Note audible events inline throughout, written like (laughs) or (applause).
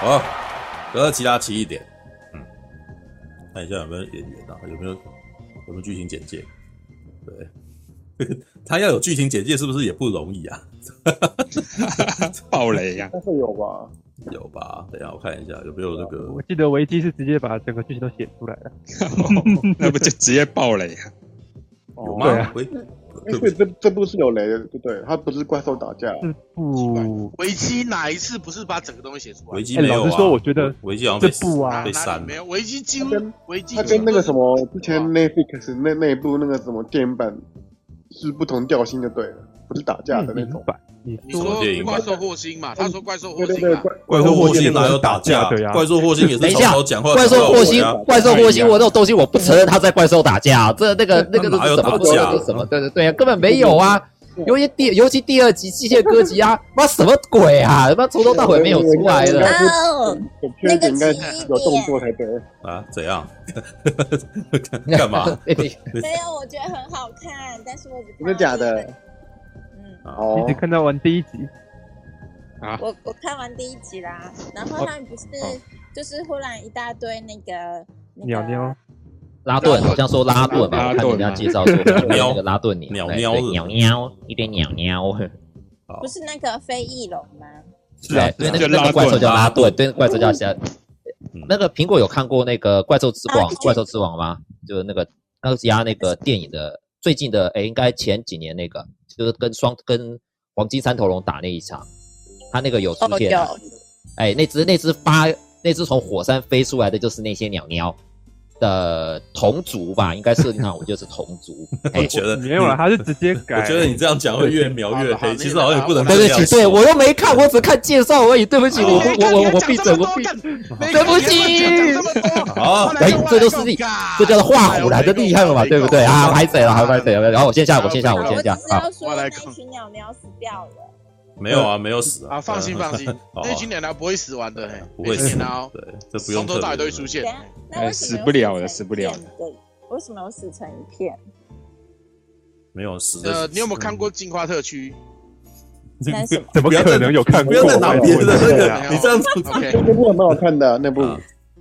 好，哥吉拉奇一点，嗯，看一下有没有演员啊？有没有有没有剧情简介？对，(laughs) 他要有剧情简介，是不是也不容易啊？爆雷呀、啊？(laughs) 但是有吧？有吧？等一下我看一下有没有那个。我记得维基是直接把整个剧情都写出来了，(laughs) 那不就直接爆雷啊？有吗？对啊哎，所以这这部是有雷的，对不对？它不是怪兽打架，这部维基哪一次不是把整个东西写出来？维基没有啊。欸、老实说，我觉得维基好像被这部啊被删没有维基几乎维基，它跟那个什么之前 Netflix 那那一部那个什么电影版是不同调性就对了，不是打架的那种。你说怪兽霍星嘛？他说怪兽霍星，怪兽霍星哪有打架？对啊，怪兽霍星也是等一下讲话。怪兽霍星，怪兽霍星，我这种东西我不承认他在怪兽打架，这那个那个是什么？那个什么？对对对啊，根本没有啊！尤其第尤其第二集机械哥吉啊，妈什么鬼啊？他妈从头到尾没有出来的。哦，那个应该有动作才对啊？怎样？干嘛？没有，我觉得很好看，但是我真的假的？哦，你只看到完第一集啊？我我看完第一集啦，然后他们不是就是忽然一大堆那个鸟鸟拉顿，好像说拉顿吧？我看人家介绍说 (laughs) 那个拉顿鸟鸟鸟鸟一堆鸟鸟，不是那个飞翼龙吗？是啊，对，那个那个怪兽叫拉顿，对，怪兽叫虾。那个苹果有看过那个怪兽之王？怪兽之王吗？就是那个哥吉拉那个电影的最近的，哎，应该前几年那个。就是跟双跟黄金三头龙打那一场，他那个有出现，哎、oh, 欸，那只那只发那只从火山飞出来的就是那些鸟鸟的同族吧？(laughs) 应该设定上我就是同族。(laughs) 我觉得没有了，他是直接改。我觉得你这样讲会越描越黑，其实好像也不能。对不起，对我又没看，我只看介绍而已。对不起，我我我我闭嘴，我闭。对不起。好，哎，这就是厉，这叫做画虎来的厉害了嘛？对不对啊？拍谁了？还拍谁了？然后我先下，我先下，我先下。啊，我来。那群鸟鸟死掉了。没有啊，没有死啊！放心放心，(laughs) 那群鸟鸟不会死完的，不会死哦。对，这不用。从头到尾都会出现。那死不了的，死不了的。对，为什么有死成一片？没有死。呃，你有没有看过进化特区？(laughs) 怎么可能有看过？不要再拿别的 (laughs) 那个，你这样子。那部蛮好看的，那部。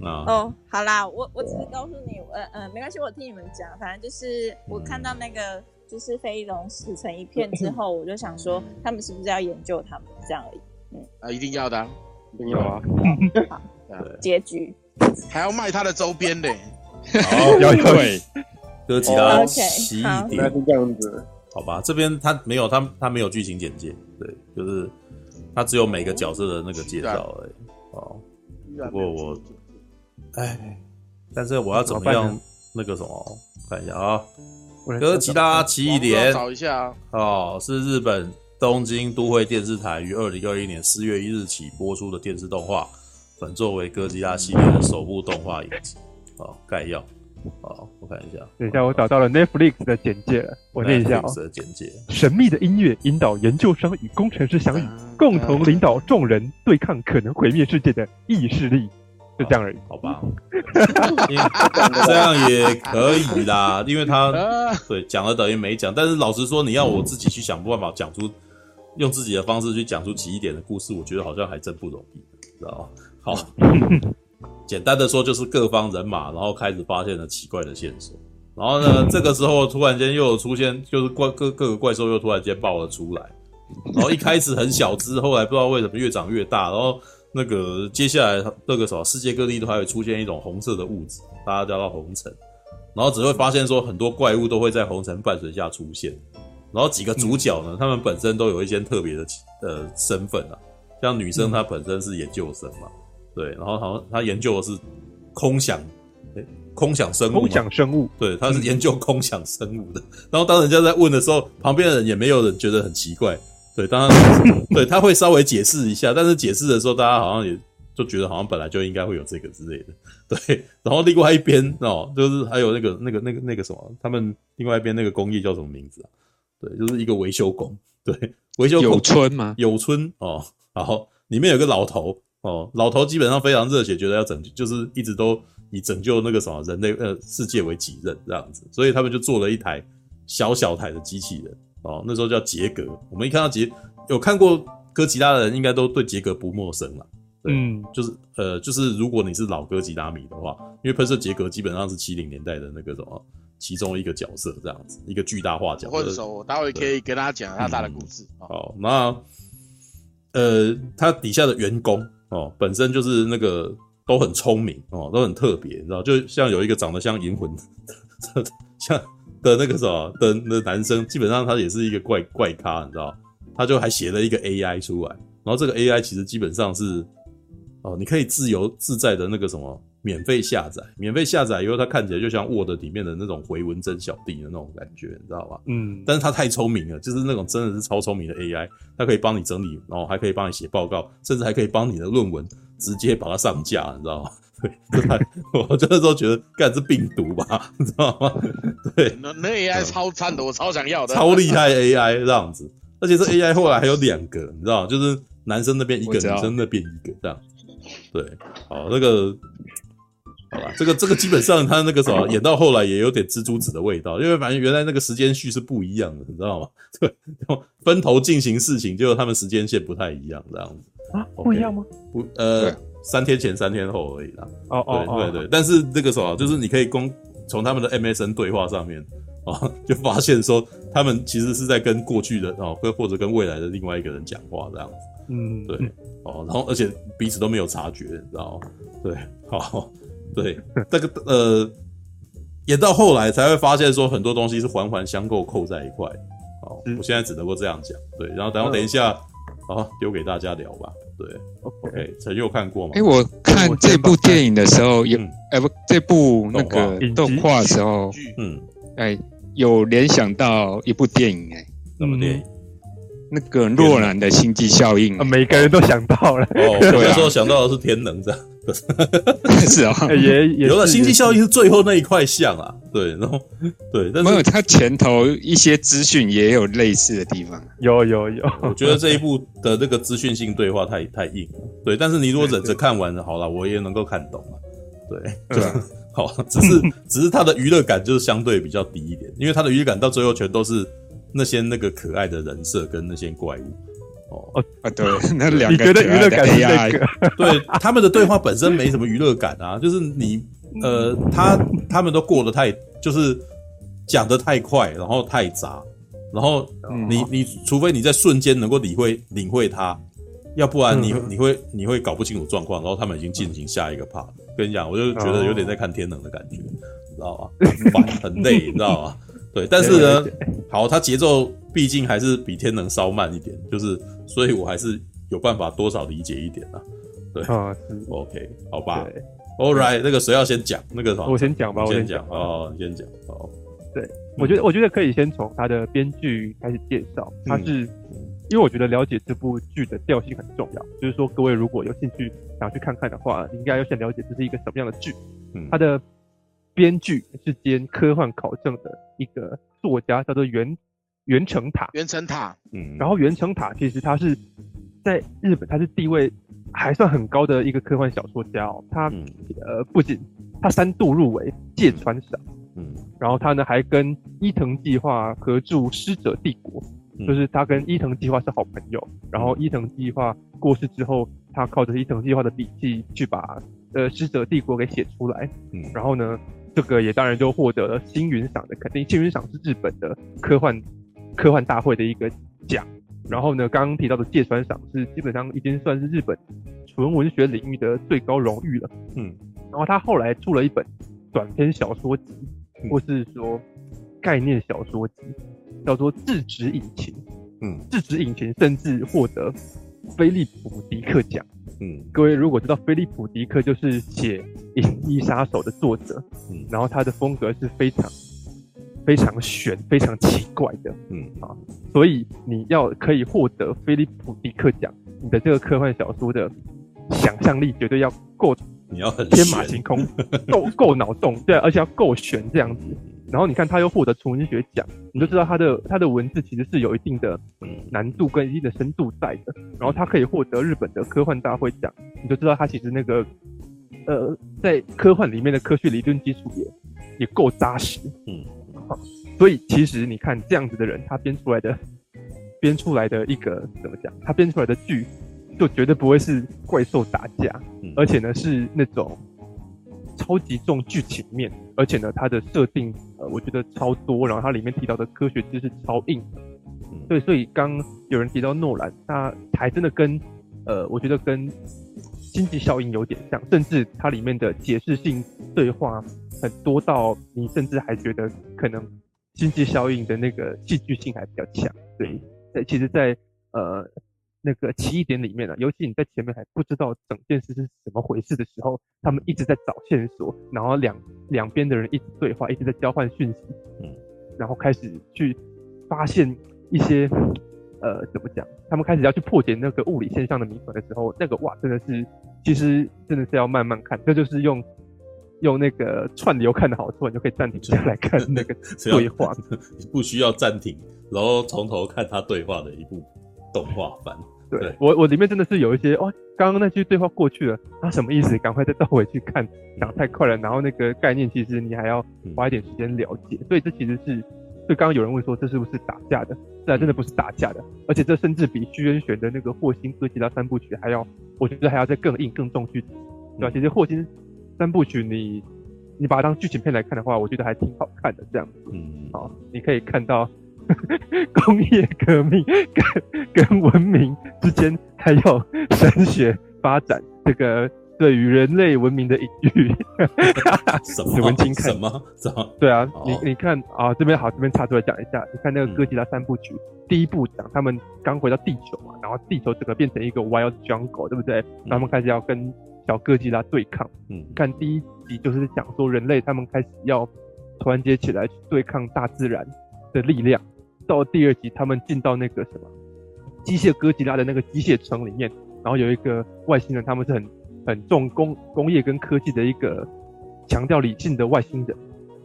哦，好啦，我我只是告诉你，呃呃，没关系，我听你们讲，反正就是我看到那个。就是飞龙死成一片之后，我就想说，他们是不是要研究他们这样而已？嗯啊，一定要的、啊，一定要啊！好，结局还要卖他的周边嘞。(laughs) (laughs) 好，要对，哥吉拉奇异点是这样子。好吧，这边他没有，他他没有剧情简介，对，就是他只有每个角色的那个介绍而已。哦，不过我，哎，但是我要怎么样那个什么？看一下啊。哥吉拉奇异点，找一下哦，是日本东京都会电视台于二零二一年四月一日起播出的电视动画，本作为哥吉拉系列的首部动画影集。哦，概要，好，我看一下。等一下，我找到了 Netflix 的简介了，我念一下哦。Netflix 的简介：神秘的音乐引导研究生与工程师相遇，共同领导众人对抗可能毁灭世界的异势力。就这样而已，好吧？(laughs) 这样也可以啦，因为他 (laughs) 对讲了等于没讲。但是老实说，你要我自己去想办法讲出，用自己的方式去讲出奇异点的故事，我觉得好像还真不容易，知道吗？好，简单的说就是各方人马，然后开始发现了奇怪的线索。然后呢，这个时候突然间又有出现，就是怪各各个怪兽又突然间爆了出来。然后一开始很小只，后来不知道为什么越长越大，然后。那个接下来那个什么，世界各地都还会出现一种红色的物质，大家叫它红尘，然后只会发现说很多怪物都会在红尘伴随下出现，然后几个主角呢，他们本身都有一些特别的呃身份啊，像女生她本身是研究生嘛，对，然后好像她研究的是空想，诶，空想生物，空想生物，对，她是研究空想生物的，然后当人家在问的时候，旁边的人也没有人觉得很奇怪。对，当然，对他会稍微解释一下，但是解释的时候，大家好像也就觉得好像本来就应该会有这个之类的。对，然后另外一边哦，就是还有那个那个那个那个什么，他们另外一边那个工业叫什么名字啊？对，就是一个维修工。对，维修工。有村吗？有村哦，然后里面有个老头哦，老头基本上非常热血，觉得要拯救，就是一直都以拯救那个什么人类呃世界为己任这样子，所以他们就做了一台。小小台的机器人哦，那时候叫杰格。我们一看到杰，有看过哥吉拉的人，应该都对杰格不陌生了。对，嗯，就是呃，就是如果你是老哥吉拉迷的话，因为喷射杰格基本上是七零年代的那个什么其中一个角色，这样子一个巨大化角色。或者说，我待会可以跟他讲他他的故事。嗯、好，那呃，他底下的员工哦，本身就是那个都很聪明哦，都很特别，你知道，就像有一个长得像银魂，(laughs) 像的那个什么的的男生，基本上他也是一个怪怪咖，你知道，他就还写了一个 AI 出来，然后这个 AI 其实基本上是。哦，你可以自由自在的那个什么免费下载，免费下载以后，它看起来就像 Word 里面的那种回文针小弟的那种感觉，你知道吧？嗯，但是他太聪明了，就是那种真的是超聪明的 AI，它可以帮你整理，然后还可以帮你写报告，甚至还可以帮你的论文直接把它上架，你知道吗？(laughs) 对，(laughs) 我真的都觉得，干是病毒吧，(laughs) 你知道吗？对，那那 AI 超赞的，我超想要的，超厉害 AI 这样子，而且这 AI 后来还有两个，你知道吗？就是男生那边一个，女生那边一个这样。对，好，那个，好吧，这个这个基本上他那个什么演到后来也有点蜘蛛子的味道，因为反正原来那个时间序是不一样的，你知道吗？对，分头进行事情，结果他们时间线不太一样，这样子啊，不一样吗？不，呃，三天前三天后而已啦。哦哦，对对对，但是这个什么，就是你可以公从他们的 MSN 对话上面啊，(laughs) 就发现说他们其实是在跟过去的哦，跟或者跟未来的另外一个人讲话这样子。嗯，对，哦，然后而且彼此都没有察觉，你知道吗？(laughs) 对，好，对，这个呃，演到后来才会发现说很多东西是环环相扣扣在一块。好，我现在只能够这样讲。对，然后等我等一下，好，丢给大家聊吧。对，OK，陈佑看过吗？哎，我看这部电影的时候有，哎不，这部那个动画的时候，嗯，哎，有联想到一部电影，哎，什么电影？那个诺兰的星际效应，每个人都想到了。哦，(laughs) 我那时候想到的是天能这样，(laughs) 是啊，(laughs) 也也有了星际效应是最后那一块像啊，对，然后对，但是没有，它前头一些资讯也有类似的地方，有有有。我觉得这一部的那个资讯性对话太太硬了，对，但是你如果忍着看完了，好了，我也能够看懂了，对，就好，只是只是它的娱乐感就是相对比较低一点，因为它的娱乐感到最后全都是。那些那个可爱的人设跟那些怪物，哦啊对，(laughs) 那两个你觉得娱乐感是那个？(laughs) 对，他们的对话本身没什么娱乐感啊，(laughs) 就是你呃，他他们都过得太就是讲得太快，然后太杂，然后你你除非你在瞬间能够理会领会他，要不然你你会你会搞不清楚状况，然后他们已经进行下一个 part。跟你讲，我就觉得有点在看天能的感觉，你知道吗？很烦很累，你知道吗？对，但是呢，好，它节奏毕竟还是比天能稍慢一点，就是，所以我还是有办法多少理解一点啊。对，啊，OK，好吧，All right，那个谁要先讲？那个什么？我先讲吧，我先讲哦，你先讲哦。对，我觉得，我觉得可以先从他的编剧开始介绍。他是，因为我觉得了解这部剧的调性很重要，就是说，各位如果有兴趣想去看看的话，你应该要先了解这是一个什么样的剧。嗯，他的。编剧是兼科幻考证的一个作家，叫做原原成塔。原成塔，嗯，然后原成塔其实他是在日本，他是地位还算很高的一个科幻小说家哦。他、嗯、呃不仅他三度入围芥川赏，嗯，然后他呢还跟伊藤计划合著《师者帝国》，嗯，就是他跟伊藤计划是好朋友。然后伊藤计划过世之后，他靠着伊藤计划的笔记去把呃《师者帝国》给写出来，嗯，然后呢。这个也当然就获得了星云赏的肯定。星云赏是日本的科幻科幻大会的一个奖。然后呢，刚刚提到的芥川赏是基本上已经算是日本纯文学领域的最高荣誉了。嗯。然后他后来出了一本短篇小说集，或是说概念小说集，叫做《制止引擎》。嗯，《制止引擎》甚至获得菲利普迪克奖。嗯，各位如果知道菲利普迪克就是写《银翼杀手》的作者，嗯，然后他的风格是非常非常悬、非常奇怪的，嗯。啊，所以你要可以获得菲利普迪克奖，你的这个科幻小说的想象力绝对要够，你要很天马行空，够够脑洞，对，而且要够悬这样子。然后你看他又获得纯文学奖，你就知道他的他的文字其实是有一定的难度跟一定的深度在的。然后他可以获得日本的科幻大会奖，你就知道他其实那个呃在科幻里面的科学理论基础也也够扎实。嗯，所以其实你看这样子的人，他编出来的编出来的一个怎么讲？他编出来的剧就绝对不会是怪兽打架，嗯、而且呢是那种超级重剧情面，而且呢它的设定呃我觉得超多，然后它里面提到的科学知识超硬。对，所以刚有人提到诺兰，他还真的跟呃我觉得跟星际效应有点像，甚至它里面的解释性对话很多到你甚至还觉得可能。星际效应的那个戏剧性还比较强，对，在其实在，在呃那个奇异点里面呢、啊，尤其你在前面还不知道整件事是怎么回事的时候，他们一直在找线索，然后两两边的人一直对话，一直在交换讯息，嗯，然后开始去发现一些呃怎么讲，他们开始要去破解那个物理现象的谜团的时候，那个哇，真的是其实真的是要慢慢看，这就是用。用那个串流看的好处，你就可以暂停下来看那个对话，(laughs) 不需要暂停，然后从头看他对话的一部动画版。对，对我，我里面真的是有一些哦，刚刚那句对话过去了，他什么意思？赶快再倒回去看，讲太快了。然后那个概念其实你还要花一点时间了解，所以这其实是，就刚刚有人问说这是不是打架的？这还真的不是打架的，而且这甚至比徐渊玄的那个霍星哥吉拉三部曲还要，我觉得还要再更硬、更重去，对吧？其实霍星。三部曲你，你你把它当剧情片来看的话，我觉得还挺好看的。这样子，嗯，好，你可以看到 (laughs) 工业革命跟跟文明之间还有神学发展，这个对于人类文明的隐喻。(laughs) 什么？文青看什么？什么？对啊，你你看啊，这边好，这边插出来讲一下。你看那个哥吉拉三部曲，嗯、第一部讲他们刚回到地球嘛，然后地球整个变成一个 wild jungle，对不对？然后他们开始要跟小哥吉拉对抗，嗯，看第一集就是讲说人类他们开始要团结起来去对抗大自然的力量。到了第二集，他们进到那个什么机械哥吉拉的那个机械城里面，然后有一个外星人，他们是很很重工工业跟科技的一个强调理性的外星人。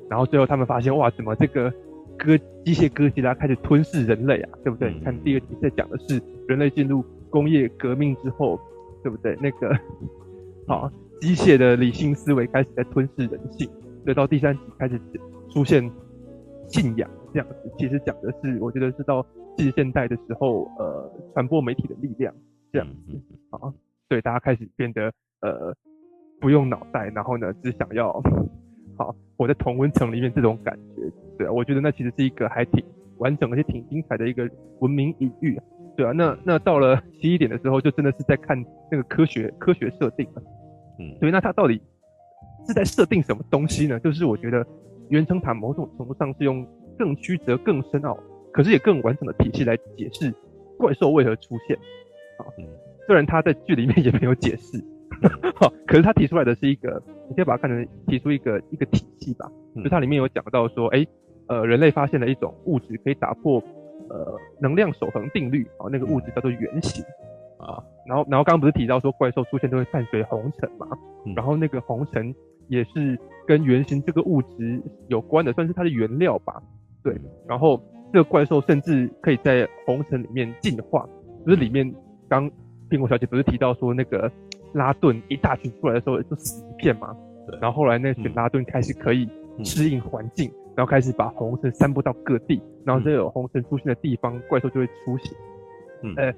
然后最后他们发现，哇，怎么这个哥机械哥吉拉开始吞噬人类啊？对不对？你看第二集在讲的是人类进入工业革命之后，对不对？那个。(laughs) 好，机械的理性思维开始在吞噬人性，所以到第三集开始出现信仰这样子。其实讲的是，我觉得是到近现代的时候，呃，传播媒体的力量这样子。啊，对，大家开始变得呃不用脑袋，然后呢只想要好我在同温层里面这种感觉。对啊，我觉得那其实是一个还挺完整而且挺精彩的一个文明隐喻。对啊，那那到了奇异点的时候，就真的是在看那个科学科学设定了。嗯，所以那它到底是在设定什么东西呢？就是我觉得原城塔某种程度上是用更曲折、更深奥，可是也更完整的体系来解释怪兽为何出现。啊，虽然他在剧里面也没有解释，好，(laughs) 可是他提出来的是一个，你可以把它看成提出一个一个体系吧。就它里面有讲到说，哎，呃，人类发现了一种物质可以打破。呃，能量守恒定律啊，那个物质叫做原型啊。然后，然后刚刚不是提到说怪兽出现都会伴随红尘嘛？嗯、然后那个红尘也是跟原型这个物质有关的，算是它的原料吧。对。然后这个怪兽甚至可以在红尘里面进化，就是里面刚苹果小姐不是提到说那个拉顿一大群出来的时候就死一片嘛？对。然后后来那群拉顿开始可以适应环境。嗯嗯然后开始把红尘散布到各地，然后这有红尘出现的地方，嗯、怪兽就会出现。嗯，呃，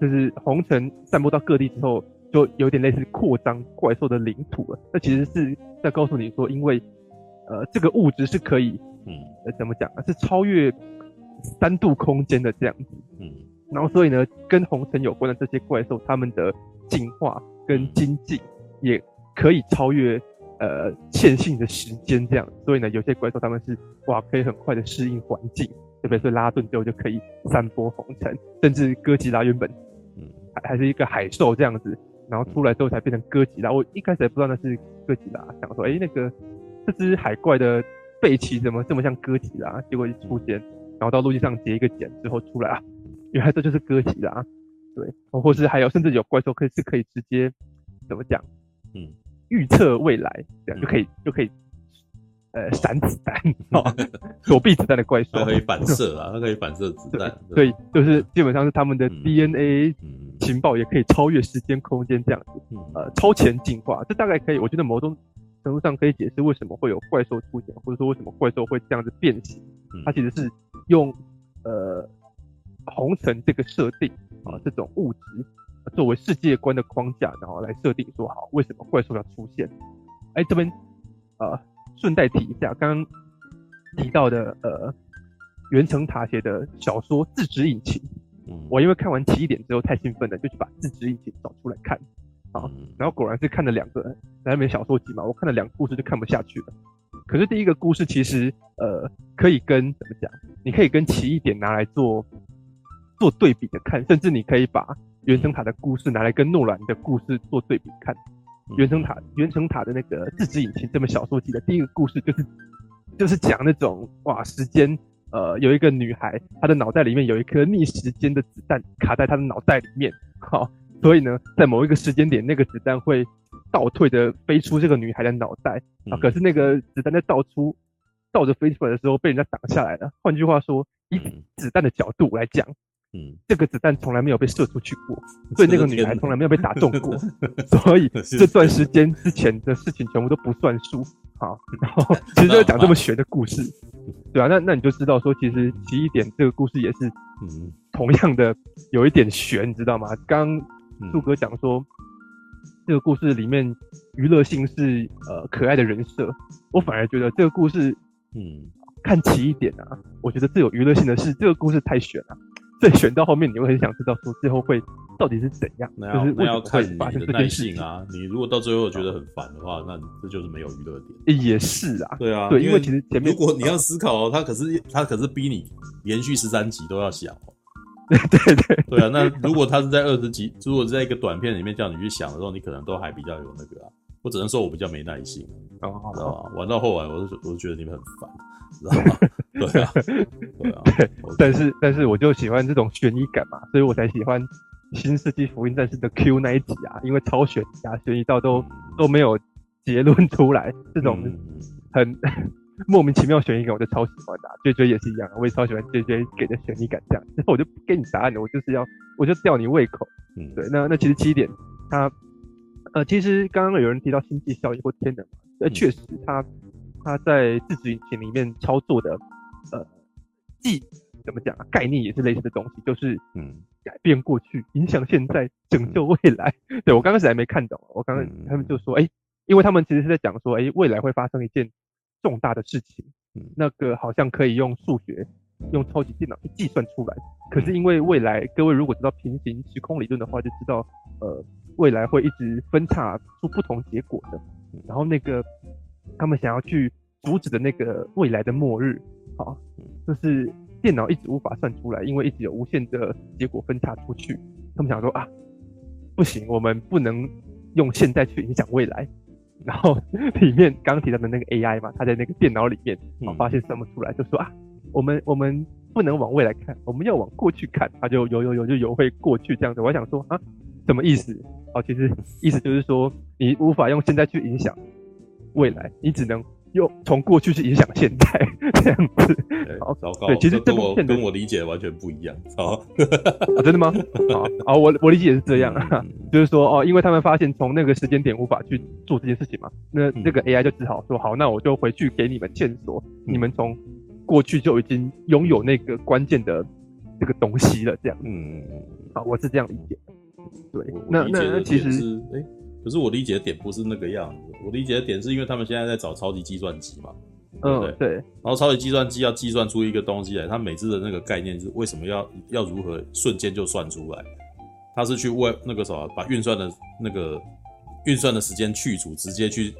就是红尘散布到各地之后，就有点类似扩张怪兽的领土了。那其实是在告诉你说，因为呃这个物质是可以，嗯，呃怎么讲啊？是超越三度空间的这样子。嗯，然后所以呢，跟红尘有关的这些怪兽，它们的进化跟精进也可以超越。呃，线性的时间这样，所以呢，有些怪兽他们是哇，可以很快的适应环境，对不对？所以拉顿之后就可以散播红尘，甚至哥吉拉原本嗯还还是一个海兽这样子，然后出来之后才变成哥吉拉。我一开始也不知道那是哥吉拉，想说哎、欸、那个这只海怪的背鳍怎么这么像哥吉拉？结果一出现，然后到陆地上结一个茧之后出来啊，原来这就是哥吉拉，对，或是还有甚至有怪兽可以是可以直接怎么讲，嗯。预测未来，这样就可以就可以，呃，闪子弹，(laughs) 躲避子弹的怪兽，它可以反射啊，它可以反射子弹。对，就是基本上是他们的 DNA 情报也可以超越时间空间这样子，呃，超前进化。这大概可以，我觉得某种程度上可以解释为什么会有怪兽出现，或者说为什么怪兽会这样子变形，它其实是用呃红尘这个设定啊，这种物质作为世界观的框架，然后来设定说好为什么怪兽要出现。哎，这边呃顺带提一下，刚刚提到的呃袁成塔写的小说《自指引擎》，嗯，我因为看完奇异点之后太兴奋了，就去把《自指引擎》找出来看。啊，然后果然是看了两个南美小说集嘛，我看了两个故事就看不下去了。可是第一个故事其实呃可以跟怎么讲？你可以跟奇异点拿来做做对比的看，甚至你可以把原生塔的故事拿来跟诺兰的故事做对比看。原城塔原城塔的那个自制引擎这本小说集的第一个故事就是就是讲那种哇时间呃有一个女孩她的脑袋里面有一颗逆时间的子弹卡在她的脑袋里面，好。所以呢，在某一个时间点，那个子弹会倒退的飞出这个女孩的脑袋啊。可是那个子弹在倒出、倒着飞出来的时候，被人家挡下来了。换句话说，以子弹的角度来讲，嗯，这个子弹从来没有被射出去过，所以那个女孩从来没有被打中过。(laughs) 所以这段时间之前的事情全部都不算数。好，然后其实就讲这么玄的故事，对啊，那那你就知道说，其实奇异点这个故事也是，嗯，同样的有一点玄，你知道吗？刚。杜哥讲说，这个故事里面娱乐性是呃可爱的人设，我反而觉得这个故事，嗯，看奇异点啊，我觉得最有娱乐性的是这个故事太悬了，最悬到后面你会很想知道说最后会到底是怎样，那要那要看你的耐性啊，你如果到最后觉得很烦的话，那这就是没有娱乐点。也是啊，对啊，对，因为其实前面如果你要思考，他可是他可是逼你连续十三集都要想。(laughs) 对对对对啊，那如果他是在二十集，如果在一个短片里面叫你去想的时候，你可能都还比较有那个啊。我只能说我比较没耐心，知道吧？玩到后来，我就我就觉得你们很烦，知道吗？(laughs) 对啊，对啊。但是但是我就喜欢这种悬疑感嘛，所以我才喜欢《新世纪福音战士》的 Q 那一集啊，因为超悬疑啊，悬疑到都都没有结论出来，这种很。(laughs) 嗯莫名其妙悬疑感，我就超喜欢的。J J 也是一样，我也超喜欢 J J 给的悬疑感。这样，然后我就不给你答案了，我就是要，我就吊你胃口。嗯，对。那那其实七点，他呃，其实刚刚有人提到星际效应或天能嘛，呃，确实他他在自职引擎里面操作的呃，既怎么讲啊，概念也是类似的东西，就是嗯，改变过去，影响现在，拯救未来。(laughs) 嗯、对我刚开始还没看懂，我刚刚他们就说，哎、欸，因为他们其实是在讲说，哎、欸，未来会发生一件。重大的事情，那个好像可以用数学、用超级电脑去计算出来。可是因为未来，各位如果知道平行时空理论的话，就知道，呃，未来会一直分叉出不同结果的。然后那个他们想要去阻止的那个未来的末日，啊，就是电脑一直无法算出来，因为一直有无限的结果分叉出去。他们想说啊，不行，我们不能用现在去影响未来。然后里面刚提到的那个 AI 嘛，他在那个电脑里面，啊，发现算不出来，就说啊，我们我们不能往未来看，我们要往过去看，他就游游游就游回过去这样子。我想说啊，什么意思？哦，其实意思就是说，你无法用现在去影响未来，你只能。用从过去去影响现在这样子，好糟糕。对，其实这跟我跟我理解的完全不一样。好、啊，真的吗？(laughs) 好，我我理解是这样啊，就是说哦，因为他们发现从那个时间点无法去做这件事情嘛，那这个 AI 就只好说好，那我就回去给你们线索，你们从过去就已经拥有那个关键的这个东西了，这样。嗯嗯嗯。好，我是这样理解。对，那那那其实。可是我理解的点不是那个样子，我理解的点是因为他们现在在找超级计算机嘛，对不对？嗯、对。然后超级计算机要计算出一个东西来，它每次的那个概念是为什么要要如何瞬间就算出来？它是去为那个什么把运算的那个运算的时间去除，直接去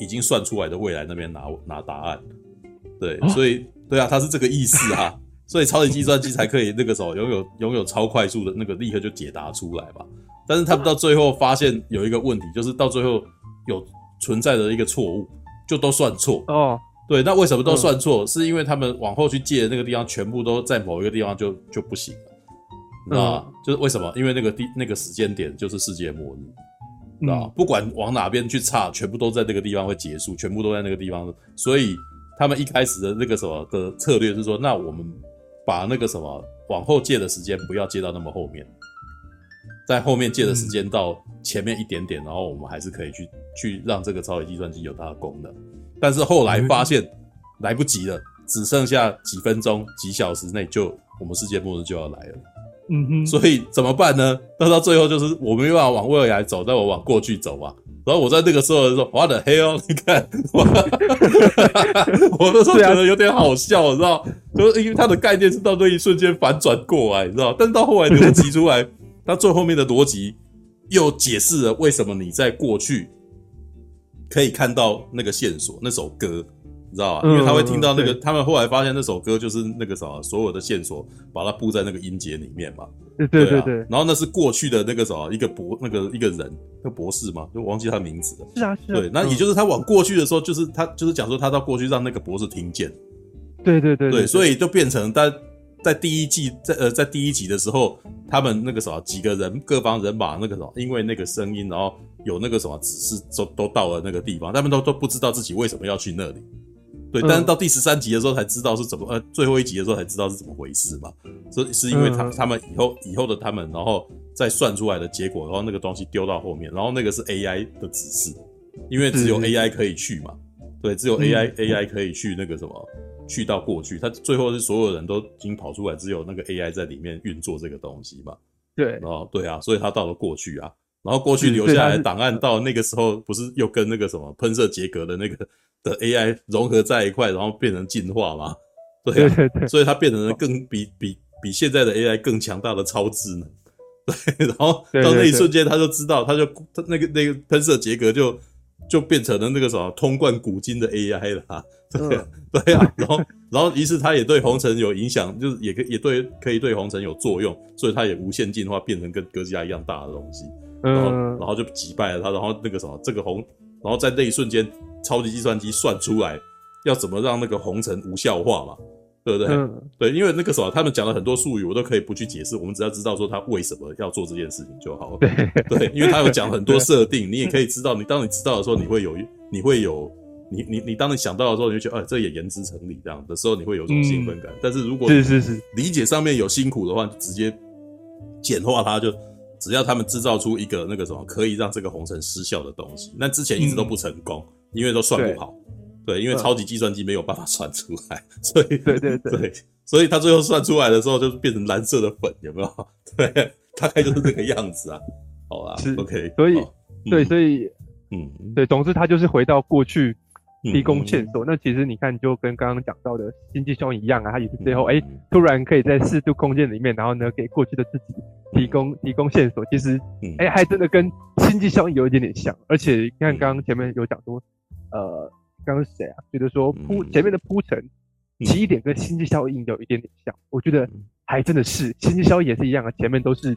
已经算出来的未来那边拿拿答案。对，哦、所以对啊，它是这个意思啊，所以超级计算机才可以那个时候拥有拥有超快速的那个立刻就解答出来吧。但是他们到最后发现有一个问题，就是到最后有存在的一个错误，就都算错哦。对，那为什么都算错？是因为他们往后去借的那个地方，全部都在某一个地方就就不行了，你知道吗？就是为什么？因为那个地那个时间点就是世界末日，知道吗？不管往哪边去差，全部都在那个地方会结束，全部都在那个地方。所以他们一开始的那个什么的策略是说，那我们把那个什么往后借的时间不要借到那么后面。在后面借的时间到前面一点点，嗯、然后我们还是可以去去让这个超级计算机有它的功能。但是后来发现来不及了，只剩下几分钟、几小时内就我们世界末日就要来了。嗯哼，所以怎么办呢？那到最后就是我没办法往未来走，但我往过去走啊。然后我在那个时候说：“What the hell？你看，(laughs) 我那时候觉得有点好笑，你知道？就是因为他的概念是到那一瞬间反转过来，你知道？但到后来逻辑出来，他最后面的逻辑又解释了为什么你在过去可以看到那个线索，那首歌。”你知道吧？因为他会听到那个，他们后来发现那首歌就是那个什么，所有的线索把它布在那个音节里面嘛。对对对对。然后那是过去的那个什么，一个博那个一个人，那个博士嘛，就忘记他名字了。是啊是啊。对，那也就是他往过去的时候，就是他就是讲说他到过去让那个博士听见。对对对。对，所以就变成在在第一季在呃在第一集的时候，他们那个什么几个人各方人马那个什么，因为那个声音，然后有那个什么指示，都都到了那个地方，他们都都不知道自己为什么要去那里。对，但是到第十三集的时候才知道是怎么，呃，最后一集的时候才知道是怎么回事嘛。所以是因为他他们以后以后的他们，然后再算出来的结果，然后那个东西丢到后面，然后那个是 AI 的指示，因为只有 AI 可以去嘛。对，只有 AI AI 可以去那个什么，去到过去。他最后是所有人都已经跑出来，只有那个 AI 在里面运作这个东西嘛。对，然后对啊，所以他到了过去啊，然后过去留下来的档案到那个时候，不是又跟那个什么喷射杰格的那个。(laughs) 的 AI 融合在一块，然后变成进化嘛？对啊，所以它变成了更比比比现在的 AI 更强大的超智能。对，(laughs) 然后到那一瞬间，他就知道，他就他那个那个喷射杰格就就变成了那个什么通贯古今的 AI 了。对啊，对啊，然后然后于是他也对红尘有影响，就是也可也对可以对红尘有作用，所以他也无限进化，变成跟哥吉拉一样大的东西。然后然后就击败了他，然后那个什么这个红。然后在那一瞬间，超级计算机算出来要怎么让那个红尘无效化嘛，对不对？嗯、对，因为那个什么他们讲了很多术语，我都可以不去解释，我们只要知道说他为什么要做这件事情就好了。对，对，因为他有讲很多设定，你也可以知道，你当你知道的时候，你会有，你会有，你你你当你想到的时候，你就觉得，哎，这也言之成理，这样的时候你会有种兴奋感。嗯、但是如果是是是理解上面有辛苦的话，就直接简化它就。只要他们制造出一个那个什么可以让这个红尘失效的东西，那之前一直都不成功，嗯、因为都算不好。对，因为超级计算机没有办法算出来，(laughs) 所以对对对，对，所以他最后算出来的时候就变成蓝色的粉，有没有？(laughs) 对，大概就是这个样子啊。(laughs) 好啦，OK，所以、嗯、对，所以嗯，对，总之他就是回到过去。提供线索，那其实你看，就跟刚刚讲到的星际效应一样啊，它也是最后哎、欸，突然可以在四度空间里面，然后呢，给过去的自己提供提供线索。其实，哎、欸，还真的跟星际效应有一点点像。而且，你看刚刚前面有讲说，呃，刚刚是谁啊？觉得说铺前面的铺陈起点跟星际效应有一点点像。我觉得还真的是星际效应也是一样啊，前面都是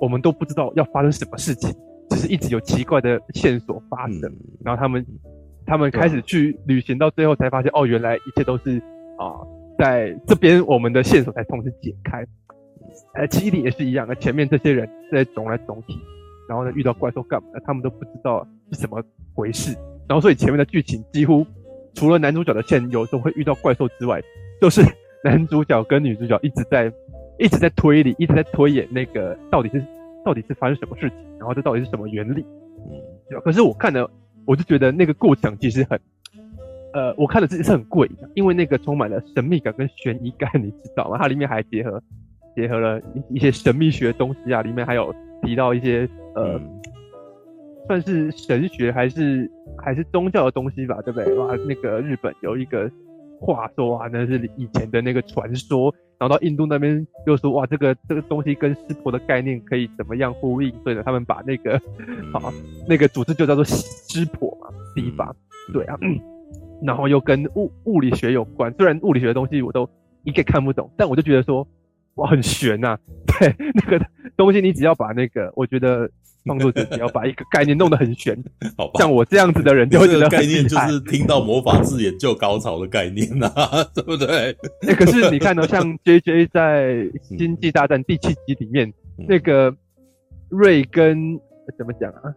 我们都不知道要发生什么事情，只是一直有奇怪的线索发生，然后他们。他们开始去旅行，到最后才发现，哦，原来一切都是啊，在这边我们的线索才同时解开。呃，基地也是一样，那前面这些人在总来总体，然后呢遇到怪兽干嘛？他们都不知道是怎么回事。然后所以前面的剧情几乎除了男主角的线有时候会遇到怪兽之外，就是男主角跟女主角一直在一直在推理，一直在推演那个到底是到底是发生什么事情，然后这到底是什么原理？嗯，对吧？可是我看了。我就觉得那个过程其实很，呃，我看的是是很贵的，因为那个充满了神秘感跟悬疑感，(laughs) 你知道吗？它里面还结合结合了一一些神秘学的东西啊，里面还有提到一些呃，嗯、算是神学还是还是宗教的东西吧，对不对？哇，那个日本有一个话说啊，那是以前的那个传说。然后到印度那边又说哇，这个这个东西跟湿婆的概念可以怎么样呼应？所以呢，他们把那个啊那个组织就叫做湿婆嘛，地方对啊，然后又跟物物理学有关。虽然物理学的东西我都一概看不懂，但我就觉得说哇，很玄呐、啊。(laughs) 对那个东西，你只要把那个，我觉得。创作者只要把一个概念弄得很玄，(laughs) 好吧，像我这样子的人就会觉得概念就是听到魔法字眼就高潮的概念呐、啊，(laughs) 对不对？哎、欸，可是你看到、喔、像 (laughs) J J 在《星际大战》第七集里面，嗯、那个瑞跟怎么讲啊？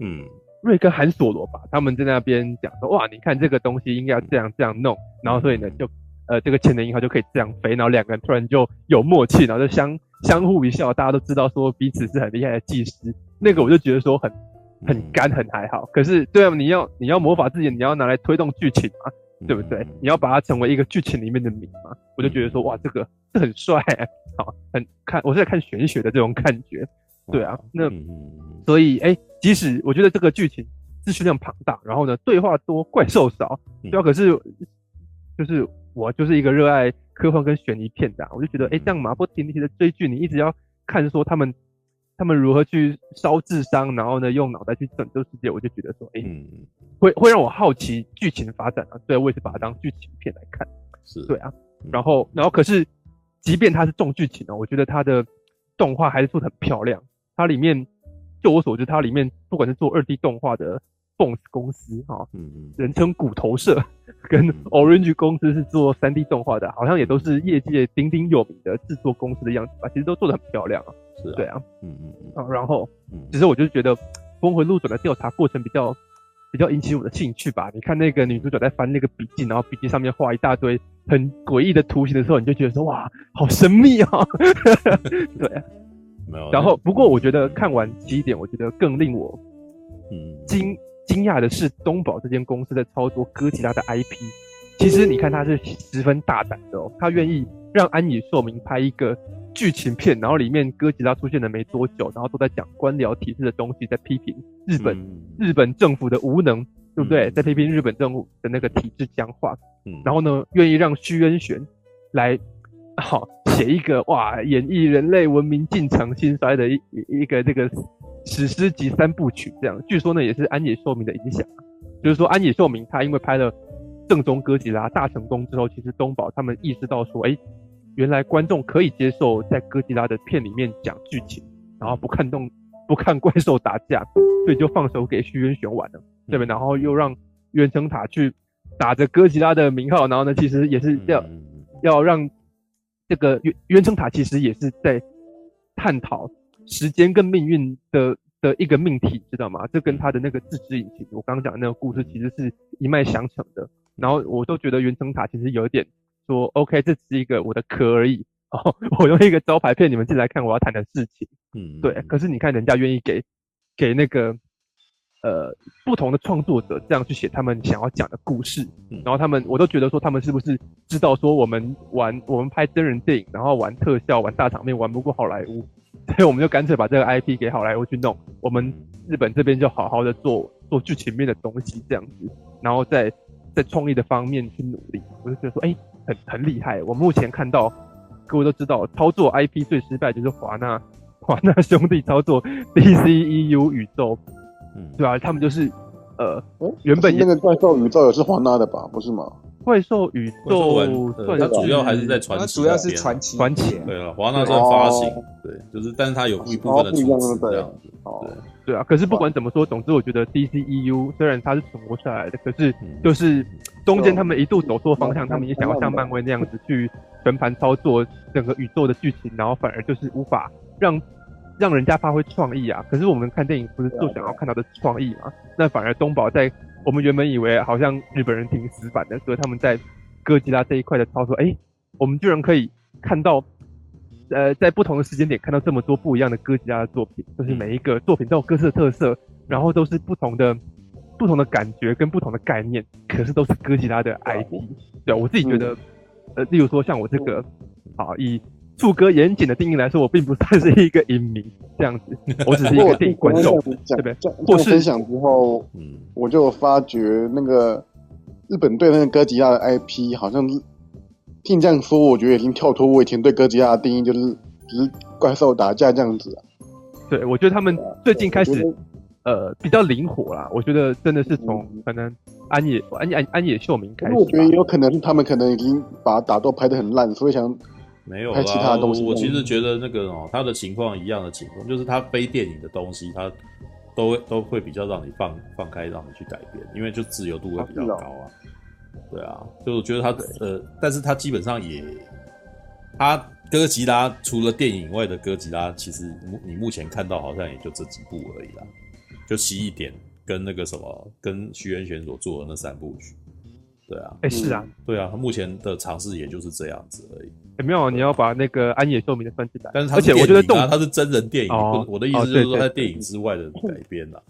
嗯，瑞跟韩索罗吧，他们在那边讲说，哇，你看这个东西应该要这样这样弄，然后所以呢，就呃，这个潜能银河就可以这样飞，然后两个人突然就有默契，然后就相相互一笑，大家都知道说彼此是很厉害的技师。那个我就觉得说很很干很还好，可是对啊，你要你要魔法自己，你要拿来推动剧情嘛，对不对？你要把它成为一个剧情里面的名嘛，我就觉得说哇，这个这很帅，好，很看，我是在看玄学的这种感觉，对啊，那所以哎，即使我觉得这个剧情资讯量庞大，然后呢，对话多，怪兽少，对啊，可是就是我就是一个热爱科幻跟悬疑片的，我就觉得哎，这样马不停蹄的追剧，你一直要看说他们。他们如何去烧智商，然后呢，用脑袋去拯救世界？我就觉得说，哎、欸，嗯、会会让我好奇剧情发展啊。对，我也是把它当剧情片来看。是，对啊。然后，然后可是，即便它是重剧情哦，我觉得它的动画还是做的很漂亮。它里面，就我所知，它里面不管是做二 D 动画的 Bones 公司哈，嗯嗯，人称骨头社，(laughs) 跟 Orange 公司是做三 D 动画的，好像也都是业界鼎鼎有名的制作公司的样子吧。其实都做的很漂亮啊。是啊对啊，嗯嗯嗯，啊，然后，其实我就觉得峰回路转的调查过程比较比较引起我的兴趣吧。你看那个女主角在翻那个笔记，然后笔记上面画一大堆很诡异的图形的时候，你就觉得说哇，好神秘啊。(laughs) 对啊，没有。然后，不过我觉得看完几点，我觉得更令我嗯惊惊讶的是，东宝这间公司在操作哥吉拉的 IP。其实你看他是十分大胆的哦，他愿意让安野秀明拍一个。剧情片，然后里面哥吉拉出现了没多久，然后都在讲官僚体制的东西，在批评日本、嗯、日本政府的无能，对不对？嗯、在批评日本政府的那个体制僵化。嗯，然后呢，愿意让徐恩玄来好写一个哇，演绎人类文明进程兴衰的一一个这个史诗级三部曲。这样，据说呢也是安野秀明的影响，就是说安野秀明他因为拍了正宗哥吉拉大成功之后，其实东宝他们意识到说，哎。原来观众可以接受在哥吉拉的片里面讲剧情，然后不看动不看怪兽打架，所以就放手给徐渊玄玩了，对不对？然后又让渊称塔去打着哥吉拉的名号，然后呢，其实也是要要让这个原原城塔其实也是在探讨时间跟命运的的一个命题，知道吗？这跟他的那个自知引擎，我刚刚讲的那个故事其实是一脉相承的。然后我都觉得原城塔其实有点。说 OK，这只是一个我的壳而已。哦，(laughs) 我用一个招牌骗你们进来看我要谈的事情。嗯，对。可是你看，人家愿意给给那个呃不同的创作者这样去写他们想要讲的故事，然后他们我都觉得说他们是不是知道说我们玩我们拍真人电影，然后玩特效玩大场面玩不过好莱坞，(laughs) 所以我们就干脆把这个 IP 给好莱坞去弄，我们日本这边就好好的做做剧情面的东西这样子，然后在在创意的方面去努力。我就觉得说，哎、欸。很很厉害，我目前看到，各位都知道，操作 IP 最失败就是华纳，华纳兄弟操作 DCEU 宇宙，嗯，对啊，他们就是，呃，原本那个怪兽宇宙也是华纳的吧，不是吗？怪兽宇宙，它主要还是在传奇，主要是传奇，传奇，对了，华纳在发行，对，就是，但是它有一部分的出资这样子，对。对啊，可是不管怎么说，总之我觉得 DCEU 虽然它是存活下来的，可是就是中间他们一度走错方向，他们也想要像漫威那样子去全盘操作整个宇宙的剧情，然后反而就是无法让让人家发挥创意啊。可是我们看电影不是就想要看到的创意嘛？那反而东宝在我们原本以为好像日本人挺死板的，所以他们在哥吉拉这一块的操作，哎，我们居然可以看到。呃，在不同的时间点看到这么多不一样的哥吉拉的作品，就是每一个作品都有各自的特色，然后都是不同的、不同的感觉跟不同的概念，可是都是哥吉拉的 IP。对，我自己觉得，呃，例如说像我这个，好，以兔哥严谨的定义来说，我并不算是一个影迷这样子，(laughs) 我只是一个电影观众，对不对？或是分享之后，嗯，我就发觉那个日本对那个哥吉拉的 IP 好像。听你这样说，我觉得已经跳脱我以前对哥吉拉的定义，就是只是怪兽打架这样子啊。对，我觉得他们最近开始，呃，比较灵活啦。我觉得真的是从可能安野安安安野秀明开始。我觉得有可能他们可能已经把打斗拍得很烂，所以想没有啦其他东西。我其实觉得那个哦，他的情况一样的情况，就是他非电影的东西，他都都会比较让你放放开，让你去改变，因为就自由度会比较高啊。对啊，就我觉得他呃，但是他基本上也，他哥吉拉除了电影外的哥吉拉，其实目你目前看到好像也就这几部而已啦，就奇异点跟那个什么，跟徐元玄所做的那三部曲，对啊，哎、欸、是啊，对啊，他目前的尝试也就是这样子而已。欸、没有，你要把那个安野秀明的分起来，但是他是、啊、而且我觉得他是真人电影，哦、我的意思就是说在电影之外的改编啦。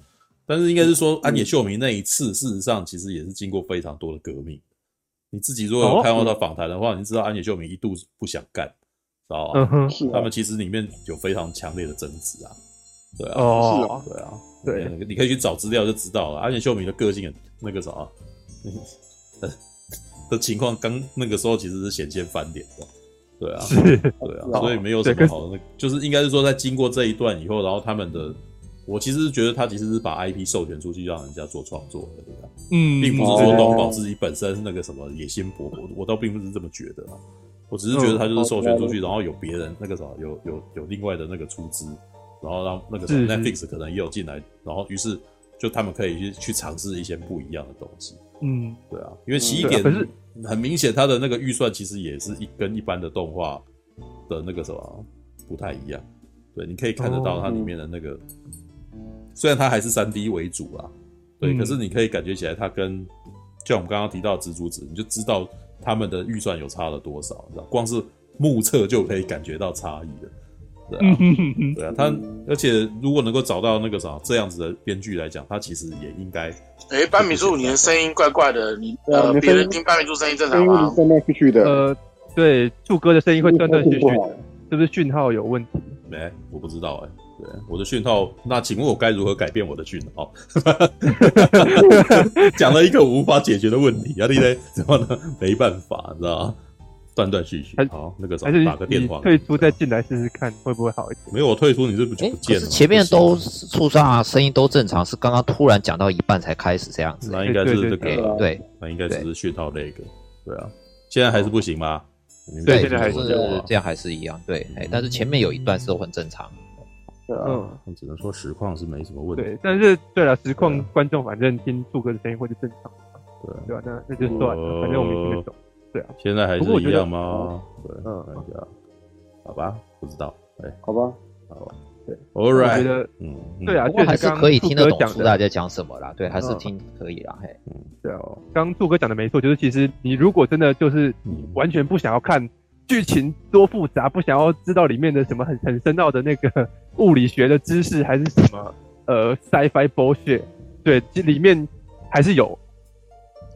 但是应该是说安野秀明那一次，事实上其实也是经过非常多的革命。你自己如果有看过他访谈的话，你知道安野秀明一度不想干，知道吧？他们其实里面有非常强烈的争执啊，对啊，哦，对啊，对，你可以去找资料就知道了。安野秀明的个性很那个啥，的情况刚那个时候其实是险些翻脸的，对啊，对啊，所以没有什么好的，那就是应该是说在经过这一段以后，然后他们的。我其实是觉得他其实是把 IP 授权出去让人家做创作的？嗯，并不是说东宝自己本身那个什么野心勃勃，我倒并不是这么觉得啊。我只是觉得他就是授权出去，然后有别人那个什么，有有有另外的那个出资，然后让那个什么 Netflix 可能也有进来，然后于是就他们可以去去尝试一些不一样的东西。嗯，对啊，因为奇异点很明显，它的那个预算其实也是一跟一般的动画的那个什么不太一样。对，你可以看得到它里面的那个。虽然它还是三 D 为主啊，对，嗯、可是你可以感觉起来，它跟就像我们刚刚提到蜘蛛子，你就知道他们的预算有差了多少，你知道？光是目测就可以感觉到差异的，对啊，对啊，他而且如果能够找到那个啥这样子的编剧来讲，他其实也应该。哎、欸，班米柱，你的声音怪怪的，你呃，别人听班米柱声音正常吗？断断续续的，呃，对，柱哥的声音会断断续续的，是不是讯号有问题？没、欸，我不知道哎、欸。对，我的讯号，那请问我该如何改变我的讯号？(laughs) 讲了一个无法解决的问题啊！你呢？怎么呢？没办法，你知道吗？断断续续。好，那个什么，打个电话，退出再进来试试看会不会好一点？没有，我退出你是不就不见了？是前面都出声啊，声音都正常，是刚刚突然讲到一半才开始这样子。那应该是这个，对，那应该只是讯号那个，对啊。现在还是不行吗？对，现在还是这样，还是一样。对，哎，但是前面有一段是都很正常。对啊，嗯，只能说实况是没什么问题。对，但是对了，实况观众反正听柱哥的声音会是正常的。对，对吧？那那就算了，反正我们听得懂。对啊，现在还是一样吗？对，嗯，看一下，好吧，不知道，哎，好吧，好吧，对，All right，我觉得，嗯，对啊，还是可以听得懂大家讲什么啦。对，还是听可以啦。嘿，嗯，对哦，刚刚柱哥讲的没错，就是其实你如果真的就是完全不想要看。剧情多复杂，不想要知道里面的什么很很深奥的那个物理学的知识，还是什么呃 sci-fi bullshit，对，里面还是有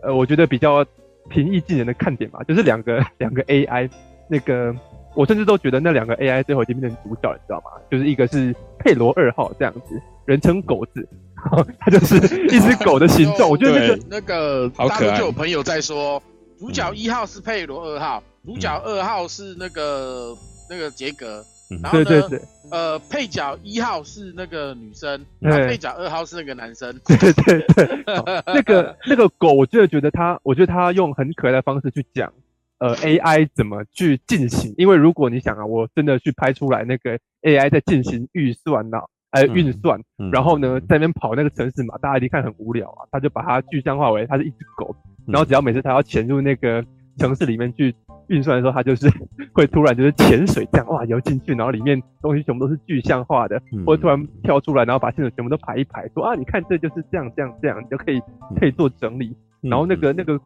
呃，我觉得比较平易近人的看点吧，就是两个 (laughs) 两个 AI，那个我甚至都觉得那两个 AI 最后已经变成主角，你知道吗？就是一个是佩罗二号这样子，人称狗子，(laughs) 它就是 (laughs) 一只狗的形状，我觉得那个那个好可爱，就有朋友在说，主角一号是佩罗二号。主角二号是那个、嗯、那个杰格，然后呢，对对对呃，配角一号是那个女生，然后配角二号是那个男生。(laughs) 对对对，那个 (laughs) 那个狗，我就觉得他，我觉得他用很可爱的方式去讲，呃，AI 怎么去进行。因为如果你想啊，我真的去拍出来那个 AI 在进行预算呐，呃，运算，嗯、然后呢，在那边跑那个城市嘛，大家一定看很无聊啊，他就把它具象化为它是一只狗，然后只要每次它要潜入那个城市里面去。运算的时候，它就是 (laughs) 会突然就是潜水这样哇游进去，然后里面东西全部都是具象化的，或者突然跳出来，然后把线索全部都排一排，说啊你看这就是这样这样这样，你就可以可以做整理。然后那个那个，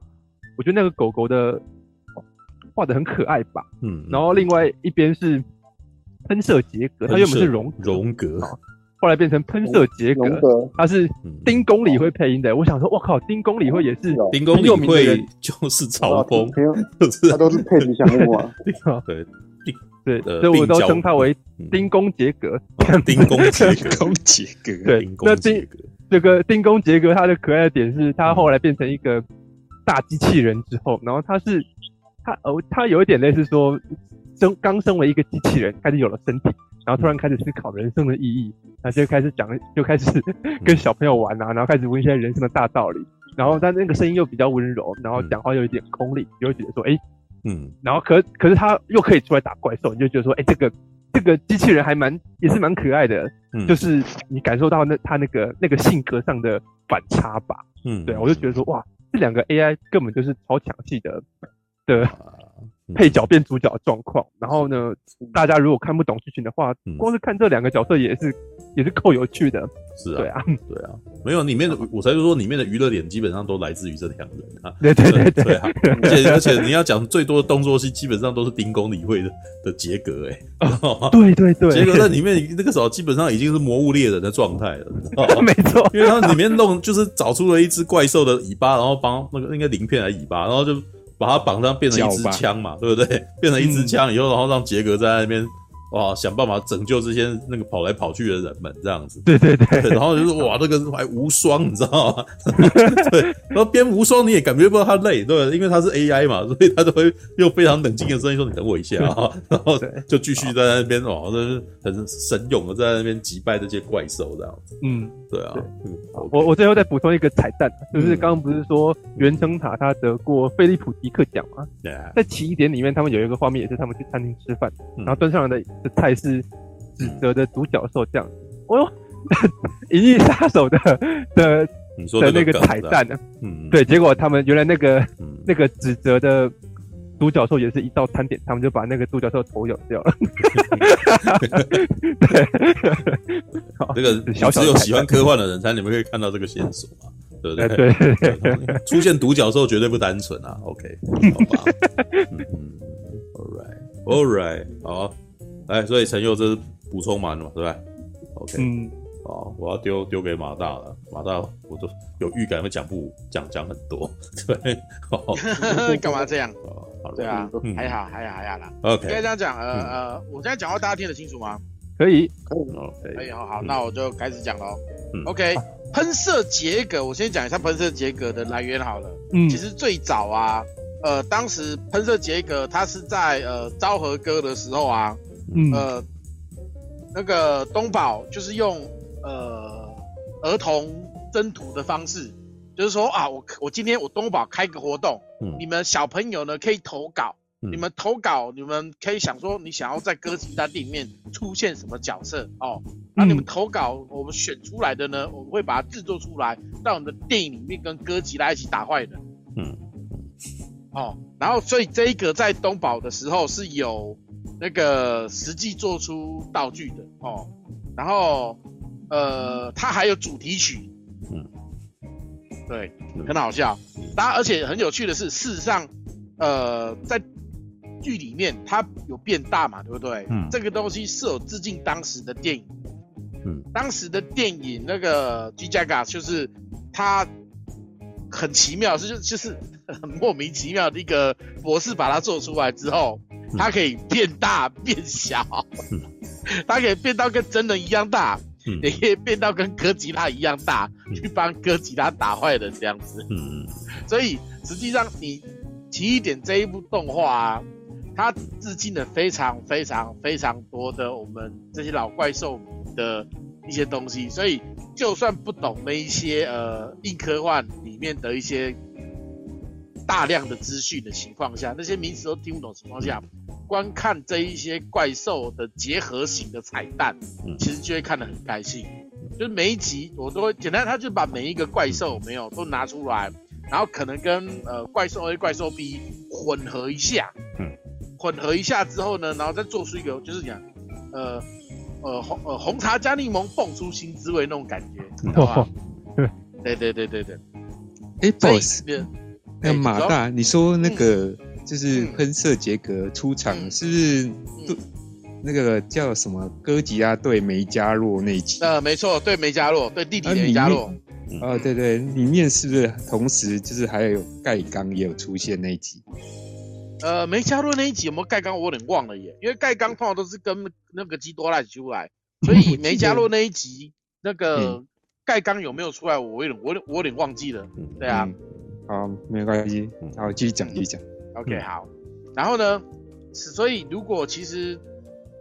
我觉得那个狗狗的画的很可爱吧，嗯。然后另外一边是喷射结格，它原本是荣荣格。后来变成喷射杰格，他是丁公理会配音的。我想说，我靠，丁公理会也是丁公理会就是嘲讽，他都是配吉祥物啊。对，对，所以我都称他为丁公杰格。丁公杰公杰 (laughs) 格，对，那丁这个丁公杰格，他的可爱的点是他后来变成一个大机器人之后，然后他是他哦，他有一点类似说生刚生为一个机器人，开始有了身体。然后突然开始思考人生的意义，然后就开始讲，就开始跟小朋友玩啊，然后开始问一些人生的大道理。然后但那个声音又比较温柔，然后讲话又有一点空灵，就会觉得说，哎，嗯，然后可可是他又可以出来打怪兽，你就觉得说，哎，这个这个机器人还蛮也是蛮可爱的，嗯，就是你感受到那他那个那个性格上的反差吧，嗯，对，我就觉得说，哇，这两个 AI 根本就是超强系的的。配角变主角的状况，然后呢，大家如果看不懂剧情的话，光是看这两个角色也是也是够有趣的。是啊，对啊，对啊，没有里面的，我才说里面的娱乐点基本上都来自于这两人啊。对对对对，而且 (laughs) 而且你要讲最多的动作戏，基本上都是丁公理会的的杰格 (laughs) 哎。对对对，杰格在里面那个时候基本上已经是魔物猎人的状态了。(laughs) 没错，因为他里面弄就是找出了一只怪兽的尾巴，然后帮那个应该鳞片来尾巴，然后就。把它绑上变成一支枪嘛，对不对？变成一支枪以后，然后让杰格在那边。哇！想办法拯救这些那个跑来跑去的人们，这样子。对对对。然后就是哇，那个还无双，你知道吗？(laughs) 对。然后边无双你也感觉不到他累，对，因为他是 AI 嘛，所以他都会用非常冷静的声音说：“你等我一下啊。” (laughs) 然后就继续在那边哇，那很神勇的在那边击败这些怪兽，这样子。嗯，对啊。嗯，我我最后再补充一个彩蛋，就是刚刚不是说原生塔他得过菲利普迪克奖吗？对。在奇异点里面，他们有一个画面也是他们去餐厅吃饭，然后端上来的。的菜是指责的独角兽这样，哦哟，(laughs) 银翼杀手的的的那个彩蛋呢？嗯，对，结果他们原来那个那个指责的独角兽也是一道餐点，他们就把那个独角兽头咬掉了。(laughs) 对，这个 (laughs) 小只有喜欢科幻的人才你们可以看到这个线索嘛，对不对？对，出现独角兽绝对不单纯啊。OK，好吧。嗯，All right，All right，好。哎，所以陈佑这是补充完了嘛，对吧？OK，嗯，好，我要丢丢给马大了。马大，我都有预感会讲不讲讲很多，对，(laughs) 干嘛这样？好，对啊，还好，还好，还好啦。OK，应该这样讲，呃呃，我现在讲话大家听得清楚吗？可以，可以，OK，可以，好好，那我就开始讲喽。OK，喷射杰格，我先讲一下喷射杰格的来源好了。嗯，其实最早啊，呃，当时喷射杰格它是在呃昭和哥的时候啊。嗯、呃，那个东宝就是用呃儿童征途的方式，就是说啊，我我今天我东宝开个活动，嗯，你们小朋友呢可以投稿，嗯，你们投稿，你们可以想说你想要在哥吉拉电影里面出现什么角色哦，那你们投稿，我们选出来的呢，我们会把它制作出来，在我们的电影里面跟歌吉拉一起打坏人，嗯，哦，然后所以这一个在东宝的时候是有。那个实际做出道具的哦，然后呃，它还有主题曲，嗯，对，很好笑。当然，而且很有趣的是，事实上，呃，在剧里面它有变大嘛，对不对？嗯，这个东西是有致敬当时的电影，嗯，当时的电影那个 G-Jaga 就是它很奇妙，是就就是 (laughs) 很莫名其妙的一个模式，把它做出来之后。它可以变大变小，它可以变到跟真人一样大，也可以变到跟哥吉拉一样大，去帮哥吉拉打坏人这样子。所以实际上你奇异点这一部动画啊，它致敬了非常非常非常多的我们这些老怪兽的一些东西，所以就算不懂那一些呃硬科幻里面的一些大量的资讯的情况下，那些名词都听不懂的情况下。观看这一些怪兽的结合型的彩蛋，其实就会看得很开心。就是每一集我都会简单，他就把每一个怪兽没有都拿出来，然后可能跟呃怪兽 A、怪兽 B 混合一下，嗯，混合一下之后呢，然后再做出一个就是讲，呃呃红呃红茶加柠檬蹦出新滋味那种感觉，知道吧？对对对对对。哎，boss，那马大，你说那个。就是喷射杰格出场，嗯、是不是？对，那个叫什么哥吉拉对梅加洛那一集？呃，没错，对梅加洛，对弟弟梅加洛。啊，对对，里面是不是同时就是还有盖刚也有出现那一集？呃，梅加洛那一集有没有盖刚？我有点忘了耶，因为盖刚通常都是跟那个基多拉一起出来，(laughs) 所以梅加洛那一集那个盖刚有没有出来？我有点，我我有点忘记了。对啊，嗯、好，没关系，好，继续讲，继续讲。OK，好，然后呢，所以如果其实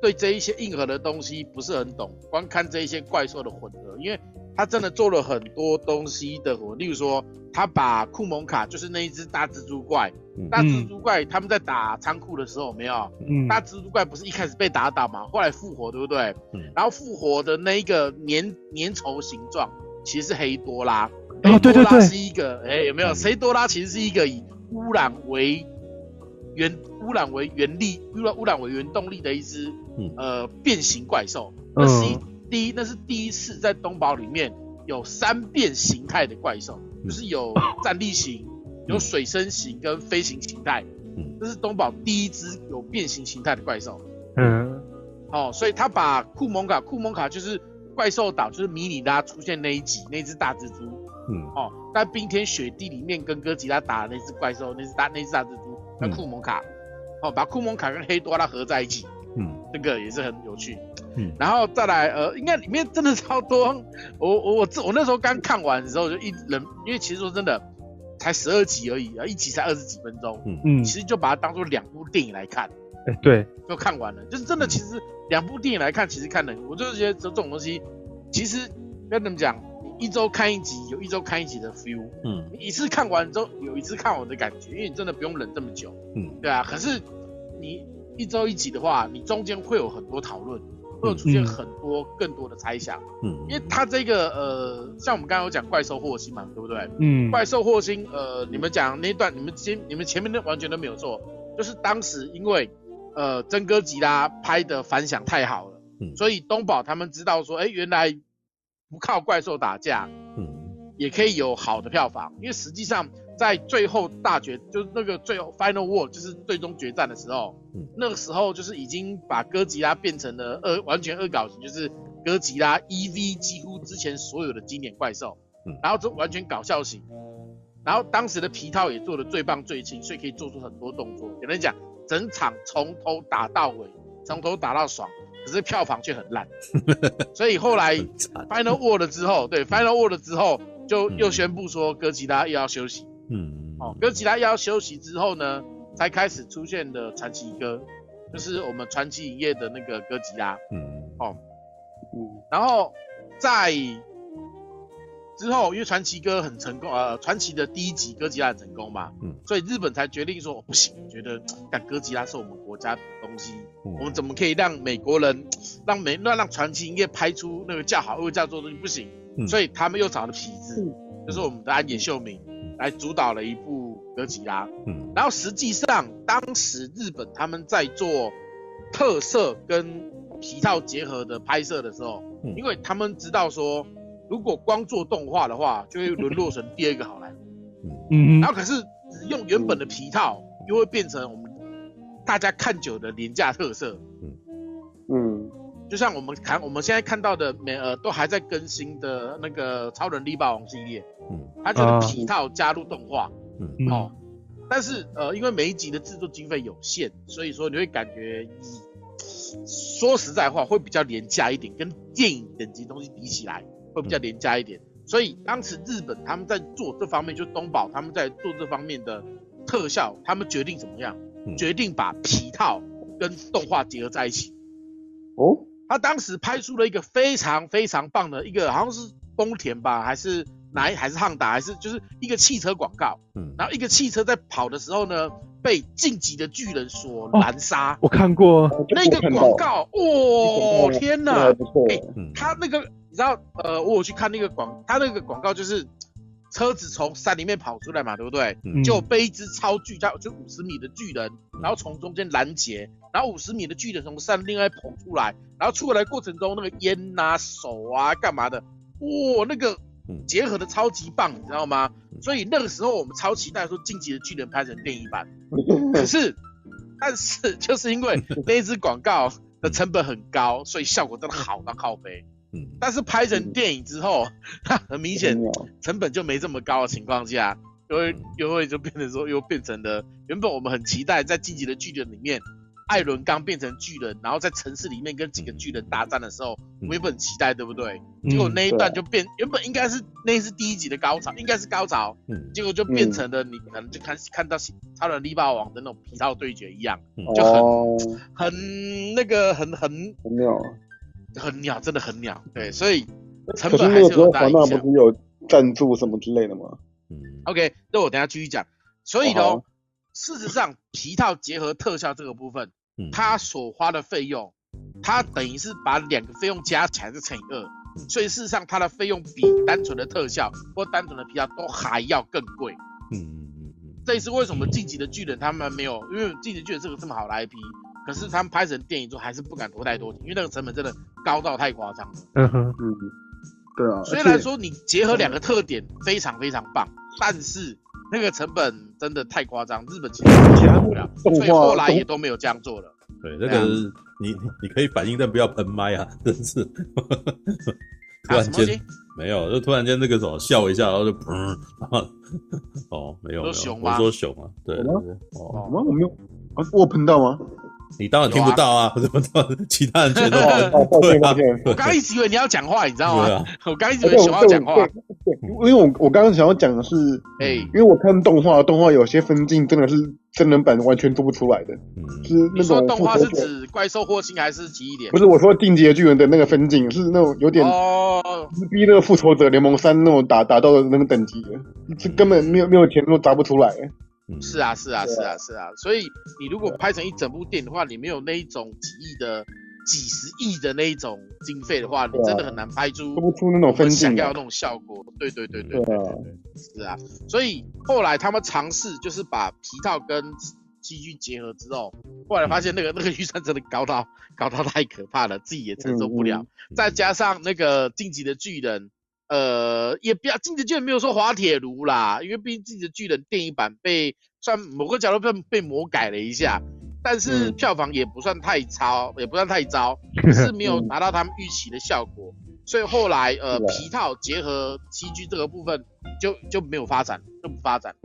对这一些硬核的东西不是很懂，光看这一些怪兽的混合，因为他真的做了很多东西的混合，例如说他把库蒙卡就是那一只大蜘蛛怪，嗯、大蜘蛛怪他们在打仓库的时候没有，嗯、大蜘蛛怪不是一开始被打倒嘛，后来复活对不对？嗯、然后复活的那一个粘粘稠形状其实是黑多拉，哦对对对，是一个哎有没有？谁多拉其实是一个以污染为原污染为原力，污染污染为原动力的一只、嗯、呃变形怪兽，那是第一，那是第一次在东宝里面有三变形态的怪兽，嗯、就是有站立型、嗯、有水生型跟飞行形态，嗯，这是东宝第一只有变形形态的怪兽，嗯，哦，所以他把库蒙卡，库蒙卡就是。怪兽岛就是迷你拉出现那一集那只大蜘蛛，嗯，哦，在冰天雪地里面跟哥吉拉打的那只怪兽，那只大那只大蜘蛛那库蒙卡，嗯、哦，把库蒙卡跟黑多拉合在一起，嗯，这个也是很有趣，嗯，然后再来，呃，应该里面真的超多，我我我我那时候刚看完的时候就一人，因为其实说真的，才十二集而已，啊，一集才二十几分钟，嗯。嗯，其实就把它当做两部电影来看。哎，对，就看完了，就是真的。其实两部电影来看，其实看的，我就是觉得这这种东西，其实要怎么讲，一周看一集，有一周看一集的 feel。嗯，你一次看完之后，有一次看完的感觉，因为你真的不用忍这么久。嗯，对啊。可是你一周一集的话，你中间会有很多讨论，会有出现很多更多的猜想。嗯，因为它这个呃，像我们刚刚有讲怪兽霍星嘛，对不对？嗯，怪兽霍星，呃，你们讲那段，你们前你们前面的完全都没有错，就是当时因为。呃，真哥吉拉拍的反响太好了，嗯，所以东宝他们知道说，哎，原来不靠怪兽打架，嗯，也可以有好的票房，因为实际上在最后大决，就是那个最后 final war，就是最终决战的时候，嗯，那个时候就是已经把哥吉拉变成了恶完全恶搞型，就是哥吉拉 EV 几乎之前所有的经典怪兽，嗯，然后就完全搞笑型，然后当时的皮套也做的最棒最轻，所以可以做出很多动作，有人讲。整场从头打到尾，从头打到爽，可是票房却很烂，(laughs) 所以后来 Final War 了之后，对 Final War 了之后，就又宣布说哥吉拉又要休息。嗯，哦，哥吉拉又要休息之后呢，才开始出现的传奇哥，就是我们传奇影业的那个哥吉拉。嗯，哦，嗯，然后在。之后，因为传奇哥很成功，呃，传奇的第一集哥吉拉很成功嘛，嗯，所以日本才决定说，哦、不行，觉得，但哥吉拉是我们国家的东西，嗯、我们怎么可以让美国人，(coughs) 让美，让让传奇影业拍出那个叫好又叫座的东西不行，嗯，所以他们又找了痞子，嗯、就是我们的安野秀明，来主导了一部哥吉拉，嗯，然后实际上当时日本他们在做特色跟皮套结合的拍摄的时候，嗯，因为他们知道说。如果光做动画的话，就会沦落成第二个好莱坞。嗯，然后可是只用原本的皮套，又会变成我们大家看久的廉价特色。嗯嗯，就像我们看我们现在看到的，每呃都还在更新的那个超人力霸王系列。嗯，它就是皮套加入动画。嗯哦，但是呃，因为每一集的制作经费有限，所以说你会感觉，说实在话，会比较廉价一点，跟电影等级东西比起来。会比较廉价一点，所以当时日本他们在做这方面，就东宝他们在做这方面的特效，他们决定怎么样？嗯、决定把皮套跟动画结合在一起。哦，他当时拍出了一个非常非常棒的一个，好像是丰田吧，还是哪一，还是汉达，还是就是一个汽车广告。嗯，然后一个汽车在跑的时候呢，被晋级的巨人所拦杀。哦、我看过那个广告，哦，天哪！哎，他那个。你知道，呃，我有去看那个广，他那个广告就是车子从山里面跑出来嘛，对不对？嗯。就背一只超巨，叫就五十米的巨人，然后从中间拦截，然后五十米的巨人从山另外跑出来，然后出来过程中那个烟啊、手啊、干嘛的，哇，那个结合的超级棒，你知道吗？所以那个时候我们超期待说《进击的巨人》拍成电影版，(laughs) 可是，但是就是因为那一支广告的成本很高，所以效果真的好到靠北。嗯，但是拍成电影之后，它 (laughs) 很明显成本就没这么高的情况下，又会又会就变成说又变成了原本我们很期待在《进击的巨人》里面，艾伦刚变成巨人，然后在城市里面跟几个巨人大战的时候，我们很期待，对不对？结果那一段就变，原本应该是那是第一集的高潮，应该是高潮，嗯，结果就变成了你可能就看看到超人力霸王的那种皮套对决一样，就很很那个很很没有。很鸟，真的很鸟，对，所以成本还是有大影响。可是那个时候华纳不是有赞助什么之类的吗？嗯，OK，那我等下继续讲。所以呢，哦、事实上皮套结合特效这个部分，嗯，它所花的费用，它等于是把两个费用加起来是乘以二，嗯，所以事实上它的费用比单纯的特效或单纯的皮套都还要更贵。嗯嗯嗯嗯，这也是为什么晋级的巨人他们没有，因为晋级的巨人是个这么好的 IP。可是他们拍成电影之后还是不敢投太多钱，因为那个成本真的高到太夸张了。嗯哼，嗯，对啊。虽然说你结合两个特点非常非常棒，但是那个成本真的太夸张，日本其实接受不了，所以后来也都没有这样做了。对，那个你 (laughs) 你可以反应，但不要喷麦啊！真是 (laughs) (laughs) 突然间没有，就突然间那个什么笑一下，然后就砰，然后哦，没有，没有，我说熊啊，对，哦，我没有，啊，我喷到吗？你当然听不到啊！(laughs) 怎么着？其他人全都对啊！我刚一直以为你要讲话，你知道吗？(laughs) 我刚一直以为想要讲话。对，因为我我刚刚想要讲的是，哎，因为我看动画，动画有些分镜真的是真人版完全做不出来的。嗯，是那种动画是指怪兽或星还是奇异点？不是，我说进击的巨人的那个分镜是那种有点哦，逼那个复仇者联盟三那种打打斗的那个等级的，这根本没有没有钱都砸不出来。是啊，是啊，是啊，是啊，所以你如果拍成一整部电影的话，你没有那一种几亿的、几十亿的那一种经费的话，你真的很难拍出不出那种分想要那种效果。对对对对对对，是啊。所以后来他们尝试就是把皮套跟戏剧结合之后，后来发现那个那个预算真的高到高到太可怕了，自己也承受不了。再加上那个晋级的巨人。呃，也不要，进击的巨人没有说滑铁卢啦，因为毕竟进击的巨人电影版被算某个角度被被魔改了一下，但是票房也不算太超，也不算太糟，(laughs) 是没有达到他们预期的效果，所以后来呃皮套结合 CG 这个部分就就没有发展，就不发展。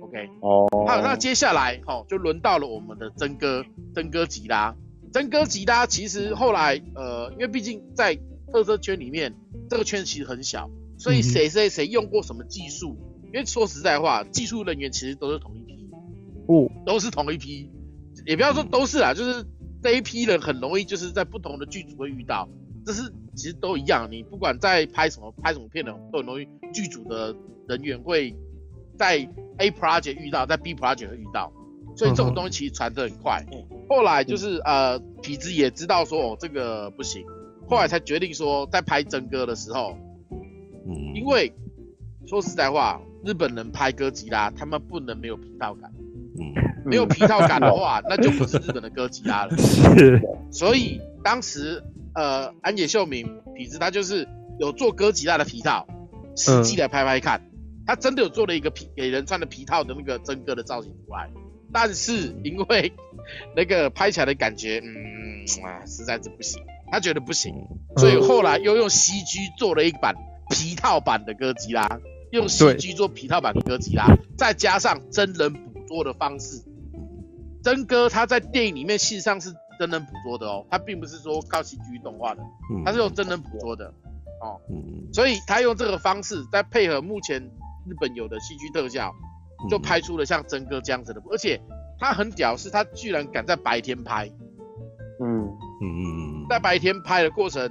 OK，哦，好，那接下来哦就轮到了我们的真哥真哥吉拉，真哥吉拉其实后来呃，因为毕竟在特色圈里面，这个圈其实很小，所以谁谁谁用过什么技术？因为说实在话，技术人员其实都是同一批，哦，都是同一批，也不要说都是啦，就是这一批人很容易就是在不同的剧组会遇到，这是其实都一样。你不管在拍什么拍什么片的，都很容易剧组的人员会在 A project 遇到，在 B project 会遇到，所以这种东西其实传得很快。后来就是呃，痞子也知道说哦，这个不行。后来才决定说，在拍真哥的时候，嗯，因为说实在话，日本人拍哥吉拉，他们不能没有皮套感，嗯，没有皮套感的话，(laughs) 那就不是日本的哥吉拉了。是，所以当时呃，安野秀明痞子他就是有做哥吉拉的皮套，实际来拍拍看，他真的有做了一个皮给人穿的皮套的那个真哥的造型出来，但是因为那个拍起来的感觉，嗯啊，实在是不行。他觉得不行，所以后来又用 CG 做了一版皮套版的哥吉拉，用 CG 做皮套版的哥吉拉，再加上真人捕捉的方式。真哥他在电影里面事实上是真人捕捉的哦，他并不是说靠 CG 动画的，他是用真人捕捉的哦。所以他用这个方式，再配合目前日本有的 CG 特效，就拍出了像真哥这样子的，而且他很屌，是他居然敢在白天拍。嗯嗯嗯嗯。在白天拍的过程，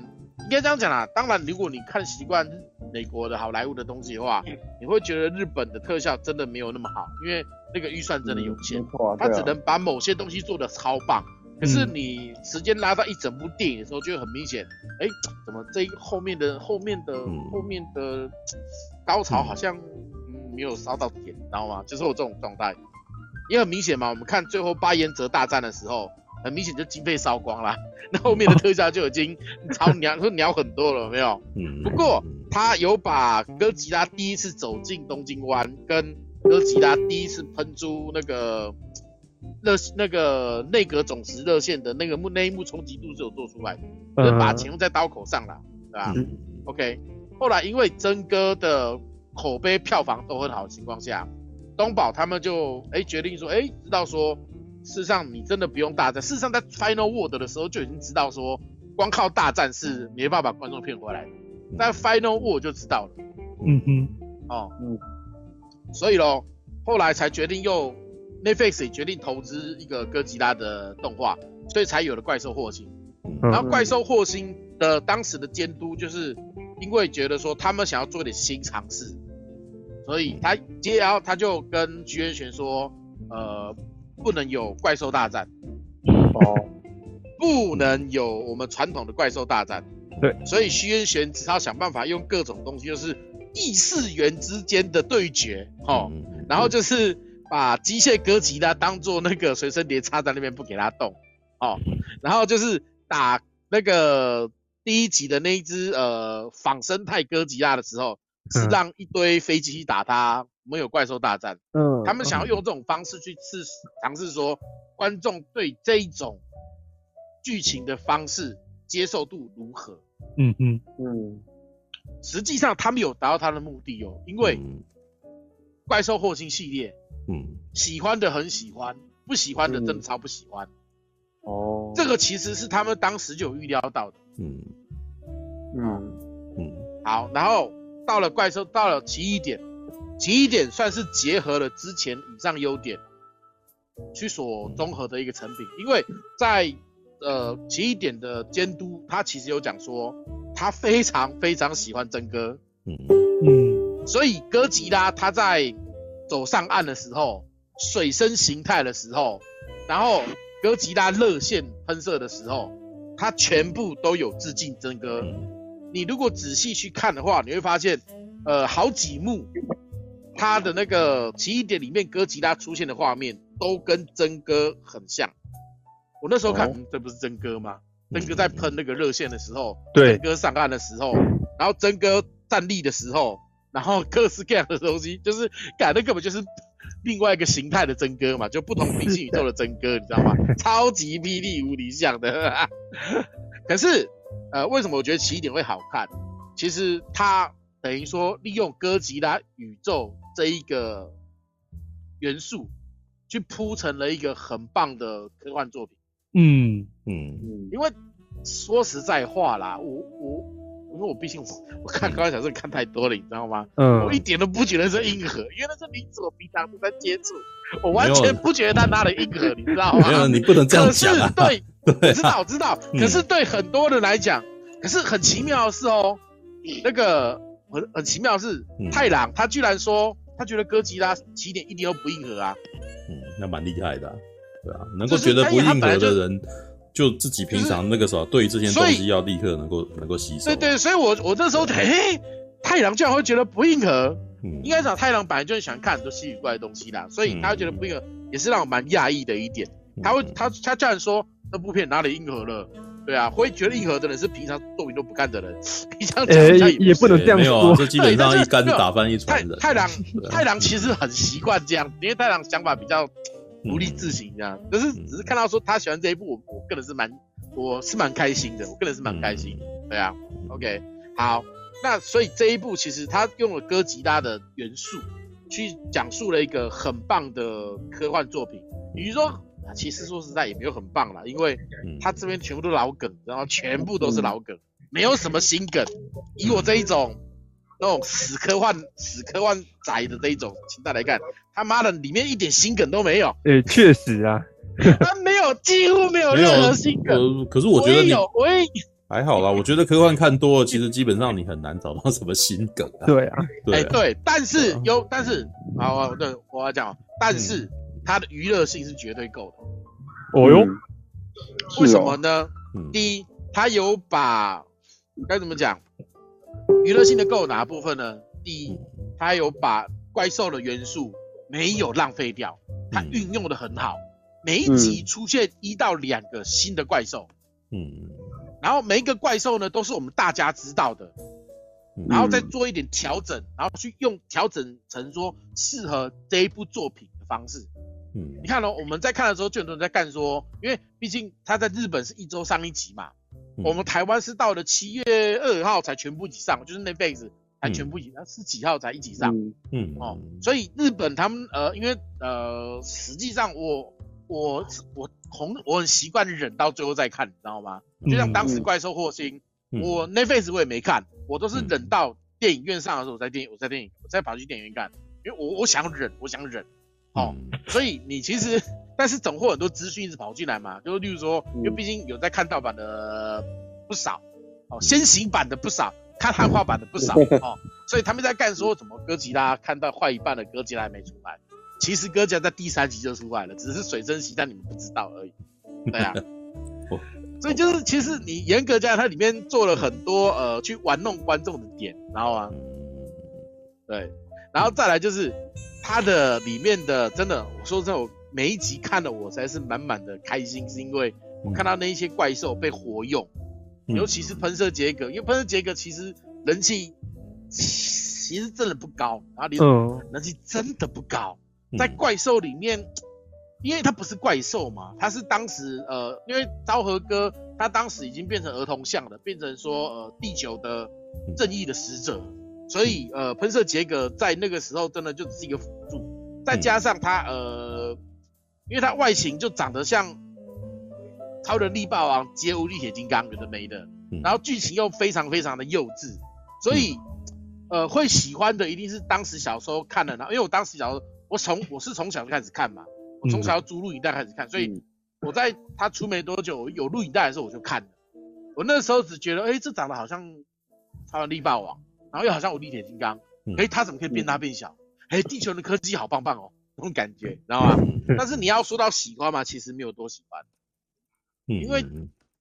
应该这样讲啦。当然，如果你看习惯美国的好莱坞的东西的话，你会觉得日本的特效真的没有那么好，因为那个预算真的有限，它只能把某些东西做的超棒。可是你时间拉到一整部电影的时候，就会很明显，哎，怎么这一后面的后面的后面的高潮好像嗯没有烧到点，你知道吗？就是我这种状态，也很明显嘛。我们看最后八原则大战的时候。很明显就经费烧光了，那后面的特效就已经超 (laughs) 鸟，说鸟很多了，有没有？嗯。不过他有把哥吉拉第一次走进东京湾，跟哥吉拉第一次喷出那个热那个内阁总时热线的那个幕那一幕冲击度是有做出来的，就是把钱用在刀口上了，对吧？嗯。OK。后来因为真哥的口碑票房都很好的情况下，东宝他们就哎、欸、决定说，哎、欸、知道说。事实上，你真的不用大战。事实上，在 Final Word 的时候就已经知道说，光靠大战是没办法把观众骗回来的。但 Final Word 就知道了。嗯哼。哦，嗯。所以咯，后来才决定用 Netflix 也决定投资一个哥吉拉的动画，所以才有了怪兽霍星。然后怪兽霍星的当时的监督就是因为觉得说他们想要做点新尝试，所以他接然后他就跟徐元玄说，呃。不能有怪兽大战。哦，不能有我们传统的怪兽大战。对，所以虚渊玄只好想办法用各种东西，就是异次元之间的对决，哦，然后就是把机械哥吉拉当做那个随身碟插在那边不给他动，哦，然后就是打那个第一集的那一只呃仿生态哥吉拉的时候，是让一堆飞机去打他。没有怪兽大战，嗯，他们想要用这种方式去试尝试说，观众对这一种剧情的方式接受度如何？嗯嗯嗯，实际上他们有达到他的目的哦，因为怪兽霍星系列，嗯，喜欢的很喜欢，不喜欢的真的超不喜欢。哦，这个其实是他们当时就有预料到的。嗯嗯。嗯，好，然后到了怪兽，到了奇异点，奇异点算是结合了之前以上优点，去所综合的一个成品。因为在呃奇异点的监督，他其实有讲说，他非常非常喜欢真哥，嗯嗯，所以哥吉拉他在走上岸的时候，水生形态的时候，然后哥吉拉热线喷射的时候，他全部都有致敬真哥。你如果仔细去看的话，你会发现，呃，好几幕，他的那个奇异点里面哥吉拉出现的画面都跟真哥很像。我那时候看，这不是真哥吗？真哥在喷那个热线的时候，对，真哥上岸的时候，然后真哥站立的时候，然后各式各样的东西，就是改的根本就是另外一个形态的真哥嘛，就不同平行宇宙的真哥，你知道吗？(laughs) 超级霹雳无敌像的，(laughs) 可是。呃，为什么我觉得奇异点会好看？其实它等于说利用哥吉拉宇宙这一个元素，去铺成了一个很棒的科幻作品。嗯嗯嗯。因为说实在话啦，我我因为我毕竟我我看科幻小说看太多了，你知道吗？嗯。我一点都不觉得是硬核，因为那是名字我平常都在接触，我完全不觉得他拿了硬核，你知道吗？(laughs) 没有，你不能这样讲啊。对。(laughs) 我知道，我知道，可是对很多人来讲，可是很奇妙的是哦，那个很很奇妙的是，太郎他居然说他觉得哥吉拉起点一点都不硬核啊，嗯，那蛮厉害的，对啊，能够觉得不硬核的人，就自己平常那个时候对于这些东西要立刻能够能够吸收，对对，所以我我那时候嘿，太郎居然会觉得不硬核，应该讲太郎本来就很喜欢看很多稀奇怪的东西啦，所以他会觉得不硬核，也是让我蛮讶异的一点，他会他他居然说。那部片哪里硬核了？对啊，会觉得硬核的人是平常作品都不干的人。(laughs) 平常讲也、欸、也不能这样说，没有啊，这基本上一竿子打翻一船人。太郎 (laughs) 太郎其实很习惯这样，因为太郎想法比较独立自行这样。可、嗯、是只是看到说他喜欢这一部，我我个人是蛮我是蛮开心的，我个人是蛮开心。对啊，OK，好，那所以这一部其实他用了哥吉拉的元素去讲述了一个很棒的科幻作品，比如说。其实说实在也没有很棒啦，因为他这边全部都老梗，然后全部都是老梗，没有什么新梗。以我这一种那种死科幻、死科幻宅的这一种心态来看，他妈的里面一点新梗都没有。诶，确实啊，他没有，几乎没有任何新梗。呃，可是我觉得你有，我也还好啦。我觉得科幻看多了，其实基本上你很难找到什么新梗啊。对啊，对对，但是有，但是好，对，我要讲，但是。它的娱乐性是绝对够的。哦哟，为什么呢？第一，它有把该怎么讲，娱乐性的够哪部分呢？第一，它有把怪兽的元素没有浪费掉，它运用的很好。每一集出现一到两个新的怪兽，嗯，然后每一个怪兽呢都是我们大家知道的，然后再做一点调整，然后去用调整成说适合这一部作品的方式。嗯，你看哦，我们在看的时候，就很多人在干说，因为毕竟他在日本是一周上一集嘛，嗯、我们台湾是到了七月二号才全部一起上，就是那辈子才全部一起，那、嗯、是几号才一起上？嗯。哦，所以日本他们呃，因为呃，实际上我我我红我很习惯忍到最后再看，你知道吗？就像当时怪兽霍星，嗯、我那辈子我也没看，我都是忍到电影院上的时候，我在电影我在电影我再跑去电影院看，因为我我想忍，我想忍。哦，所以你其实，(laughs) 但是总会有很多资讯一直跑进来嘛，就例如说，因为毕竟有在看盗版的不少，哦，先行版的不少，看汉化版的不少，(laughs) 哦，所以他们在干说怎么哥吉拉看到坏一半的哥吉拉还没出来，其实哥吉拉在第三集就出来了，只是水蒸气，但你们不知道而已，(laughs) 对啊，所以就是其实你严格讲，它里面做了很多呃去玩弄观众的点，然后啊，对，然后再来就是。它的里面的真的，我说真的，我每一集看了我才是满满的开心，是因为我看到那一些怪兽被活用，嗯、尤其是喷射杰格，因为喷射杰格其实人气其实真的不高，然后你人气真的不高，嗯、在怪兽里面因为他不是怪兽嘛，他是当时呃，因为昭和哥他当时已经变成儿童像了，变成说呃地球的正义的使者，所以呃喷射杰格在那个时候真的就只是一个辅助，再加上他呃，因为他外形就长得像超人力霸王街无力铁金刚有的没的，然后剧情又非常非常的幼稚，所以呃会喜欢的一定是当时小时候看的，然后因为我当时小时候我从我是从小就开始看嘛。我从小要租录影带开始看，所以我在他出没多久有录影带的时候我就看了。我那时候只觉得，哎、欸，这长得好像超人力霸王，然后又好像无敌铁金刚，哎、欸，他怎么可以变大变小？哎、欸，地球的科技好棒棒哦，那种感觉，知道吗？但是你要说到喜欢嘛，其实没有多喜欢，因为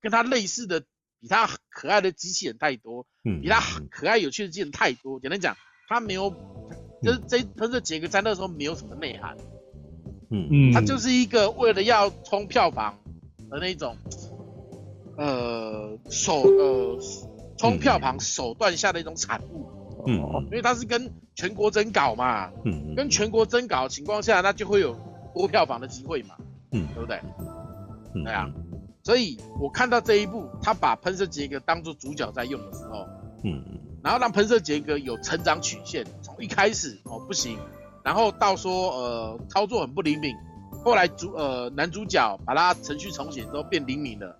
跟他类似的、比他可爱的机器人太多，比他可爱有趣的机器人太多。简单讲，他没有，就是这喷射杰格在那时候没有什么内涵。嗯嗯，它就是一个为了要冲票房的那种，呃手呃冲票房手段下的一种产物。嗯，因为它是跟全国征稿嘛，嗯，跟全国征稿情况下，那就会有多票房的机会嘛，嗯，对不对？嗯，对啊，所以我看到这一部，他把喷射杰格当做主角在用的时候，嗯嗯，然后让喷射杰格有成长曲线，从一开始哦不行。然后到说呃操作很不灵敏，后来主呃男主角把他程序重写之后变灵敏了，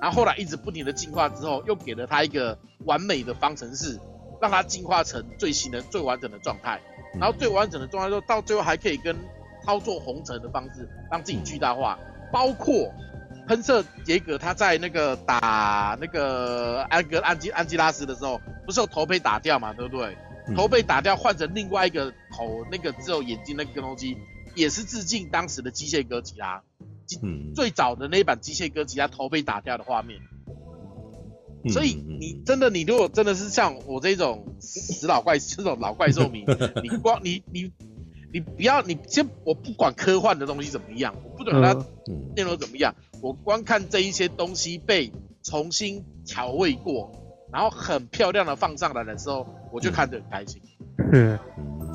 然后后来一直不停的进化之后，又给了他一个完美的方程式，让他进化成最新的最完整的状态，然后最完整的状态之后，到最后还可以跟操作红尘的方式让自己巨大化，包括喷射杰格他在那个打那个安格安吉安吉拉斯的时候，不是有头被打掉嘛，对不对？头被打掉，换成另外一个头，那个只有眼睛那个东西，也是致敬当时的机械哥吉拉，嗯，最早的那一版机械哥吉拉头被打掉的画面。所以你真的，你如果真的是像我这种死老怪这种老怪兽迷，(laughs) 你光你你你不要，你先我不管科幻的东西怎么样，我不管它内容怎么样，我光看这一些东西被重新调味过，然后很漂亮的放上来的时候。我就看着很开心，嗯，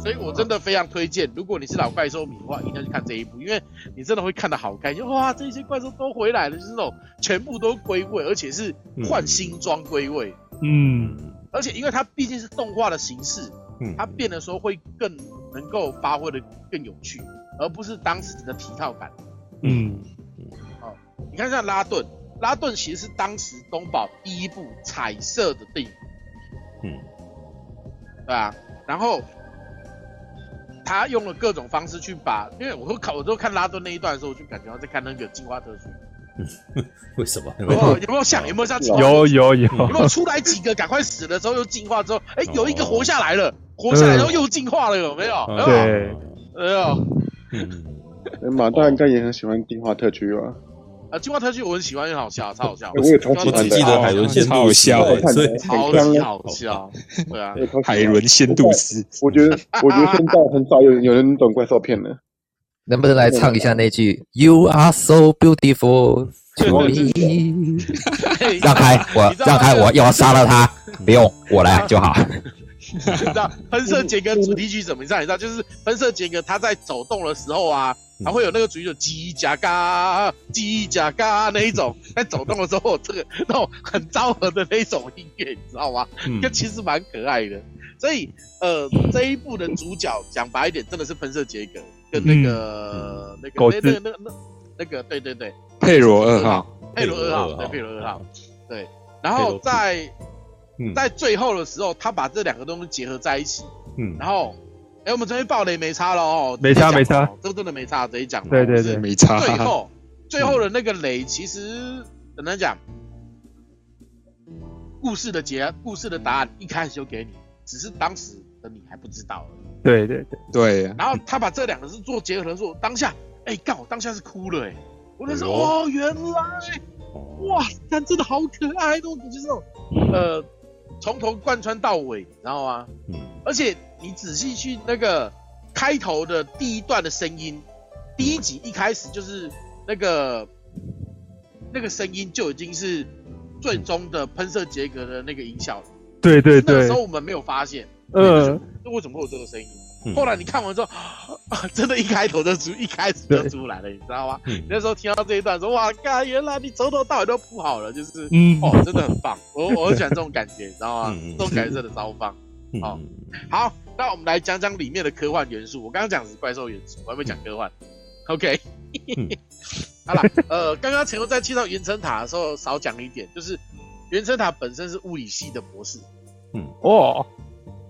所以我真的非常推荐，如果你是老怪兽迷的话，一定要去看这一部，因为你真的会看得好开心，哇，这些怪兽都回来了，就是那种全部都归位，而且是换新装归位，嗯，而且因为它毕竟是动画的形式，嗯，它变的时候会更能够发挥的更有趣，而不是当时的皮套感，嗯，好，你看像拉顿，拉顿其实是当时东宝第一部彩色的电影，嗯。对啊，然后他用了各种方式去把，因为我都看，我都看拉顿那一段的时候，我就感觉他在看那个进化特区。(laughs) 为什么？有没有，有没有像？有没有像？有有有。有没有出来几个？赶快死了之后又进化之后，哎，有一个活下来了，活下来然后又进化了，有没有？对，没有。嗯，马大应该也很喜欢进化特区吧？啊，进化特区我很喜欢，很好笑，超好笑。我也超喜欢记得海伦仙度笑，所以超级好笑。对啊，海伦仙度丝。我觉得，我觉得现在很少有有人懂怪兽片了。(laughs) 能不能来唱一下那句 “You are so beautiful”？(laughs) 让开，(laughs) 我让开，我要杀了他，不用我来就好。你知道喷射杰哥主题曲怎么样？你知道，就是喷射杰哥他在走动的时候啊。还会有那个主角机甲嘎机甲嘎那一种，(laughs) 在走动的时候，这个那种很昭和的那种音乐，你知道吗？那、嗯、其实蛮可爱的。所以，呃，这一部的主角讲白一点，真的是喷射杰格跟那个、嗯、那个那那那那那个对对对，佩罗二号，佩罗二号，对佩罗二号，对。然后在在最后的时候，他把这两个东西结合在一起，嗯，然后。哎、欸，我们这边爆雷没差了哦，没差没差，这个真的没差，这一讲。对对对，没差。最后，最后的那个雷，其实怎么讲？故事的结，故事的答案一开始就给你，只是当时的你还不知道。对对对对。然后他把这两个是做结合的时候，当下，哎、欸，刚好当下是哭了，哎，我那时候，哦，原来，哇，但真的好可爱，那种就是那种，呃。从头贯穿到尾，你知道吗？嗯，而且你仔细去那个开头的第一段的声音，第一集一开始就是那个那个声音就已经是最终的喷射杰格的那个音效了。对对对，那个时候我们没有发现，嗯，那为什么会有这个声音？后来你看完之后，啊，(gasps) 真的，一开头就出，一开始就出来了，你知道吗？嗯、那时候听到这一段说，哇，嘎，原来你从头到尾都铺好了，就是，嗯，哦，真的很棒，我我很喜欢这种感觉，你知道吗？嗯、这种感觉真的超棒。好，好，那我们来讲讲里面的科幻元素。我刚刚讲的是怪兽元素，我还没讲科幻。OK，(laughs) 好了，呃，刚刚前后在介绍云层塔的时候少讲一点，就是云层塔本身是物理系的博士。嗯，哦，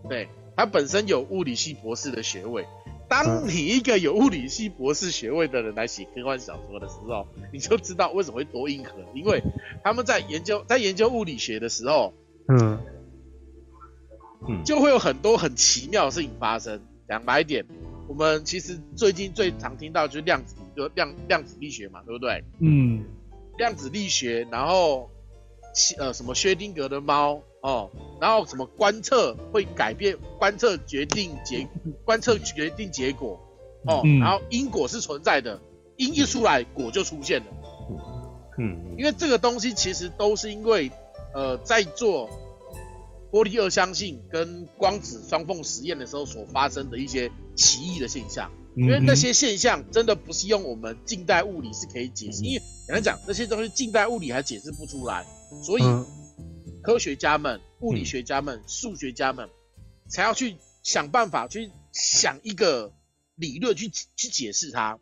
对。他本身有物理系博士的学位。当你一个有物理系博士学位的人来写科幻小说的时候，你就知道为什么会多硬核。因为他们在研究 (laughs) 在研究物理学的时候，嗯，就会有很多很奇妙的事情发生。讲白一点，我们其实最近最常听到就是量子，就量量子力学嘛，对不对？嗯，量子力学，然后呃什么薛丁格的猫。哦，然后什么观测会改变，观测决定结，(laughs) 观测决定结果，哦，嗯、然后因果是存在的，因一出来果就出现了，嗯，因为这个东西其实都是因为，呃，在做玻璃二相性跟光子双缝实验的时候所发生的一些奇异的现象，因为那些现象真的不是用我们近代物理是可以解释，因为简单讲，那些东西近代物理还解释不出来，所以。科学家们、物理学家们、数学家们，才要去想办法去想一个理论去去解释它。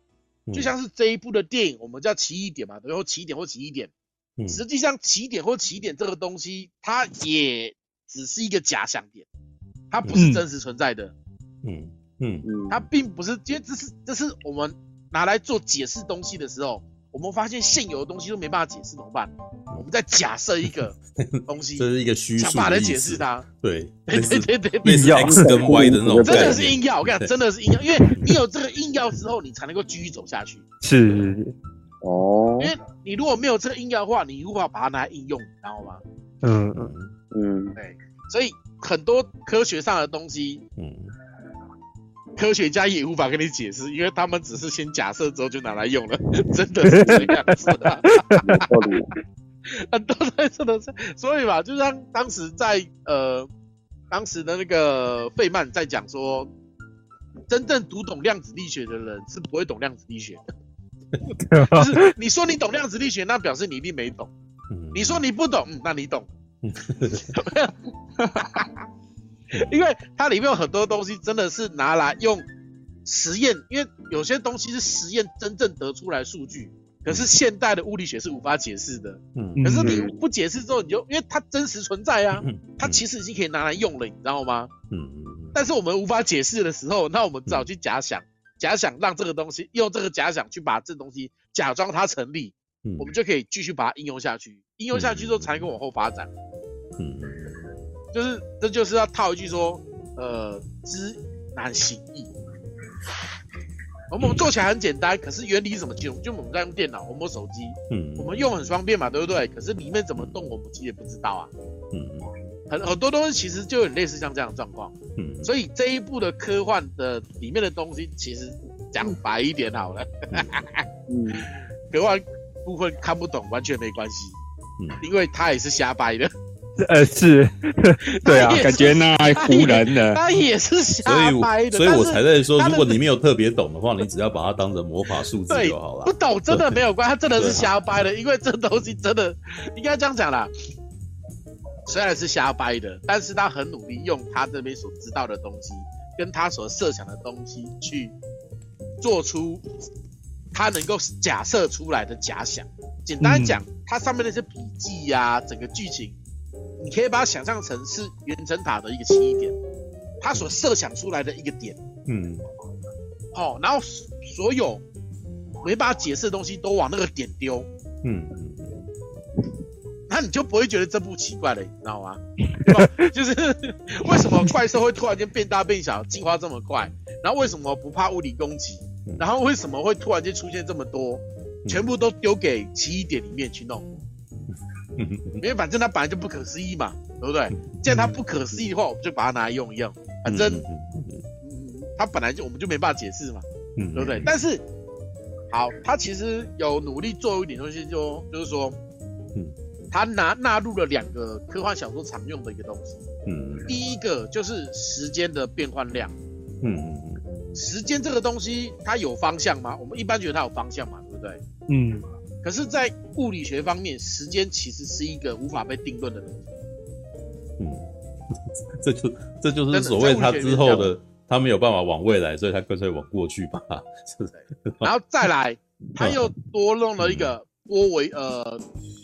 就像是这一部的电影，我们叫奇异点嘛，然后奇异点或奇异点。实际上，奇点或奇点这个东西，它也只是一个假想点，它不是真实存在的。嗯嗯嗯，它并不是，因为这是这是我们拿来做解释东西的时候。我们发现现有的东西都没办法解释，怎么办？我们再假设一个 (laughs) 东西，这是一个虚数，想办法来解释它。对，对对对对，硬要 X 跟 Y 的那种，真的是硬要。我跟你讲，真的是硬要，因为你有这个硬要之后，你才能够继续走下去。(laughs) 是，哦，因为你如果没有这个硬要的话，你无法把它拿来应用，你知道吗？嗯嗯嗯，对，所以很多科学上的东西，嗯。科学家也无法跟你解释，因为他们只是先假设之后就拿来用了，(laughs) 真的是这样子的。(laughs) 很多在说的是，所以嘛，就像当时在呃，当时的那个费曼在讲说，真正读懂量子力学的人是不会懂量子力学的。(laughs) 就是你说你懂量子力学，那表示你一定没懂。你说你不懂，嗯，那你懂。因为它里面有很多东西真的是拿来用实验，因为有些东西是实验真正得出来数据，可是现代的物理学是无法解释的。嗯，可是你不解释之后，你就因为它真实存在啊，它其实已经可以拿来用了，你知道吗？嗯，但是我们无法解释的时候，那我们只好去假想，假想让这个东西用这个假想去把这东西假装它成立，我们就可以继续把它应用下去，应用下去之后才能够往后发展。嗯。就是，这就是要套一句说，呃，知难行易。我们做起来很简单，可是原理怎么用？就我们在用电脑，我们手机，嗯，我们用很方便嘛，对不对？可是里面怎么动，我们其实也不知道啊。嗯，很很多东西其实就很类似像这样的状况。嗯，所以这一部的科幻的里面的东西，其实讲白一点好了，嗯，(laughs) 科幻部分看不懂完全没关系，嗯，因为他也是瞎掰的。呃，是，(laughs) 对啊，感觉那唬人的，他也是瞎掰的，所以，所以我才在说，如果你没有特别懂的话，你只要把它当成魔法数字就好了。不懂真的没有关系，他真的是瞎掰的，因为这东西真的应该这样讲啦。虽然是瞎掰的，但是他很努力用他这边所知道的东西，跟他所设想的东西去做出他能够假设出来的假想。简单讲，它上面那些笔记呀，整个剧情。你可以把它想象成是原城塔的一个奇异点，它所设想出来的一个点，嗯，好、哦，然后所有没办法解释的东西都往那个点丢，嗯，那你就不会觉得这部奇怪了，你知道吗？(laughs) 就是为什么怪兽会突然间变大变小，进化这么快？然后为什么不怕物理攻击？然后为什么会突然间出现这么多？全部都丢给奇异点里面去弄。(laughs) 因为反正它本来就不可思议嘛，对不对？既然它不可思议的话，我们就把它拿来用一用。反正，嗯，它本来就我们就没办法解释嘛，对不对？但是，好，它其实有努力做一点东西就，就就是说，嗯，它拿纳入了两个科幻小说常用的一个东西，嗯，第一个就是时间的变换量，嗯嗯嗯。时间这个东西，它有方向吗？我们一般觉得它有方向嘛，对不对？嗯。可是，在物理学方面，时间其实是一个无法被定论的东西。嗯，(laughs) 这就这就是所谓他之后的，他没有办法往未来，所以他干脆往过去吧。是 (laughs) 是然后再来，他又多弄了一个多维呃，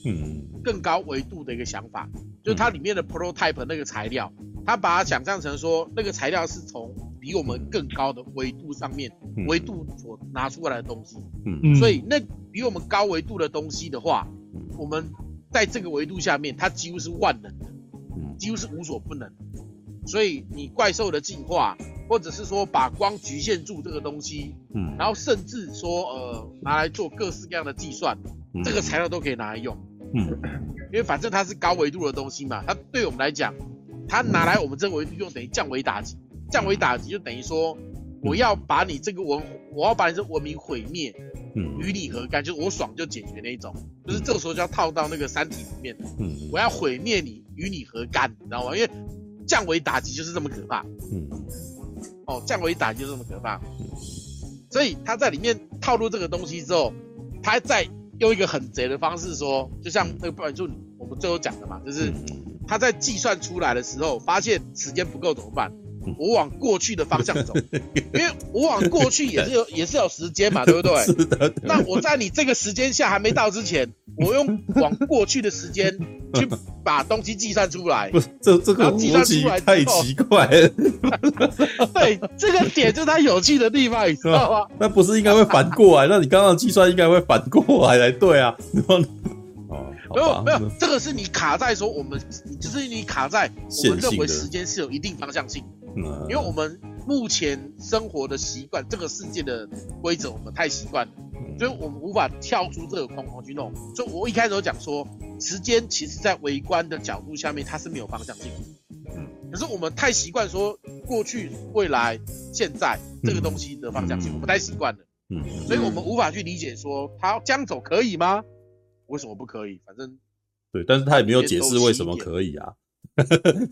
嗯，更高维度的一个想法，就是它里面的 prototype 那个材料，他把它想象成说，那个材料是从比我们更高的维度上面维度所拿出来的东西。嗯，所以那比我们高维度的东西的话，我们在这个维度下面，它几乎是万能的。几乎是无所不能，所以你怪兽的进化，或者是说把光局限住这个东西，嗯，然后甚至说呃拿来做各式各样的计算，嗯，这个材料都可以拿来用，嗯，因为反正它是高维度的东西嘛，它对我们来讲，它拿来我们这个维度用等于降维打击，降维打击就等于说我要把你这个文，我要把你这文明毁灭。嗯，与你何干？就是我爽就解决那一种，就是这个时候就要套到那个三体里面。嗯，我要毁灭你，与你何干？你知道吗？因为降维打击就是这么可怕。嗯，哦，降维打击就是这么可怕。嗯，所以他在里面套路这个东西之后，他在用一个很贼的方式说，就像那个不然就我们最后讲的嘛，就是他在计算出来的时候，发现时间不够怎么办？我往过去的方向走，(laughs) 因为我往过去也是有也是有时间嘛，(laughs) 对不对？是的。那我在你这个时间下还没到之前，我用往过去的时间去把东西计算出来。(laughs) 不是，这这个逻辑太奇怪了。对，这个点就是它有趣的地方，你知道吗？那不是应该会反过来？那你刚刚计算应该会反过来才对啊。没有没有，这个是你卡在说我们，就是你卡在我们认为时间是有一定方向性的。因为我们目前生活的习惯，这个世界的规则我们太习惯了，所以我们无法跳出这个框框去弄。所以我一开始有讲说，时间其实在微观的角度下面，它是没有方向性的。嗯，可是我们太习惯说过去、未来、现在这个东西的方向性，我们太习惯了。嗯，所以我们无法去理解说，他这样走可以吗？为什么不可以？反正对，但是他也没有解释为什么可以啊。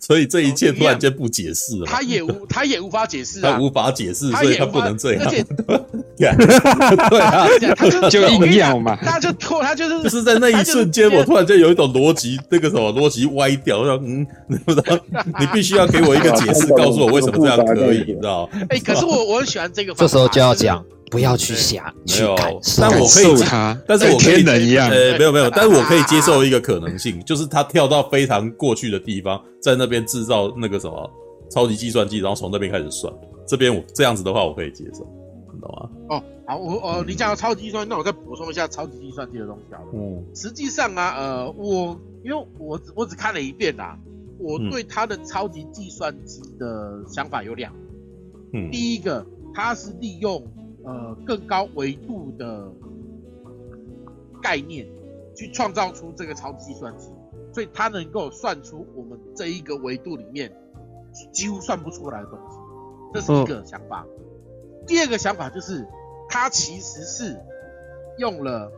所以这一切突然间不解释了，他也无他也无法解释，他无法解释，所以他不能这样。而且，对啊，(laughs) 他就就硬要嘛，他就突他就是就是在那一瞬间，我突然间有一种逻辑，那个什么逻辑歪掉，我说嗯，你不知道，你必须要给我一个解释，(laughs) 告诉我为什么这样可以，你知道？哎，可是我我很喜欢这个，这时候就要讲。不要去想，没有，但我可以他，但是我可以天人一样，呃，没有没有，但是我可以接受一个可能性，就是他跳到非常过去的地方，在那边制造那个什么超级计算机，然后从那边开始算。这边我这样子的话，我可以接受，你懂吗？哦，好，我哦，你讲到超级计算，那我再补充一下超级计算机的东西好了。嗯，实际上啊，呃，我因为我只我只看了一遍啊，我对他的超级计算机的想法有两，嗯，第一个，他是利用。呃，更高维度的概念去创造出这个超级计算机，所以它能够算出我们这一个维度里面几乎算不出来的东西，这是一个想法。嗯、第二个想法就是，它其实是用了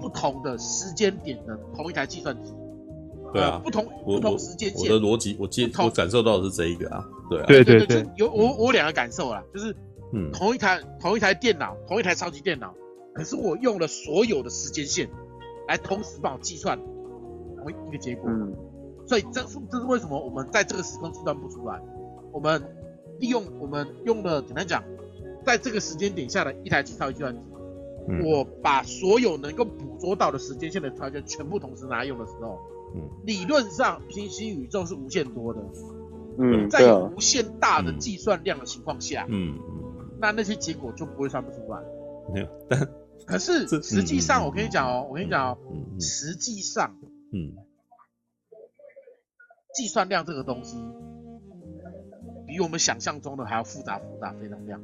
不同的时间点的同一台计算机。对啊，呃、不同不同时间线。我的逻辑，我接同我感受到的是这一个啊。对啊，对对对，有我我两个感受啦，就是。嗯，同一台同一台电脑，同一台超级电脑，可是我用了所有的时间线来同时帮我计算同一个结果。嗯，所以这是这是为什么我们在这个时空计算不出来？我们利用我们用的简单讲，在这个时间点下的一台超级计算机，嗯，我把所有能够捕捉到的时间线的条件全部同时拿来用的时候，嗯，理论上平行宇宙是无限多的。嗯，在有无限大的计算量的情况下，嗯。嗯那那些结果就不会算不出来。没有，但可是实际上，我跟你讲哦，我跟你讲哦，实际上，嗯，计算量这个东西比我们想象中的还要复杂复杂非常量。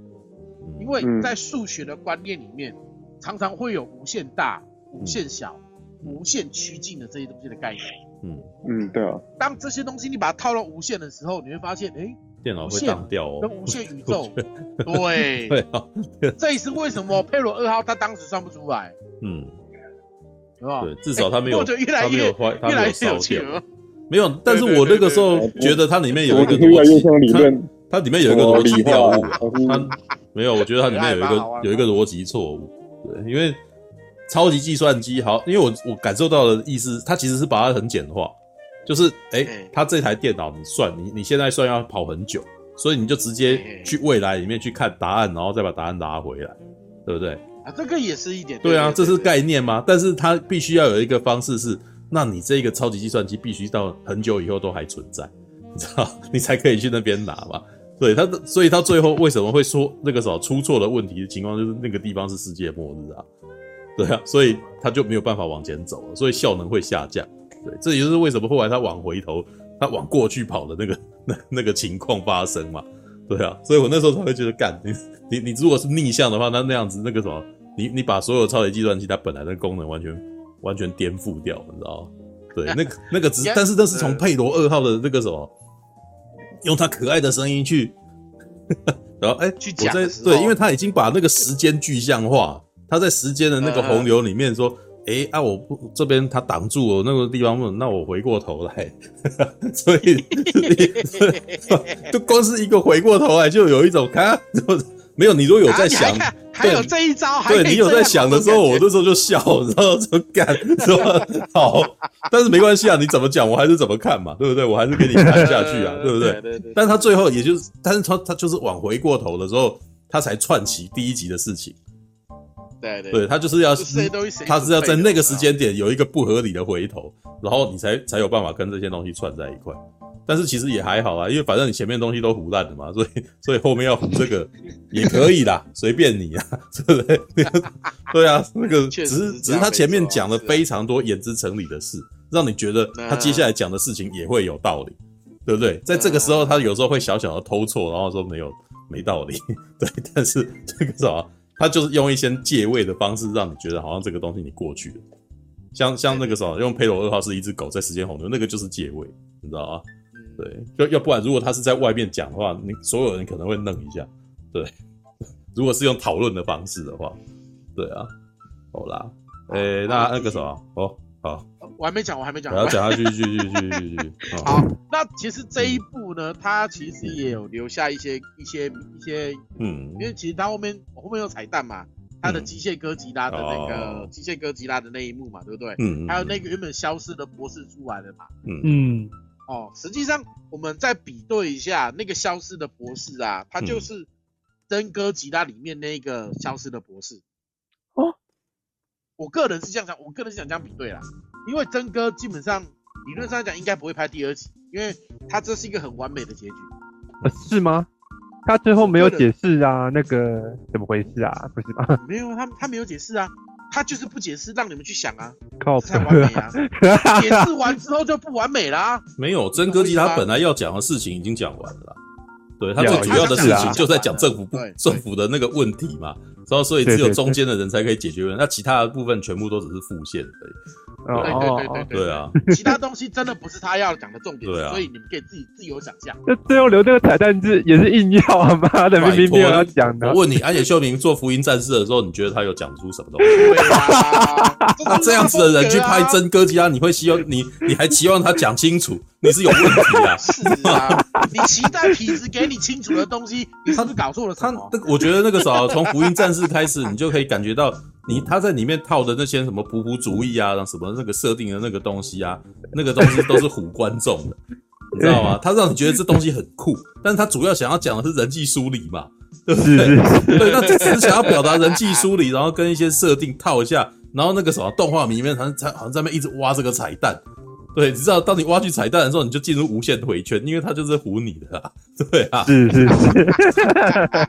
因为在数学的观念里面，常常会有无限大、无限小、无限趋近的这些东西的概念。嗯嗯，对啊。当这些东西你把它套到无限的时候，你会发现，哎。电脑会当掉哦，跟无限宇宙，(laughs) 对，(laughs) 对啊，这也是为什么佩罗二号他当时算不出来，嗯，是吧？对，至少他没有，越来越，越来越有钱，没有。但是我那个时候觉得它里面有一个逻辑，它里面有一个逻辑谬误，它 (laughs) 没有，我觉得它里面有一个有一个逻辑错误，对，因为超级计算机好，因为我我感受到的意思，它其实是把它很简化，就是哎、欸，它这台电脑你算你你现在算要跑很久，所以你就直接去未来里面去看答案，然后再把答案拿回来，对不对？啊，这个也是一点。对啊，这是概念吗？但是它必须要有一个方式是，那你这个超级计算机必须到很久以后都还存在，你知道，你才可以去那边拿嘛。(laughs) 对，他的，所以他最后为什么会说那个什么出错的问题的情况，就是那个地方是世界末日啊。对啊，所以他就没有办法往前走了，所以效能会下降。对，这也就是为什么后来他往回头，他往过去跑的那个那那个情况发生嘛。对啊，所以我那时候才会觉得，干你你你如果是逆向的话，那那样子那个什么，你你把所有超级计算机它本来的功能完全完全颠覆掉，你知道吗？对，那个那个只，(laughs) 但是那是从佩罗二号的那个什么，用他可爱的声音去，(laughs) 然后哎，欸、去讲在对，因为他已经把那个时间具象化。他在时间的那个洪流里面说：“哎、欸、啊，我不这边他挡住我那个地方问，那我回过头来。(laughs) ”所以，(laughs) 就光是一个回过头来，就有一种看，就 (laughs) 没有你如果有在想，啊、还，还有这一招，对你有在想的时候，我那时候就笑，然后就干，是吧好，但是没关系啊，你怎么讲，我还是怎么看嘛，对不对？我还是给你看下去啊，对不对？对对对。但是他最后也就是，但是他他就是往回过头的时候，他才串起第一集的事情。对对，对他就是要，他是要在那个时间点有一个不合理的回头，然后你才才有办法跟这些东西串在一块。但是其实也还好啊，因为反正你前面东西都糊烂了嘛，所以所以后面要糊这个 (laughs) 也可以啦，随便你啊，对不对？(laughs) 对啊，那个只是只是他前面讲了非常多言之成理的事，让你觉得他接下来讲的事情也会有道理，对不对？在这个时候，他有时候会小小的偷错，然后说没有没道理，(laughs) 对，但是这个什么？他就是用一些借位的方式，让你觉得好像这个东西你过去了，像像那个时候用佩罗二号是一只狗在时间洪流，那个就是借位，你知道吗？对，要要不然如果他是在外面讲的话，你所有人可能会愣一下。对，(laughs) 如果是用讨论的方式的话，对啊，好啦，诶、欸，那那个什么，哦，好。我还没讲，我还没讲。我要讲下去，继续，继续，继续。好，那其实这一部呢，它其实也有留下一些、一些、一些，嗯，因为其实它后面后面有彩蛋嘛，它的机械哥吉拉的那个机械哥吉拉的那一幕嘛，对不对？嗯。还有那个原本消失的博士出来了嘛？嗯嗯。哦，实际上我们再比对一下那个消失的博士啊，他就是真哥吉拉里面那个消失的博士。哦。我个人是这样想，我个人是想这样比对啦。因为真哥基本上理论上来讲应该不会拍第二集，因为他这是一个很完美的结局。呃，是吗？他最后没有解释啊，那个怎么回事啊？(laughs) 不是吗？没有，他他没有解释啊，他就是不解释，让你们去想啊，靠，才完美啊！(laughs) 解释完之后就不完美啦、啊。没有，真哥其实他本来要讲的事情已经讲完了，对，他最主要的事情就在讲政府不政府的那个问题嘛，然后所以只有中间的人才可以解决问题，那其他的部分全部都只是副线而已。对对对对对，啊，其他东西真的不是他要讲的重点，对啊，所以你们可以自己自由想象。那最后留那个彩蛋是也是硬要啊，妈的，明明没有要讲的。我问你，安野秀明做福音战士的时候，你觉得他有讲出什么东西？那 (laughs) 这样子的人去拍真哥吉拉，你会希望你你还期望他讲清楚？你是有问题 (laughs) 啊！(laughs) 是啊，你期待痞子给你清楚的东西，你是不是搞错了什么？他，我觉得那个时候从福音战士开始，你就可以感觉到。你他在里面套的那些什么普普主义啊，让什么那个设定的那个东西啊，那个东西都是唬观众的，你知道吗？他让你觉得这东西很酷，但是他主要想要讲的是人际梳理嘛，对不对？对，那只是想要表达人际梳理，然后跟一些设定套一下，然后那个什么动画里面，他他好像在那边一直挖这个彩蛋。对，你知道，当你挖去彩蛋的时候，你就进入无限回圈，因为他就是唬你的啊，对啊，是是是，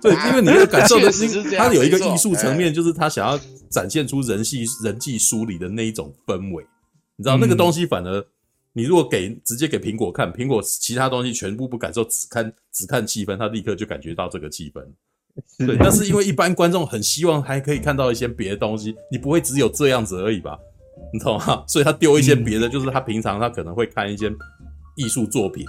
对，因为你要感受的 (laughs) 是，他有一个艺术层面，就是他想要展现出人系人际疏离的那一种氛围，你知道那个东西，反而你如果给直接给苹果看，苹果其他东西全部不感受，只看只看气氛，他立刻就感觉到这个气氛，对，但是因为一般观众很希望还可以看到一些别的东西，你不会只有这样子而已吧？你懂吗？所以他丢一些别的，就是他平常他可能会看一些艺术作品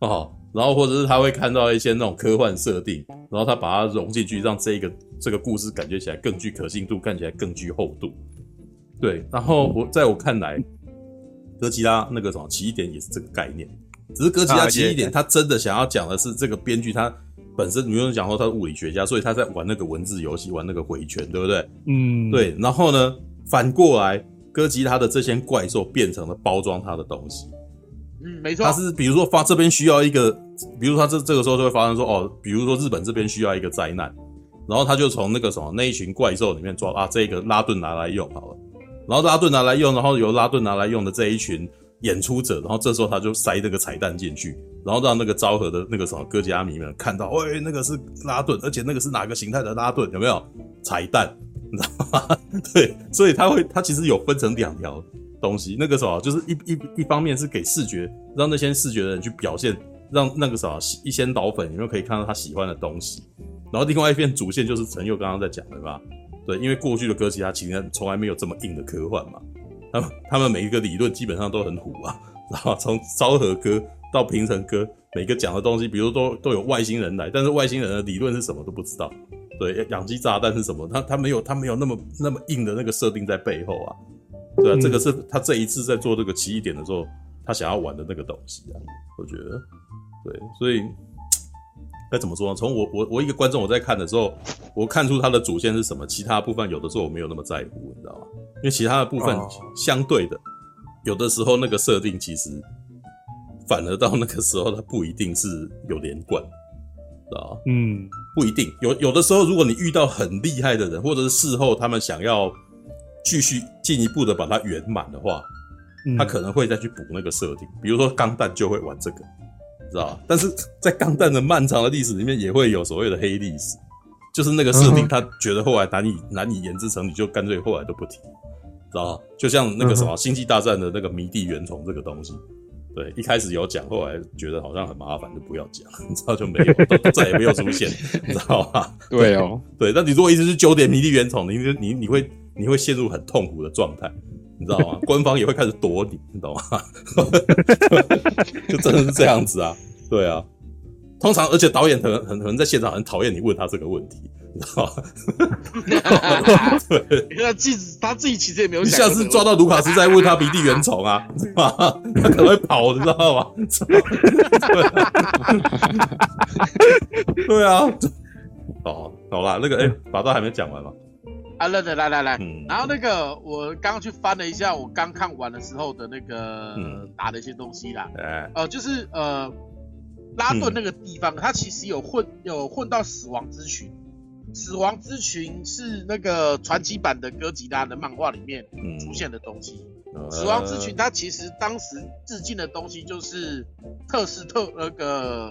哦，然后或者是他会看到一些那种科幻设定，然后他把它融进去，让这个这个故事感觉起来更具可信度，看起来更具厚度。对，然后我在我看来，哥吉拉那个什么起点也是这个概念，只是哥吉拉奇异点，他真的想要讲的是这个编剧他本身，你不用讲说他是物理学家，所以他在玩那个文字游戏，玩那个回圈，对不对？嗯，对。然后呢，反过来，哥吉拉的这些怪兽变成了包装他的东西。嗯，没错。他是比如说发这边需要一个，比如说他这这个时候就会发生说，哦，比如说日本这边需要一个灾难，然后他就从那个什么那一群怪兽里面抓啊，这个拉顿拿来用好了，然后拉顿拿来用，然后由拉顿拿来用的这一群。演出者，然后这时候他就塞那个彩蛋进去，然后让那个昭和的那个什么哥吉拉迷们看到，喂，那个是拉顿，而且那个是哪个形态的拉顿？有没有彩蛋？你知道吗？(laughs) 对，所以他会，他其实有分成两条东西，那个什么就是一一一方面是给视觉，让那些视觉的人去表现，让那个什么一些导粉，你们可以看到他喜欢的东西，然后另外一边主线就是陈佑刚刚在讲的吧？对，因为过去的哥吉拉其实从来没有这么硬的科幻嘛。他们他们每一个理论基本上都很虎啊，(laughs) 然后从昭和歌到平成歌，每个讲的东西，比如都都有外星人来，但是外星人的理论是什么都不知道。对，氧气炸弹是什么？他他没有他没有那么那么硬的那个设定在背后啊。对啊，这个是他这一次在做这个奇异点的时候，他想要玩的那个东西啊。我觉得，对，所以该怎么说呢？从我我我一个观众我在看的时候，我看出他的主线是什么，其他部分有的时候我没有那么在乎，你知道吗？因为其他的部分相对的，有的时候那个设定其实反而到那个时候它不一定是有连贯，知道吗？嗯，不一定。有有的时候，如果你遇到很厉害的人，或者是事后他们想要继续进一步的把它圆满的话，他可能会再去补那个设定。比如说钢弹就会玩这个，知道吧？但是在钢弹的漫长的历史里面，也会有所谓的黑历史，就是那个设定他觉得后来难以难以言之成你，就干脆后来都不提。知道吧，就像那个什么《星际大战》的那个迷地原虫这个东西，对，一开始有讲，后来觉得好像很麻烦，就不要讲，(laughs) 你知道就没有，都再也没有出现，你知道吧？(laughs) 对哦，对，那你如果一直是九点迷地原虫，你你你会你会陷入很痛苦的状态，你知道吗？官方也会开始躲你，你懂吗？(laughs) 就真的是这样子啊，对啊，通常而且导演很很可能在现场很讨厌你问他这个问题。你知道吗？对，(laughs) 他自己他自己其实也没有。你下次抓到卢卡斯再问他鼻地原虫啊，是吧？他可能会跑，你知道吗？(laughs) 对啊。哦，好啦，那个哎，法道还没讲完吗？啊，来来来来来，然后那个我刚刚去翻了一下，我刚看完的时候的那个打的一些东西啦。哎，呃，就是呃，拉顿那个地方，他其实有混有混到死亡之群。死亡之群是那个传奇版的哥吉拉的漫画里面出现的东西。嗯、死亡之群它其实当时致敬的东西就是特斯特那个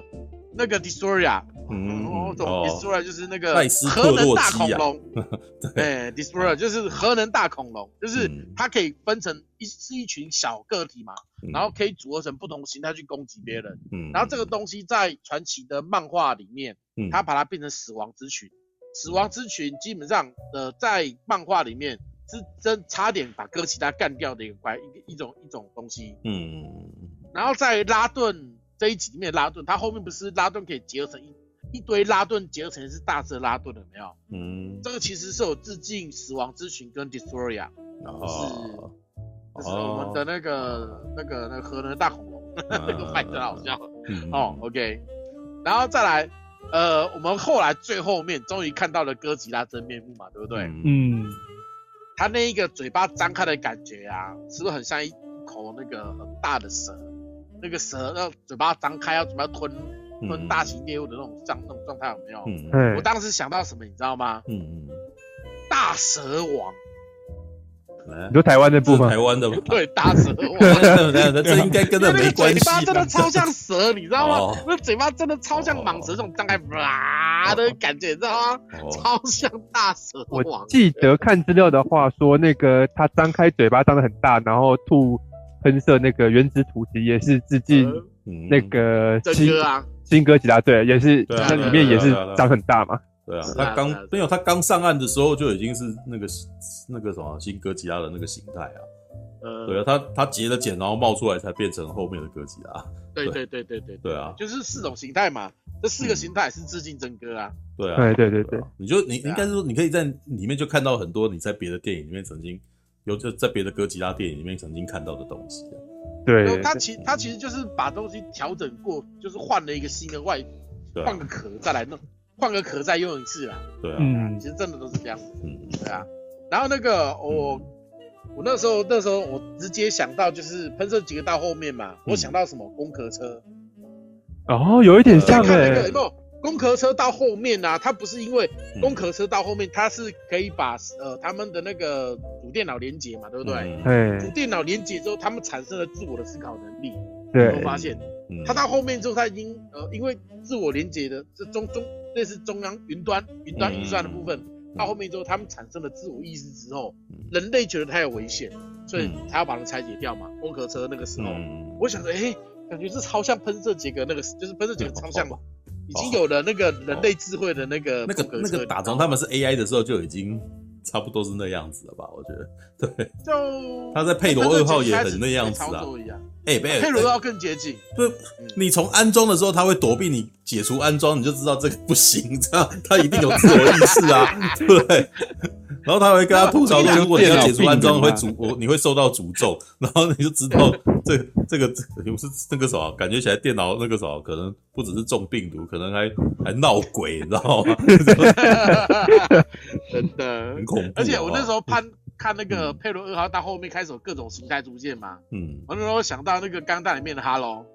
那个 Destroyer，嗯，我懂 Destroyer 就是那个核能大恐龙，(laughs) 对，Destroyer 就是核能大恐龙，就是它可以分成一是一群小个体嘛，嗯、然后可以组合成不同形态去攻击别人。嗯，然后这个东西在传奇的漫画里面，嗯，它把它变成死亡之群。死亡之群基本上呃，在漫画里面是真差点把哥吉拉干掉的一个怪一一种一种东西。嗯，然后在拉顿这一集里面，拉顿他后面不是拉顿可以结合成一一堆拉顿结合成是大只拉顿了没有？嗯，这个其实是有致敬死亡之群跟 Destroyer，哦，就是就是我们的那个、哦、那个那个核能大恐龙，(laughs) 那个拍的好笑。嗯、哦，OK，然后再来。呃，我们后来最后面终于看到了哥吉拉真面目嘛，对不对？嗯，他那一个嘴巴张开的感觉啊，是不是很像一口那个很大的蛇？那个蛇要嘴巴张开要准备吞吞大型猎物的那种状那种状态有没有？嗯，我当时想到什么，你知道吗？嗯嗯，大蛇王。你说台湾的部分，台湾的 (laughs) 对大蛇，(laughs) 这应该跟那没关系。嘴巴真的超像蛇，你知道吗？那嘴巴真的超像蟒蛇这种张开哇的感觉，你知道吗？超像大蛇王。我记得看资料的话说，那个他张开嘴巴张得很大，然后吐喷射那个原子吐息，也是致敬那个新新哥吉他，对，也是那里面也是张很大嘛。对啊，他刚没有，他刚上岸的时候就已经是那个那个什么新哥吉拉的那个形态啊。呃，对啊，他他结了茧，然后冒出来才变成后面的哥吉拉。对对。对对对对啊，就是四种形态嘛，这四个形态是致敬真哥啊。对啊，对对对。对，你就你应该是说，你可以在里面就看到很多你在别的电影里面曾经有就在别的哥吉拉电影里面曾经看到的东西。对，他其他其实就是把东西调整过，就是换了一个新的外，换个壳再来弄，换个壳再用一次啦。对啊，嗯，其实真的都是这样子。嗯，对啊。然后那个我我那时候那时候我直接想到就是喷射几个到后面嘛，我想到什么工壳车。哦，有一点像哎。攻壳车到后面啊，它不是因为工壳车到后面，它是可以把呃他们的那个主电脑连接嘛，对不对？嗯。主电脑连接之后，他们产生了自我的思考能力。对。我发现，它到后面之后，它已经呃因为自我连接的这中中类似中央云端云端运算的部分，到后面之后，他们产生了自我意识之后，人类觉得它有危险，所以他要把它拆解掉嘛。空壳车那个时候，我想着，哎，感觉是超像喷射杰克那个，就是喷射杰克超像嘛。已经有了那个人类智慧的那个那个那个打从他们是 AI 的时候就已经差不多是那样子的吧？我觉得对。就他在佩罗二号也很那样子啊。哎，佩罗二号更接近。对，你从安装的时候他会躲避你，解除安装你就知道这个不行，(laughs) 这样他一定有自我意识啊，对不对？然后他会跟他吐槽说，如果你要解除安装，会诅我，你会受到诅咒。然后你就知道这这个不是那个什么，感觉起来电脑那个什么，可能不只是中病毒，可能还还闹鬼，你知道吗？(laughs) 真的很恐怖。而且我那时候看看那个佩罗二号到后面开始有各种形态出现嘛，嗯，我那时候想到那个钢弹里面的哈喽。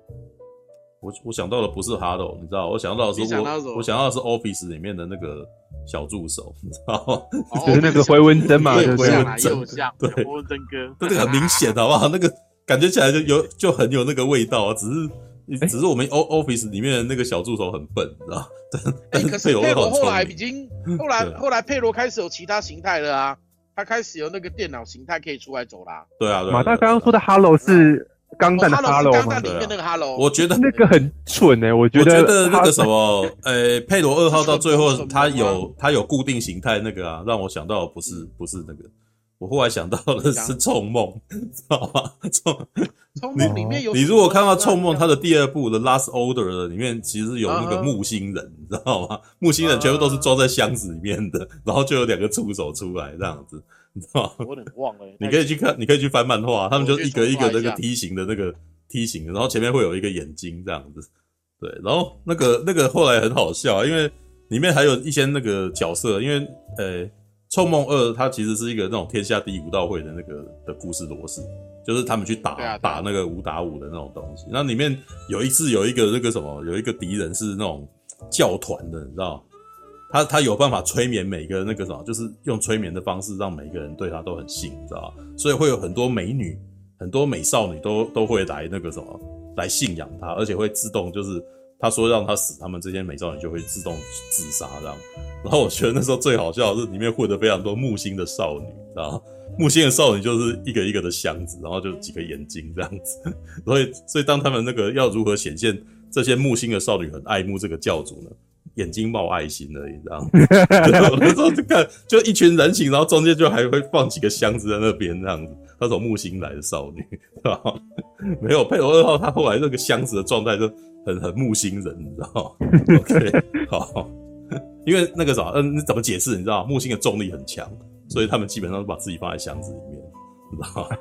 我我想到的不是 Hello，你知道？我想到的是我我想到的是 Office 里面的那个小助手，你知道吗？(laughs) 就是那个回纹针嘛，回纹针，对，回纹针哥，那个很明显，好不好？那个感觉起来就有就很有那个味道啊，只是只是我们 O Office 里面的那个小助手很笨，你知道？但可是 (laughs) 佩罗后来已经 (laughs) 后来后来佩罗开始有其他形态了啊，他开始有那个电脑形态可以出来走啦。对啊，马大刚刚说的 Hello 是。钢弹的 Hello 吗？钢弹里面那个 Hello，我觉得那个很蠢哎，我觉得。我觉得那个什么，呃，佩罗二号到最后，(laughs) 他有他有固定形态那个啊，让我想到不是不是那个，我后来想到的是冲梦，知道吗？冲冲梦里面有你如果看到冲梦，它的第二部的 Last Order 的里面，其实有那个木星人，你知道吗？木星人全部都是装在箱子里面的，然后就有两个触手出来这样子。你知道吗？我有点忘了。你可以去看，你可以去翻漫画，他们就一个一个那个梯形的那个梯形，然后前面会有一个眼睛这样子。对，然后那个那个后来很好笑，因为里面还有一些那个角色，因为呃，《冲梦二》它其实是一个那种天下第一武道会的那个的故事模式，就是他们去打打那个五打五的那种东西。那里面有一次有一个那个什么，有一个敌人是那种教团的，你知道。他他有办法催眠每个那个什么，就是用催眠的方式让每个人对他都很信，你知道吧？所以会有很多美女、很多美少女都都会来那个什么来信仰他，而且会自动就是他说让他死，他们这些美少女就会自动自杀这样。然后我觉得那时候最好笑是里面混得非常多木星的少女，知道？木星的少女就是一个一个的箱子，然后就几个眼睛这样子。(laughs) 所以所以当他们那个要如何显现这些木星的少女很爱慕这个教主呢？眼睛冒爱心而已，这样。(laughs) 我那时候就看，就一群人形，然后中间就还会放几个箱子在那边，这样子。他从木星来的少女，是吧？没有佩罗二号，他后来那个箱子的状态就很很木星人，你知道吗？(laughs) OK，好。因为那个啥，嗯，你怎么解释？你知道木星的重力很强，所以他们基本上都把自己放在箱子里面，你知道吗？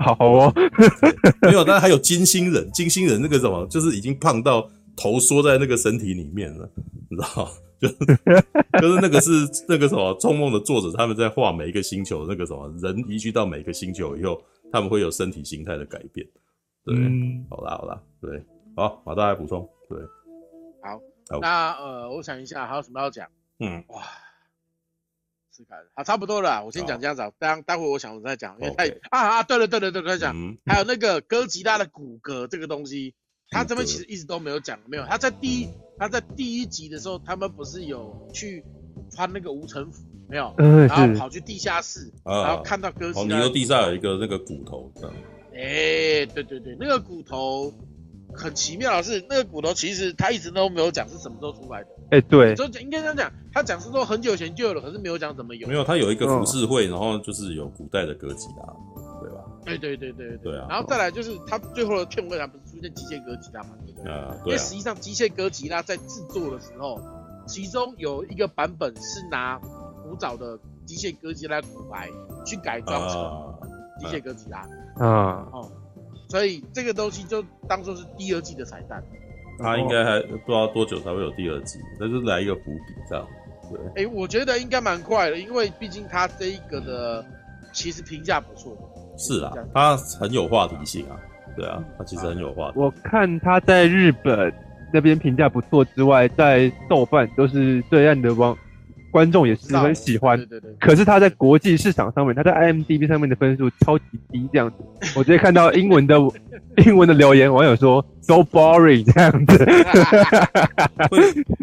好哦。(laughs) 没有，但是还有金星人，金星人那个什么，就是已经胖到。头缩在那个身体里面了，你知道？(laughs) 就就是那个是那个什么《做梦》的作者，他们在画每一个星球那个什么人移居到每个星球以后，他们会有身体形态的改变。对，嗯、好啦好啦，对，好，马大来补充。对，好，好那呃，我想一下还有什么要讲？嗯，哇，好，差不多了，我先讲这样子。待待会我想我再讲，因为太 Okay. 啊啊，对了对了对了，再讲，嗯、还有那个哥吉拉的骨骼这个东西。他这边其实一直都没有讲，没有。他在第一，他在第一集的时候，他们不是有去穿那个无尘服，没有，然后跑去地下室，然后看到哥吉拉。哦，你说地下有一个那个骨头，这样。哎，对对对，那个骨头很奇妙的是，那个骨头其实他一直都没有讲是什么时候出来的。哎，对，就应该这样讲，他讲是说很久以前就有了，可是没有讲怎么有。没有，他有一个浮世绘，然后就是有古代的歌姬啦。对吧对对对对啊！然后再来就是他最后的片尾，他不是出现机械哥吉拉嘛？对不对？啊，因为实际上机械哥吉拉在制作的时候，其中有一个版本是拿古早的机械哥吉拉骨牌去改装成机械哥吉拉。啊，哦，所以这个东西就当做是第二季的彩蛋。他应该还不知道多久才会有第二季，那就来一个伏笔这样。对，哎、欸，我觉得应该蛮快的，因为毕竟他这一个的其实评价不错。是啊，他很有话题性啊。对啊，他其实很有话题。我看他在日本那边评价不错之外，在豆瓣都是对岸的网观众也十分喜欢。对对对。可是他在国际市场上面，他在 IMDB 上面的分数超级低，这样子。我直接看到英文的 (laughs) 英文的留言，网友说 “so boring” 这样子。(laughs)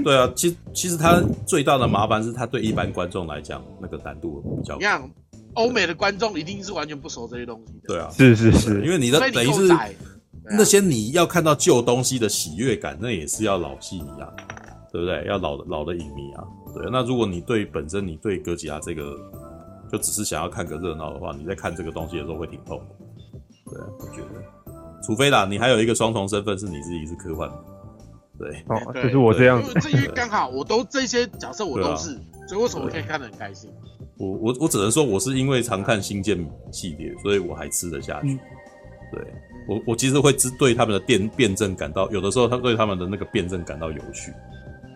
对啊，其实其实他最大的麻烦是他对一般观众来讲那个难度比较高。欧美的观众一定是完全不熟这些东西的。对啊，是是是，因为你的等于是那些你要看到旧东西的喜悦感，那也是要老戏迷啊，对不对？要老的老的影迷啊。对，那如果你对本身你对哥吉拉这个就只是想要看个热闹的话，你在看这个东西的时候会挺痛苦。对啊，我觉得，除非啦，你还有一个双重身份，是你自己是科幻。对，哦，就是我这样。这些刚好我都这些角色我都是，所以为什么可以看得很开心？我我我只能说，我是因为常看星舰系列，所以我还吃得下去。嗯、对我，我其实会只对他们的辩辩证感到，有的时候他对他们的那个辩证感到有趣。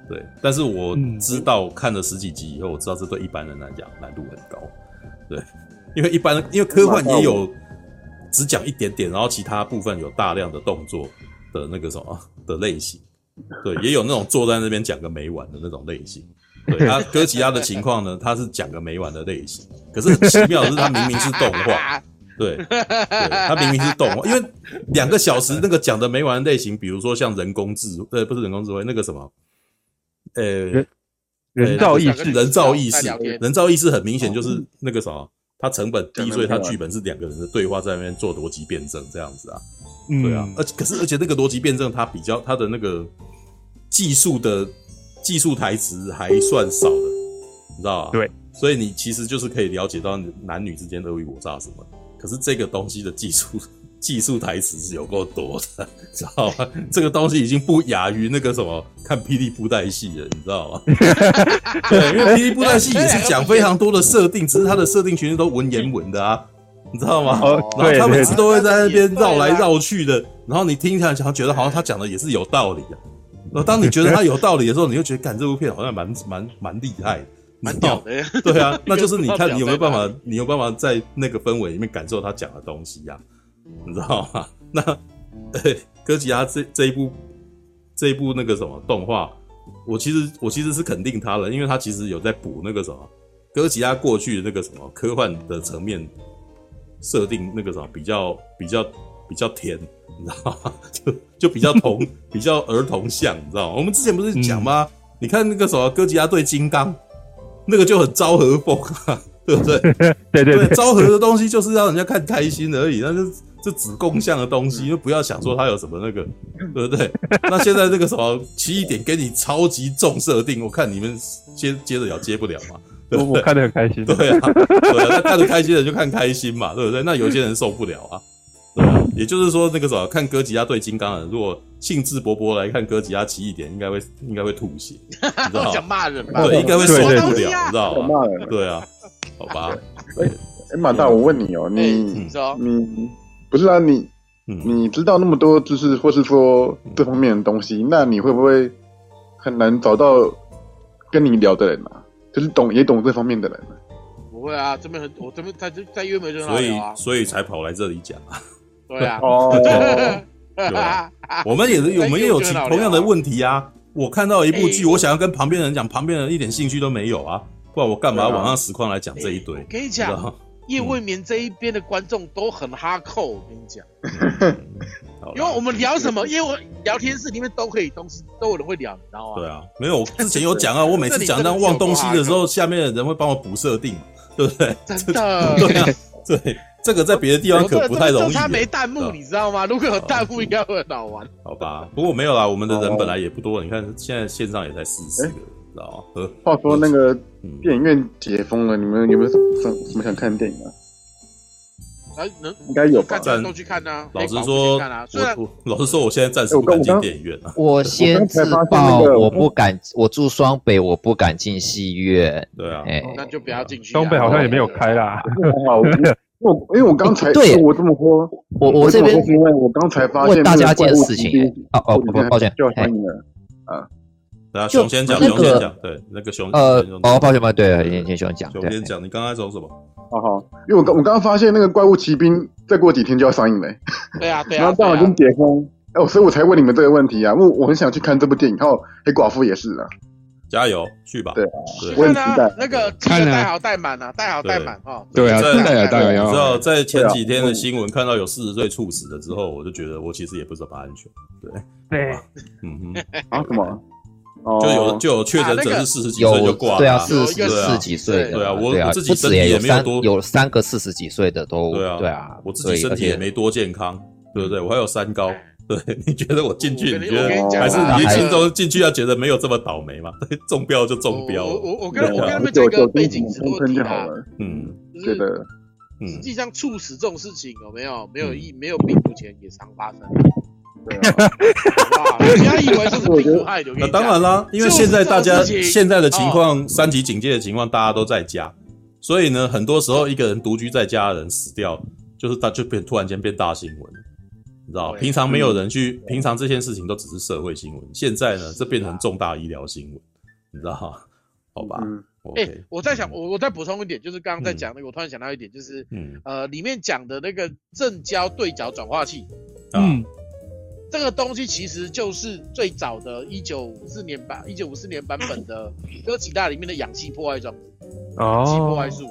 对，但是我知道看了十几集以后，我知道这对一般人来讲难度很高。对，因为一般因为科幻也有只讲一点点，然后其他部分有大量的动作的那个什么的类型。对，也有那种坐在那边讲个没完的那种类型。对他哥吉拉的情况呢，他是讲个没完的类型。可是很奇妙的是，他明明是动画，对，对，他明明是动画，因为两个小时那个讲的没完的类型，比如说像人工智，呃，不是人工智慧，那个什么，呃，人，人造意识，人造意识，人造意识很明显就是那个什么，他成本低，所以它剧本是两个人的对话在那边做逻辑辩证这样子啊，对啊，而且可是而且那个逻辑辩证，它比较它的那个技术的。技术台词还算少的，你知道吧？对，所以你其实就是可以了解到男女之间尔虞我诈什么。可是这个东西的技术技术台词是有够多的，知道吗？这个东西已经不亚于那个什么看霹雳布袋戏了，你知道吗？(laughs) 对，因为霹雳布袋戏也是讲非常多的设定，只是它的设定全是都文言文的啊，你知道吗？然后他每次都会在那边绕来绕去的，然后你听起来想觉得好像他讲的也是有道理的。当你觉得他有道理的时候，你就觉得，干这部片好像蛮蛮蛮厉害，蛮屌的。对啊，那就是你看 (laughs) 你有没有办法，你有办法在那个氛围里面感受他讲的东西呀、啊？你知道吗？(laughs) 那呃，哥吉拉这这一部这一部那个什么动画，我其实我其实是肯定他了，因为他其实有在补那个什么哥吉拉过去的那个什么科幻的层面设定，那个什么比较比较比较甜。你知道吗？(laughs) 就就比较童，(laughs) 比较儿童像，你知道吗？我们之前不是讲吗？嗯、你看那个什么哥吉拉对金刚，那个就很昭和风啊，对不对？对对对，昭和的东西就是让人家看开心而已，那是这子贡像的东西，就不要想说它有什么那个，对不对？那现在这个什么奇异点给你超级重设定，我看你们接接着要接不了嘛？对对我我看得很开心，对啊，对啊，那看得开心的就看开心嘛，对不对？那有些人受不了啊。对啊，也就是说，那个什么，看哥吉拉对金刚的，如果兴致勃勃来看哥吉拉奇异点，应该会应该会吐血，你知道吗？(laughs) 想骂人吧？对，应该会受不了，你知道吗？骂人。对啊，好吧。哎哎，马大，我问你哦，你你不是啊？你你知道那么多知识，或是说这方面的东西，那你会不会很难找到跟你聊的人啊？就是懂也懂这方面的人。不会啊，这边很我这边在在约没人啊，所以所以才跑来这里讲啊。对啊，(laughs) 哦，(laughs) 对啊，我们也是，我们也有其同样的问题啊。我看到一部剧，我想要跟旁边人讲，旁边人一点兴趣都没有啊。不然我干嘛要网上实况来讲这一堆？我跟你讲，夜未眠这一边的观众都很哈扣。我跟你讲，因为我们聊什么，因为聊天室里面都可以东西都有人会聊，你知道吗？对啊，没有，我 (laughs) 之前有讲啊，我每次讲到忘东西的时候，下面的人会帮我补设定，对不对？真的，(laughs) 对啊，对。这个在别的地方可不太容易。他没弹幕，你知道吗？如果有弹幕，应该会很好玩。好吧，(laughs) 不过没有啦，我们的人本来也不多。你看现在线上也才四十个，知道吗？话说那个电影院解封了，你们有没有什么想看电影啊？能应该有吧？都去看啊。老实说，我 (laughs) 老实说，我现在暂时不敢进电影院了。我先自爆，我不敢。我住双北，我不敢进戏院。对啊，那就不要进去。双北好像也没有开啦。我因为我刚才对我这么说，我我这边因为我刚才发现大家一件事情，哦哦抱歉，就要翻译了啊。对啊，熊先讲，熊先讲，对那个熊呃哦抱歉抱歉，对，先先熊讲，熊先讲，你刚才说什么？好好，因为我刚我刚刚发现那个怪物骑兵再过几天就要上映了。对啊对啊，然后刚好跟解封，哎，所以我才问你们这个问题啊，因为我很想去看这部电影，然后黑寡妇也是啊。加油，去吧！对，我很期待。那个看带好带满啊，带好带满啊。对啊，带好带满。你知道，在前几天的新闻看到有四十岁猝死的之后，我就觉得我其实也不怎么安全。对对，嗯哼，啊什么？就有就有确诊者是四十几岁就挂了。对啊，四十四几岁。对啊，我我自己身体也没有多，有三个四十几岁的都。对啊，对啊，我自己身体也没多健康，对不对？我还有三高。对，(laughs) 你觉得我进去，你觉得还是年轻都进去要觉得没有这么倒霉嘛？(laughs) 中标就中标。我我我跟我跟他们讲一个背景是问题啊，嗯，觉得，嗯，实际上猝死这种事情有没有没有疫没有病毒前也常发生。对啊，(laughs) 不要以为这是病毒害的。那当然啦，因为现在大家现在的情况，三级警戒的情况，大家都在家，所以呢，很多时候一个人独居在家的人死掉，就是他就变突然间变大新闻。你知道，平常没有人去，平常这件事情都只是社会新闻。现在呢，这变成重大医疗新闻，你知道哈？(laughs) 好吧。哎，我在想，我我再补充一点，就是刚刚在讲那个，我突然想到一点，就是，嗯呃，里面讲的那个正交对角转化器，嗯，这个东西其实就是最早的一九五四年版，一九五四年版本的哥吉拉里面的氧气破坏装置，氧气破坏术，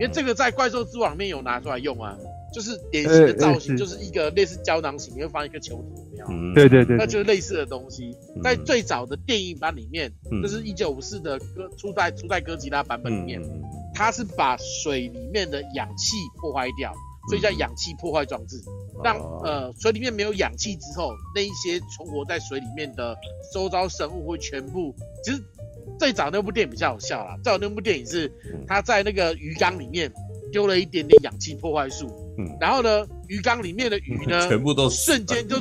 因为这个在怪兽之王里面有拿出来用啊。就是典型的造型，就是一个类似胶囊型，你会放一个球体，没有？对对对，那就是类似的东西。在最早的电影版里面，就是一九五四的哥初代初代哥吉拉版本里面，它是把水里面的氧气破坏掉，所以叫氧气破坏装置，让呃水里面没有氧气之后，那一些存活在水里面的周遭生物会全部。其实最早那部电影比较好笑啦，最早那部电影是他在那个鱼缸里面丢了一点点氧气破坏术。嗯，然后呢，鱼缸里面的鱼呢，(laughs) 全部都瞬间就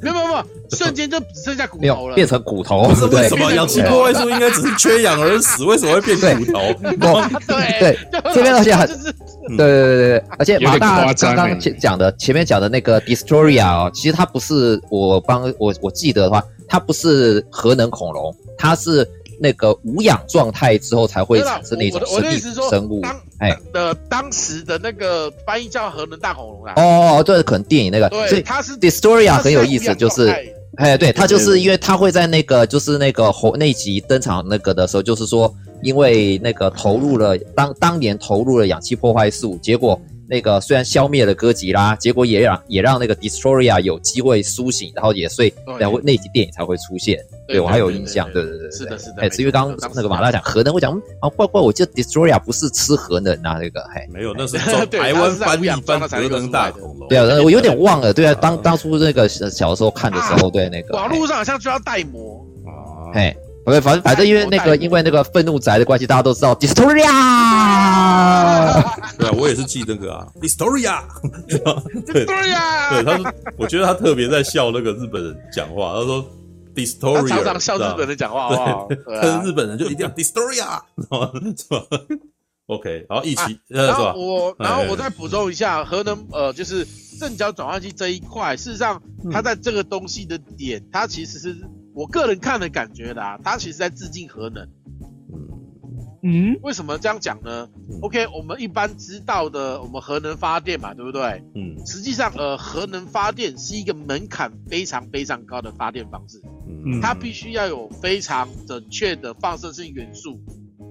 没有没有没有，瞬间就只剩下骨头了，变成骨头。是为什么氧气破坏术应该只是缺氧而死，为什么会变成骨头？(laughs) (laughs) 对对，这边而且很，对对对对对，而且马大刚刚讲的前面讲的那个 Destoria 哦，其实它不是我帮我我记得的话，它不是核能恐龙，它是。那个无氧状态之后才会产生那种生命生物，哎的当时的那个翻译叫核能大恐龙啊。哦，对，可能电影那个，所以它是 Destoria 很有意思，就是，哎，对，它就是因为它会在那个就是那个猴那集登场那个的时候，就是说因为那个投入了当当年投入了氧气破坏术，结果。那个虽然消灭了哥吉拉，结果也让也让那个 Destroyer 有机会苏醒，然后也所以然后那集电影才会出现。对我还有印象，对对对，是的，是的。哎，至于刚刚那个马大讲核能，我讲啊，怪怪，我记得 Destroyer 不是吃核能啊，那个嘿，没有，那是 (laughs) 台湾翻译翻核能大恐龙。对啊，我有点忘了。对啊，当当初那个小的时候看的时候，对那个网络上好像就要带膜啊，嘿。OK，反正反正因为那个因为那个愤怒宅的关系，大家都知道 Distoria。对啊，我也是记那个啊，Distoria。(laughs) Distoria。对，他说，我觉得他特别在笑那个日本人讲话。他说 Distoria。他常常笑日本人讲话，对，但是日本人就一定要 Destoria，(laughs) 是吧？OK，然后一起，然后我，然后我再补充一下，核能呃，就是正交转换器这一块，事实上它在这个东西的点，它其实是。我个人看的感觉啦，他其实在致敬核能。嗯，为什么这样讲呢？OK，我们一般知道的，我们核能发电嘛，对不对？嗯，实际上，呃，核能发电是一个门槛非常非常高的发电方式。嗯，它必须要有非常准确的放射性元素，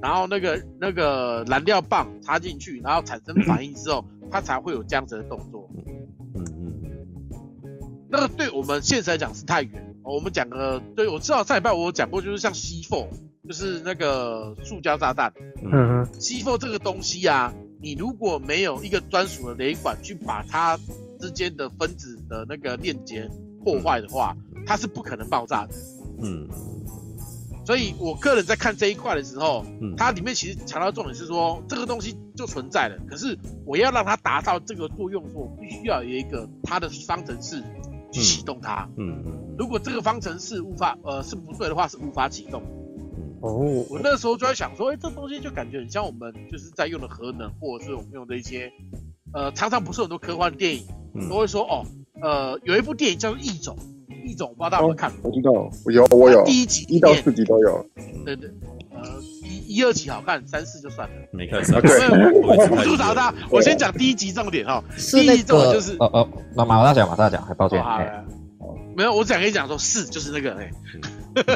然后那个那个燃料棒插进去，然后产生反应之后，(coughs) 它才会有这样子的动作。嗯嗯，那个对我们现实来讲是太远。我们讲个，对，我知道上礼拜我有讲过，就是像 C4，就是那个塑胶炸弹。嗯哼，C4 这个东西啊，你如果没有一个专属的雷管去把它之间的分子的那个链接破坏的话，它是不可能爆炸的。嗯，所以我个人在看这一块的时候，它里面其实强调重点是说，这个东西就存在了，可是我要让它达到这个作用，我必须要有一个它的方程式。去启动它。嗯嗯。如果这个方程式无法呃是不对的话，是无法启动。哦。我那时候就在想说，哎，这东西就感觉很像我们就是在用的核能，或者是我们用的一些呃，常常不是很多科幻电影、嗯、都会说哦，呃，有一部电影叫做《异种》，异种，我不知道大家有没有看过？哦、我知道，我有，我有，第一集一到四集都有。对对，呃，一、二集好看，三四就算了。没看上。辅助找他，我先讲第一集重点哈。第一集重点就是，哦哦，马马大讲，马大讲，还抱歉。没有，我只想跟你讲说，是就是那个，哎、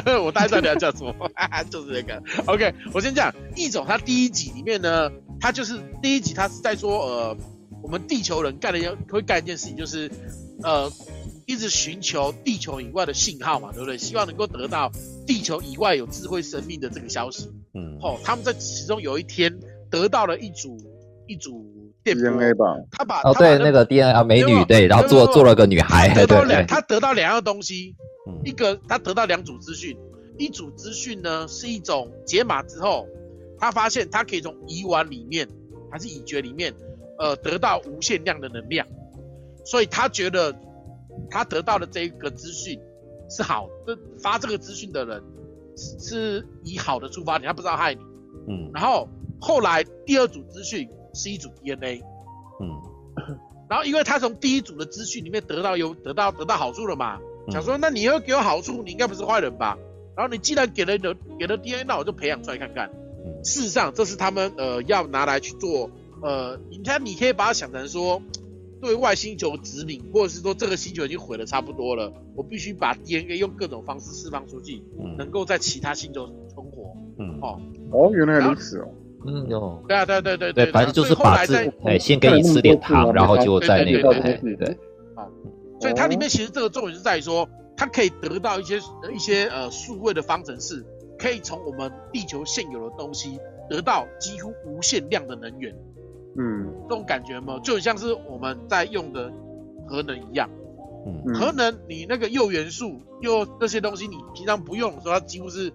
欸，(laughs) 我大概知道你要叫什么，(laughs) 就是那个。OK，我先讲异种，他第一集里面呢，他就是第一集，他是在说，呃，我们地球人干了一会干一件事情，就是，呃，一直寻求地球以外的信号嘛，对不对？希望能够得到地球以外有智慧生命的这个消息。嗯，哦，他们在其中有一天得到了一组一组。DNA 吧，他把哦对，那个 DNA 啊美女对，然后做做了个女孩，得到两，他得到两样东西，一个他得到两组资讯，一组资讯呢是一种解码之后，他发现他可以从乙烷里面还是乙炔里面，呃得到无限量的能量，所以他觉得他得到的这一个资讯是好的，发这个资讯的人是以好的出发点，他不知道害你，嗯，然后后来第二组资讯。是一组 DNA，嗯，(coughs) 然后因为他从第一组的资讯里面得到有得到得到好处了嘛，嗯、想说那你要给我好处，你应该不是坏人吧？然后你既然给了的给了 DNA，那我就培养出来看看。嗯、事实上，这是他们呃要拿来去做呃，你看你可以把它想成说，对外星球殖民，或者是说这个星球已经毁的差不多了，我必须把 DNA 用各种方式释放出去，嗯、能够在其他星球存活。嗯，哦哦，原来如此哦。嗯，有对啊，对对对对，反正就是把这，哎，先给你吃点糖，然后就在那个，对对，好，所以它里面其实这个重点是在于说，它可以得到一些一些呃数位的方程式，可以从我们地球现有的东西得到几乎无限量的能源。嗯，这种感觉吗？就很像是我们在用的核能一样。嗯，核能你那个铀元素铀那些东西，你平常不用的时候，它几乎是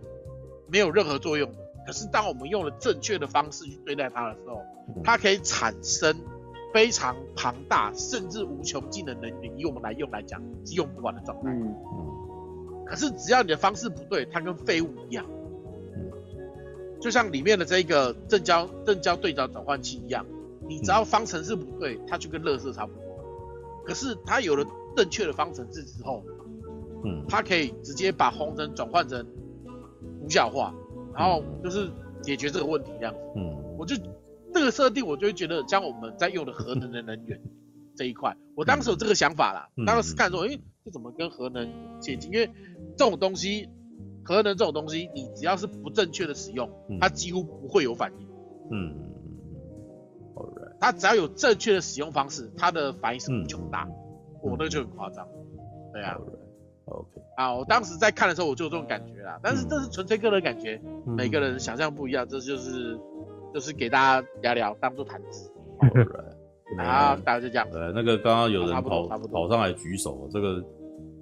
没有任何作用的。可是，当我们用了正确的方式去对待它的时候，它可以产生非常庞大甚至无穷尽的能源，以我们来用来讲是用不完的状态。嗯嗯。可是，只要你的方式不对，它跟废物一样。嗯。就像里面的这个正交正交对角转换器一样，你只要方程式不对，它就跟乐色差不多。可是，它有了正确的方程式之后，嗯，它可以直接把红尘转换成无效化。然后就是解决这个问题这样。子，嗯，我就这个设定，我就会觉得像我们在用的核能的能源这一块，(laughs) 我当时有这个想法啦，嗯、当时看说，哎，这怎么跟核能接近？因为这种东西，核能这种东西，你只要是不正确的使用，它几乎不会有反应，嗯，它只要有正确的使用方式，它的反应是无穷大，我那个就很夸张，对啊。OK，啊，我当时在看的时候，我就有这种感觉啦。但是这是纯粹个人感觉，嗯、每个人想象不一样，这就是就是给大家聊聊，当做谈资。(laughs) 然后大家就这样。对，那个刚刚有人跑跑上来举手，这个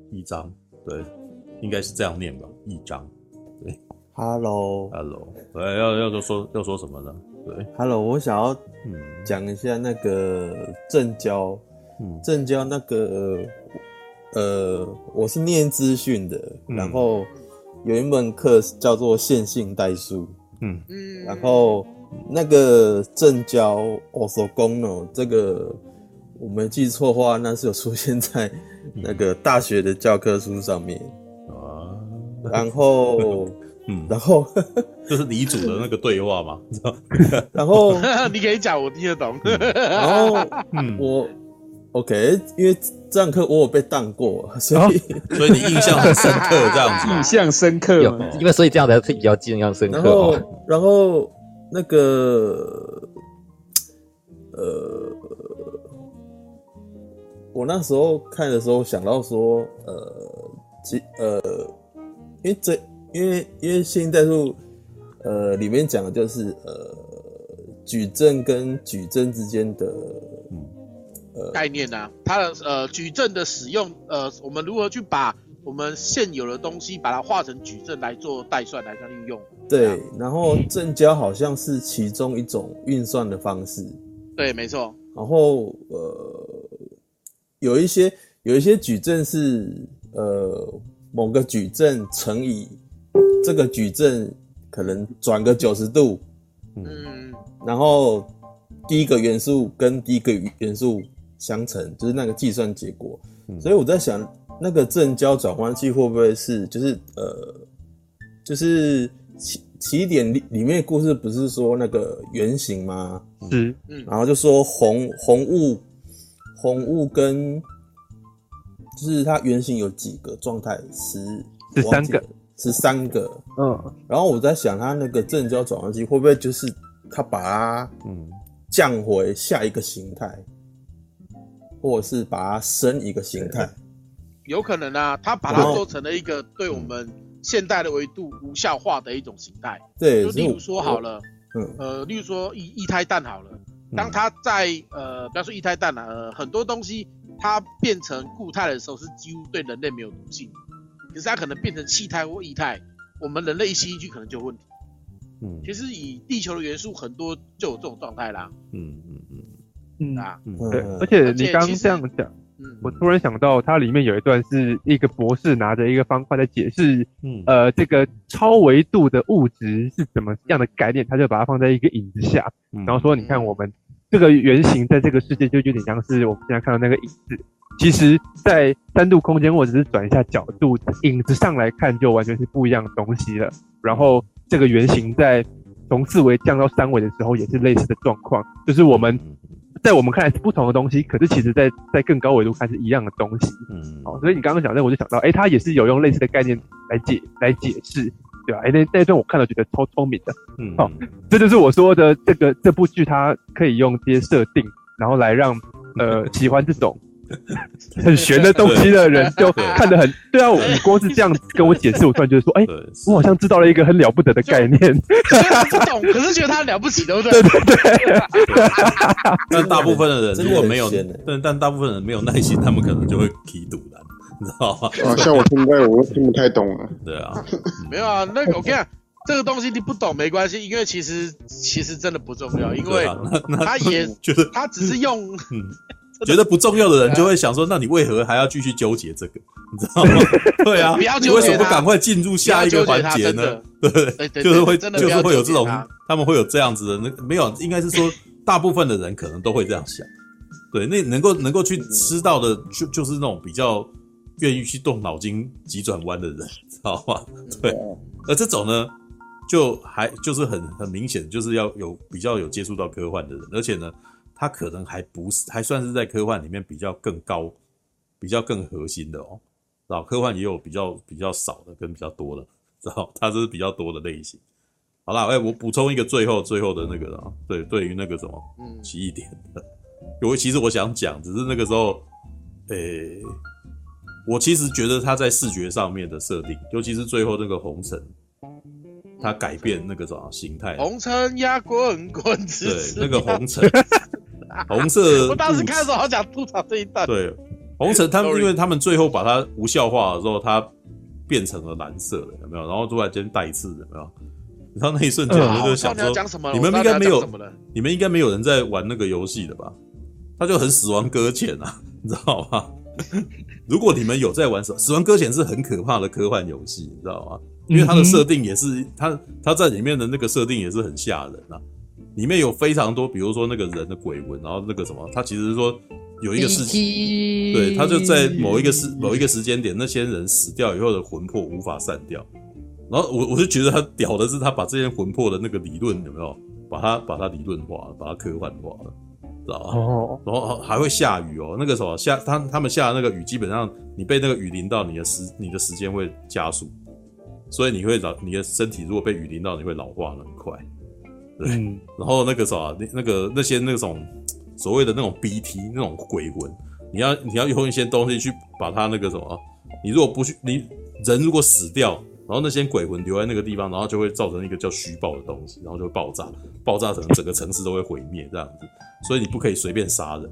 一张，对，应该是这样念吧，一张。对，Hello，Hello，对，要要说要说什么呢？对，Hello，我想要嗯。讲一下那个正交，嗯，正交那个。呃，我是念资讯的，嗯、然后有一门课叫做线性代数，嗯。嗯，然后那个正交 orthogonal 这个我没记错的话，那是有出现在那个大学的教科书上面。啊，嗯、然后嗯，然后 (laughs) 就是李主的那个对话嘛，(laughs) 然后 (laughs) 你可以讲，我听得懂，嗯、然后嗯我。OK，因为这堂课我有被当过，所以、哦、所以你印象很深刻，这样子。印象深刻，因为所以这样才比较印象深刻。然后，然后那个，呃，我那时候看的时候想到说，呃，其呃，因为这，因为因为线性代数，呃，里面讲的就是呃，矩阵跟矩阵之间的，嗯。概念呢、啊？它的呃矩阵的使用，呃，我们如何去把我们现有的东西把它化成矩阵来做代算来这样运用？对，然后正交好像是其中一种运算的方式。对，没错。然后呃，有一些有一些矩阵是呃某个矩阵乘以这个矩阵可能转个九十度，嗯，然后。第一个元素跟第一个元素相乘，就是那个计算结果。所以我在想，那个正交转换器会不会是，就是呃，就是起起点里里面的故事不是说那个圆形吗？是，然后就说红红雾，红雾跟就是它原型有几个状态？十十三个，十三个。嗯，然后我在想，它那个正交转换器会不会就是它把它嗯降回下一个形态？或者是把它升一个形态，有可能啊，他把它做成了一个对我们现代的维度无效化的一种形态。对，就例如说好了，嗯呃，例如说一一胎蛋好了，当它在呃，不要说一胎蛋了，呃，很多东西它变成固态的时候是几乎对人类没有毒性，可是它可能变成气态或液态，我们人类一吸进去可能就有问题。嗯，其实以地球的元素很多就有这种状态啦。嗯嗯嗯。嗯啊，对，而且你刚刚这样讲，我突然想到，它里面有一段是一个博士拿着一个方块在解释，嗯，呃，这个超维度的物质是怎么样的概念，他就把它放在一个影子下，然后说，你看我们这个圆形在这个世界就有点像是我们现在看到那个影子，其实在三度空间或者是转一下角度，影子上来看就完全是不一样的东西了。然后这个原型在从四维降到三维的时候也是类似的状况，就是我们。在我们看来是不同的东西，可是其实在在更高维度看是一样的东西。嗯，好，所以你刚刚讲那，我就想到，哎、欸，他也是有用类似的概念来解来解释，对吧？哎、欸，那那一段我看了觉得超聪明的。嗯，好，这就是我说的这个这部剧，它可以用这些设定，然后来让呃喜欢这种。(laughs) 很玄的东西的人就看得很对啊！你光是这样跟我解释，我突然觉得说，哎，我好像知道了一个很了不得的概念。(laughs) 不懂，可是觉得他了不起，对不对？(laughs) 对对对。但大部分的人如果没有，但但大部分人没有耐心，他们可能就会提堵的，你知道吗？啊，像我现在我都听不太懂了。对啊，没有啊，那个我跟你讲，这个东西你不懂没关系，因为其实其实真的不重要，因为他也觉得他只是用。(laughs) 觉得不重要的人就会想说：“那你为何还要继续纠结这个？(laughs) 你知道吗？对啊，不要纠结，你为什么不赶快进入下一个环节呢？对，(laughs) 就是会，就是会有这种，他们会有这样子的。那没有，应该是说，大部分的人可能都会这样想。对，那能够能够去吃到的，就就是那种比较愿意去动脑筋、急转弯的人，知道吗？对，而这种呢，就还就是很很明显，就是要有比较有接触到科幻的人，而且呢。他可能还不是，还算是在科幻里面比较更高、比较更核心的哦。然后科幻也有比较比较少的跟比较多的，知道？(laughs) 它这是比较多的类型。好啦，哎、欸，我补充一个最后最后的那个啊，对，对于那个什么，嗯，奇异点的，我其实我想讲，只是那个时候，诶、欸，我其实觉得他在视觉上面的设定，尤其是最后那个红尘，他改变那个什么形态，红尘呀，滚滚，对，那个红尘。(laughs) 红色，我当时看的时候好想吐槽这一段。对，红尘他们因为他们最后把它无效化的时候，它变成了蓝色的，有没有？然后突然间带刺，有没有？你知道那一瞬间我就想说，你们应该没有，你们应该没有人在玩那个游戏的吧？他就很死亡搁浅啊，(laughs) 你知道吗？如果你们有在玩，死死亡搁浅是很可怕的科幻游戏，你知道吗？因为它的设定也是，它它在里面的那个设定也是很吓人啊。里面有非常多，比如说那个人的鬼魂，然后那个什么，他其实是说有一个事情，对，他就在某一个时某一个时间点，那些人死掉以后的魂魄无法散掉，然后我我就觉得他屌的是他把这些魂魄的那个理论有没有，把它把它理论化了，把它科幻化了，知道吧？哦，然后还会下雨哦，那个什么下他他们下的那个雨，基本上你被那个雨淋到，你的时你的时间会加速，所以你会老你的身体如果被雨淋到，你会老化的很快。对，然后那个啥，那那个那些那种所谓的那种 BT 那种鬼魂，你要你要用一些东西去把它那个什么，你如果不去，你人如果死掉，然后那些鬼魂留在那个地方，然后就会造成一个叫虚爆的东西，然后就会爆炸，爆炸成整个城市都会毁灭这样子，所以你不可以随便杀人，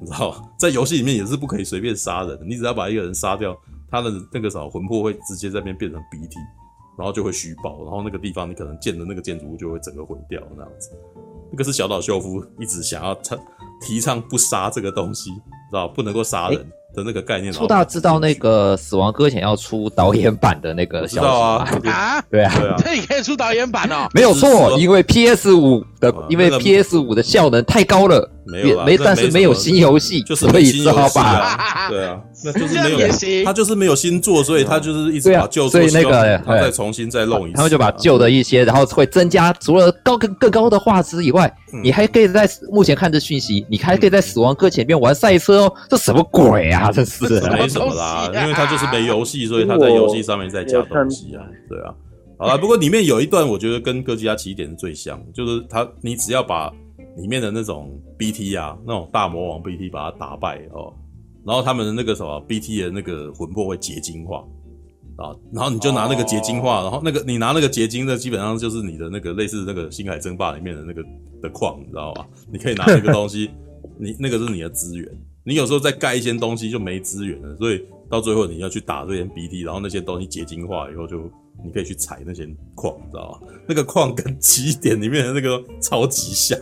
你知道在游戏里面也是不可以随便杀人，你只要把一个人杀掉，他的那个什么魂魄会直接在那边变成 BT。然后就会虚报，然后那个地方你可能建的那个建筑物就会整个毁掉，那样子。那个是小岛秀夫一直想要倡提倡不杀这个东西，知道不能够杀人，的那个概念。初大知道那个《死亡搁浅》要出导演版的那个消息啊？(laughs) 啊，对啊，这也可以出导演版哦。没有错，因为 PS 五的，因为 PS 五的效能太高了，没有没，但是没有新游戏，就是所以只好把，(laughs) 对啊，(laughs) 那就是没有，他就是没有新做，所以他就是一直把旧作，所以那个他再重新再弄一次，他们就把旧的一些，然后会增加除了高更更高的画质以外，你还可以在目前看这讯息，你还可以在死亡搁浅里面玩赛车哦，这什么鬼啊？这是没 (laughs) 什么啦，因为他就是没游戏，所以他在游戏上面再加东西啊，对啊。好了，不过里面有一段我觉得跟哥吉拉起点是最像，就是他你只要把里面的那种 BT 啊，那种大魔王 BT 把它打败哦，然后他们的那个什么 BT 的那个魂魄会结晶化啊，然后你就拿那个结晶化，然后那个你拿那个结晶的基本上就是你的那个类似那个星海争霸里面的那个的矿，你知道吧？你可以拿那个东西，(laughs) 你那个是你的资源，你有时候再盖一些东西就没资源了，所以到最后你要去打这些 BT，然后那些东西结晶化以后就。你可以去采那些矿，知道吗？那个矿跟起点里面的那个超级像，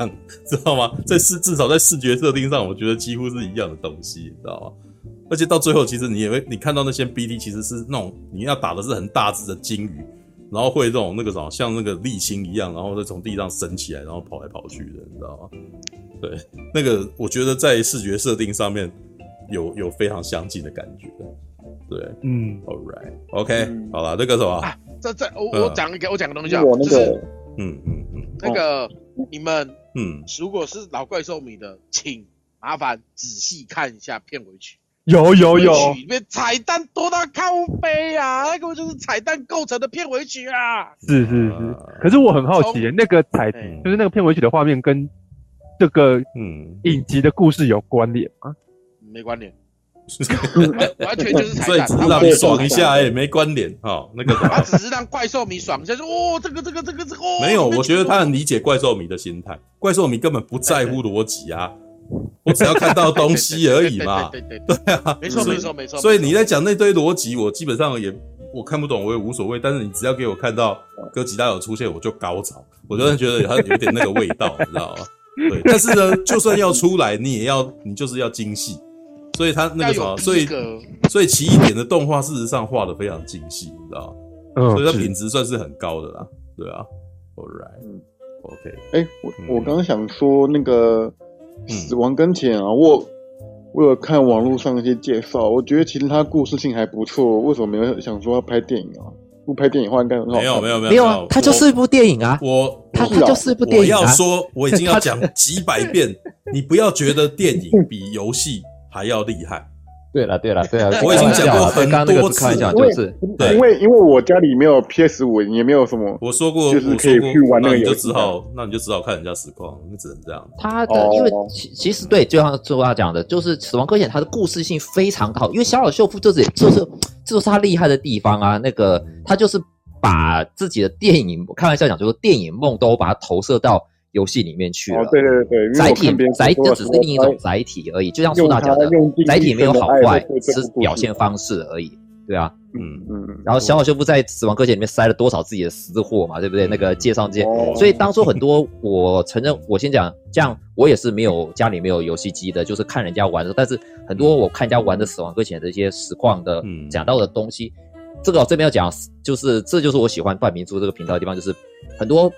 知道吗？在视至少在视觉设定上，我觉得几乎是一样的东西，你知道吗？而且到最后，其实你也会，你看到那些 BT 其实是那种你要打的是很大只的鲸鱼，然后会这种那个什么像那个沥青一样，然后再从地上升起来，然后跑来跑去的，你知道吗？对，那个我觉得在视觉设定上面有有非常相近的感觉。对，嗯，All right，OK，、okay, 好了，那个什么。啊这这我我讲一个我讲个东西啊，就是嗯嗯嗯，那个你们嗯，如果是老怪兽迷的，请麻烦仔细看一下片尾曲。有有有，里面彩蛋多到靠背啊，那个就是彩蛋构成的片尾曲啊。是是是，可是我很好奇，那个彩就是那个片尾曲的画面跟这个嗯影集的故事有关联吗？没关联。完全就是彩蛋，所以只是让你爽一下，哎，没关联哈。那个他只是让怪兽迷爽一下，说哦，这个这个这个这个。没有，我觉得他很理解怪兽迷的心态。怪兽迷根本不在乎逻辑 (laughs) 啊，我只要看到东西而已嘛。对对对，对啊，没错没错没错。所以你在讲那堆逻辑，我基本上也我看不懂，我也无所谓。但是你只要给我看到哥吉拉有出现，我就高潮。我真的觉得他有点那个味道，你知道吗？对。但是呢，就算要出来，你也要你就是要精细。所以他那个什么，所以所以奇异点的动画事实上画的非常精细，你知道吗？嗯，所以它品质算是很高的啦，对啊。All right，嗯，OK。哎，我我刚刚想说那个死亡跟前啊，我我有看网络上一些介绍，我觉得其实它故事性还不错，为什么没有想说要拍电影啊？不拍电影的话应该很好。没有没有没有没有啊，它就是一部电影啊。我它它就是一部电影。我要说，我已经要讲几百遍，(laughs) 你不要觉得电影比游戏还要厉害。对了，对了，对了，(laughs) 我已经讲过很多次，就是对，因为因为我家里没有 PS 五，也没有什么。我说过，就是可以去玩那个游戏。那你就只好，那你就只好看人家实况，你只能这样。他的因为其其实对，就像周大讲的，就是《死亡搁浅》，它的故事性非常好。因为小岛秀夫就是就是这就是他厉害的地方啊。那个他就是把自己的电影，开玩笑讲，就是电影梦都把它投射到。游戏里面去了，对对对，载体载体只是另一种载体而已，就像苏大讲的，载体没有好坏，只是表现方式而已，对啊，嗯。嗯。然后小小修夫在《死亡搁浅》里面塞了多少自己的私货嘛，对不对？那个介绍这些，所以当初很多，我承认，我先讲，这样我也是没有家里没有游戏机的，就是看人家玩的，但是很多我看人家玩的《死亡搁浅》的一些实况的讲到的东西，这个我这边要讲，就是这就是我喜欢半明珠这个频道的地方，就是很多。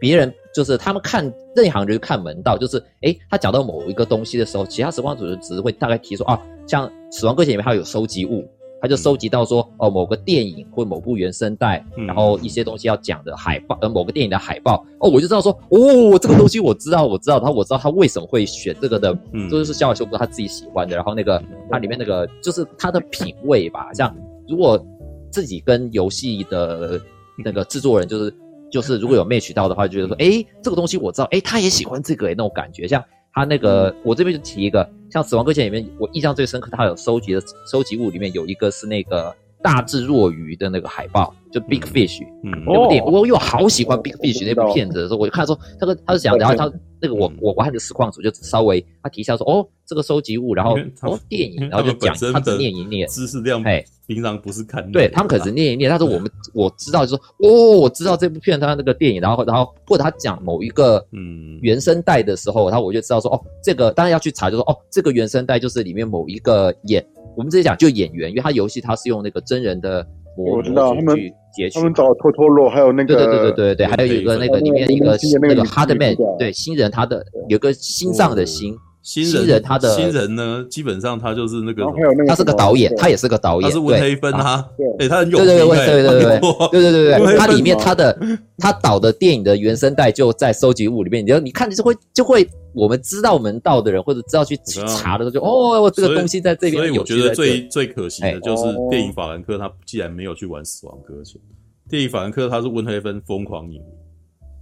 别人就是他们看内行人看门道，就是诶，他讲到某一个东西的时候，其他时光主就只是会大概提说啊，像《死亡搁浅》里面还有收集物，他就收集到说哦，某个电影或某部原声带，然后一些东西要讲的海报，呃，某个电影的海报，哦，我就知道说哦，这个东西我知道，我知道，然后我知道他为什么会选这个的，这就是小岛秀夫他自己喜欢的，然后那个他里面那个就是他的品味吧，像如果自己跟游戏的那个制作人就是。就是如果有 match 到的话，就觉得说，哎、欸，这个东西我知道，哎、欸，他也喜欢这个、欸，哎，那种感觉，像他那个，我这边就提一个，像《死亡搁浅》里面，我印象最深刻，他有收集的收集物里面有一个是那个大智若愚的那个海报，就 Big Fish，嗯，那部电影，我又好喜欢 Big Fish 那部片子的时候，我就看说，他说他是讲，然后他那个我我我还有实况组就稍微他提一下说，哦，这个收集物，然后哦电影，然后就讲他只念一念，知识量平常不是看。对他们可能念一念，但是我们我知道，就说哦，我知道这部片他那个电影，然后然后或者他讲某一个嗯。原声带的时候，然后我就知道说哦，这个当然要去查，就说哦，这个原声带就是里面某一个演，我们直接讲就演员，因为他游戏他是用那个真人的模我知道他们截取，他们找托托洛，还有那个对对对对对，还有一个那个里面一个那个 Hardman，对新人他的有个心脏的心。新人他的新人呢，基本上他就是那个，他是个导演，他也是个导演，他是温黑芬哈，对，他很有名，对对对对对对对对对，他里面他的他导的电影的原声带就在收集物里面，你就你看你就会就会，我们知道门道的人或者知道去查的时候，就哦，这个东西在这边，所以我觉得最最可惜的就是电影法兰克他既然没有去玩死亡搁浅，电影法兰克他是温黑芬疯狂影迷，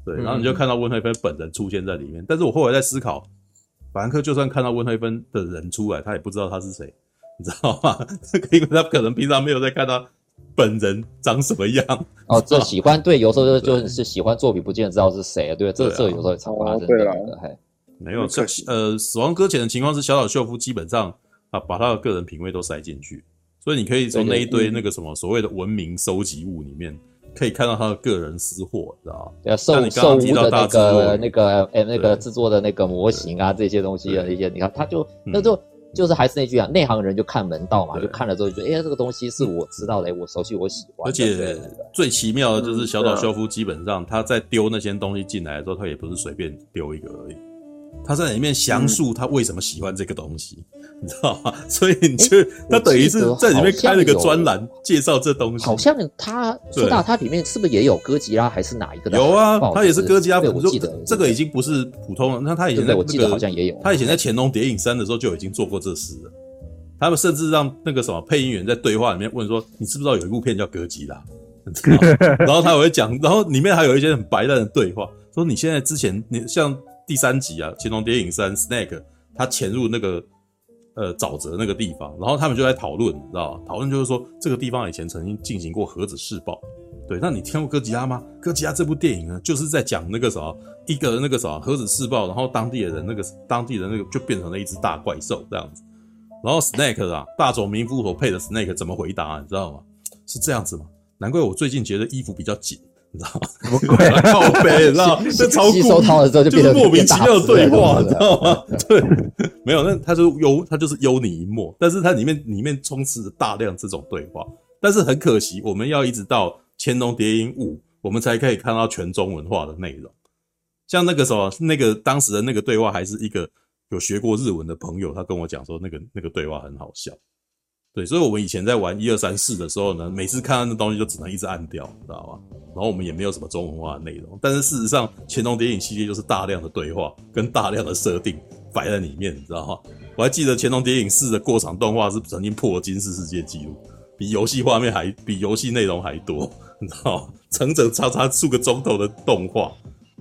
对，然后你就看到温黑芬本人出现在里面，但是我后来在思考。法兰克就算看到温黑芬的人出来，他也不知道他是谁，你知道吗？这 (laughs) 个因为他可能平常没有在看他本人长什么样。哦，(laughs) 这喜欢对，有时候就就是喜欢作品，不见得知道是谁啊。对，这这有时候也常发生。对了，没有这呃，死亡搁浅的情况是小岛秀夫基本上啊，把他的个人品味都塞进去，所以你可以从那一堆那个什么所谓的文明收集物里面。可以看到他的个人私货，知道吗？受受污的那个那个哎，那个制作的那个模型啊，这些东西的，一些你看，他就那就就是还是那句啊，内行人就看门道嘛，就看了之后就觉得，哎，这个东西是我知道的，我熟悉，我喜欢。而且最奇妙的就是小岛秀夫，基本上他在丢那些东西进来的时候，他也不是随便丢一个而已。他在里面详述他为什么喜欢这个东西，嗯、(laughs) 你知道吗？所以你就他等于是在里面开了个专栏介绍这东西。好像他说到他里面是不是也有哥吉拉还是哪一个？有啊，他也是哥吉拉。我记得这个已经不是普通了。那他以前在那个好像也有，他以前在《潜龙谍影三》的时候就已经做过这事了。他们甚至让那个什么配音员在对话里面问说：“你知不知道有一部片叫哥吉拉？” (laughs) (laughs) 然后他也会讲，然后里面还有一些很白烂的对话，说：“你现在之前你像。”第三集啊，《潜龙谍影三》Snake 他潜入那个呃沼泽那个地方，然后他们就在讨论，你知道吗？讨论就是说这个地方以前曾经进行过核子试爆。对，那你听过哥吉拉吗？哥吉拉这部电影呢，就是在讲那个什么一个那个什么核子试爆，然后当地的人那个当地的那个就变成了一只大怪兽这样子。然后 Snake 啊，大冢明夫所配的 Snake 怎么回答？你知道吗？是这样子吗？难怪我最近觉得衣服比较紧。你知道吗？什么鬼？靠北，你知道？这超吸收套了之后就变得莫名其妙的对话，你知道吗？(laughs) 对，(laughs) 没有，那他就幽，他就是幽你一默，但是它里面里面充斥着大量这种对话，但是很可惜，我们要一直到《乾隆谍影五》，我们才可以看到全中文化的内容。像那个时候，那个当时的那个对话，还是一个有学过日文的朋友，他跟我讲说，那个那个对话很好笑。对，所以我们以前在玩一二三四的时候呢，每次看到那东西就只能一直按掉，知道吗？然后我们也没有什么中文化的内容，但是事实上，乾隆谍影系列就是大量的对话跟大量的设定摆在里面，你知道吗？我还记得乾隆谍影四的过场动画是曾经破吉尼斯世界纪录，比游戏画面还比游戏内容还多，你知道吗？整整差差数个钟头的动画，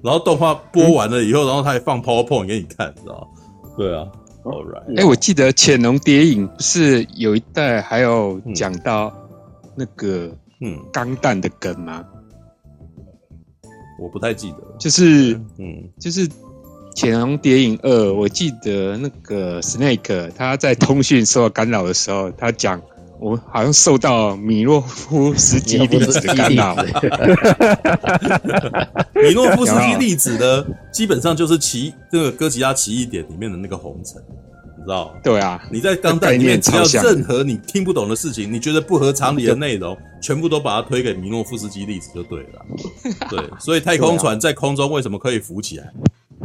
然后动画播完了以后，然后他还放 PowerPoint 给你看，你知道吗？对啊。哎 Right.、哎，我记得《潜龙谍影》不是有一代还有讲到那个嗯钢弹的梗吗？我不太记得，就是嗯，就是《潜龙谍影二》，我记得那个 Snake 他在通讯受到干扰的时候，他讲我好像受到米诺夫斯基粒子的干扰。米诺夫斯基粒子呢，(laughs) 基本上就是奇这个哥吉拉奇异点里面的那个红尘。你知道？对啊，你在钢弹里面，只要任何你听不懂的事情，你觉得不合常理的内容，(laughs) 全部都把它推给米诺夫斯基粒子就对了。(laughs) 对，所以太空船在空中为什么可以浮起来？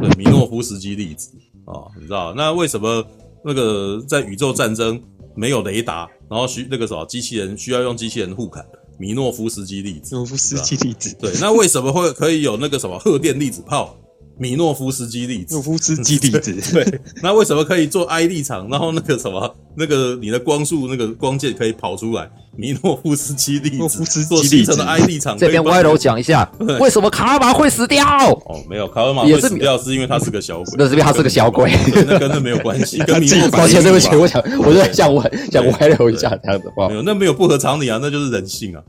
对，米诺夫斯基粒子啊，你知道？那为什么那个在宇宙战争没有雷达，然后需那个什么机器人需要用机器人互砍？米诺夫斯基粒子，米诺夫斯基粒子。对，那为什么会可以有那个什么荷电粒子炮？米诺夫斯基粒子，诺夫斯基粒子，(laughs) 对，那为什么可以做 I 立场？然后那个什么，那个你的光速那个光剑可以跑出来？米诺夫斯基粒子做形成的 I 立场。这边歪楼讲一下，为什么卡尔玛会死掉？哦，没有，卡尔玛会死掉是因为他是个小鬼。(laughs) 那是因为他是个小鬼，那跟那没有关系。(laughs) 跟米诺，抱歉，对不起，我想，我在想，我想歪楼一下这样子话。没有，那没有不合常理啊，那就是人性啊。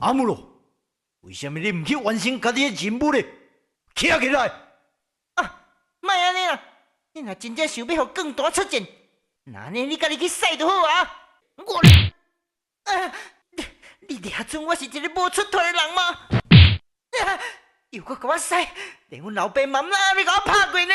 阿姆罗，为什么你唔去完成家己的任务呢？起来！啊莫安尼啦！你若真正想要让更大出战，那呢你家己去使就好啊！我抓准我是一个无出头的人吗？又搁给我使，连阮老爸妈妈你给我拍过呢？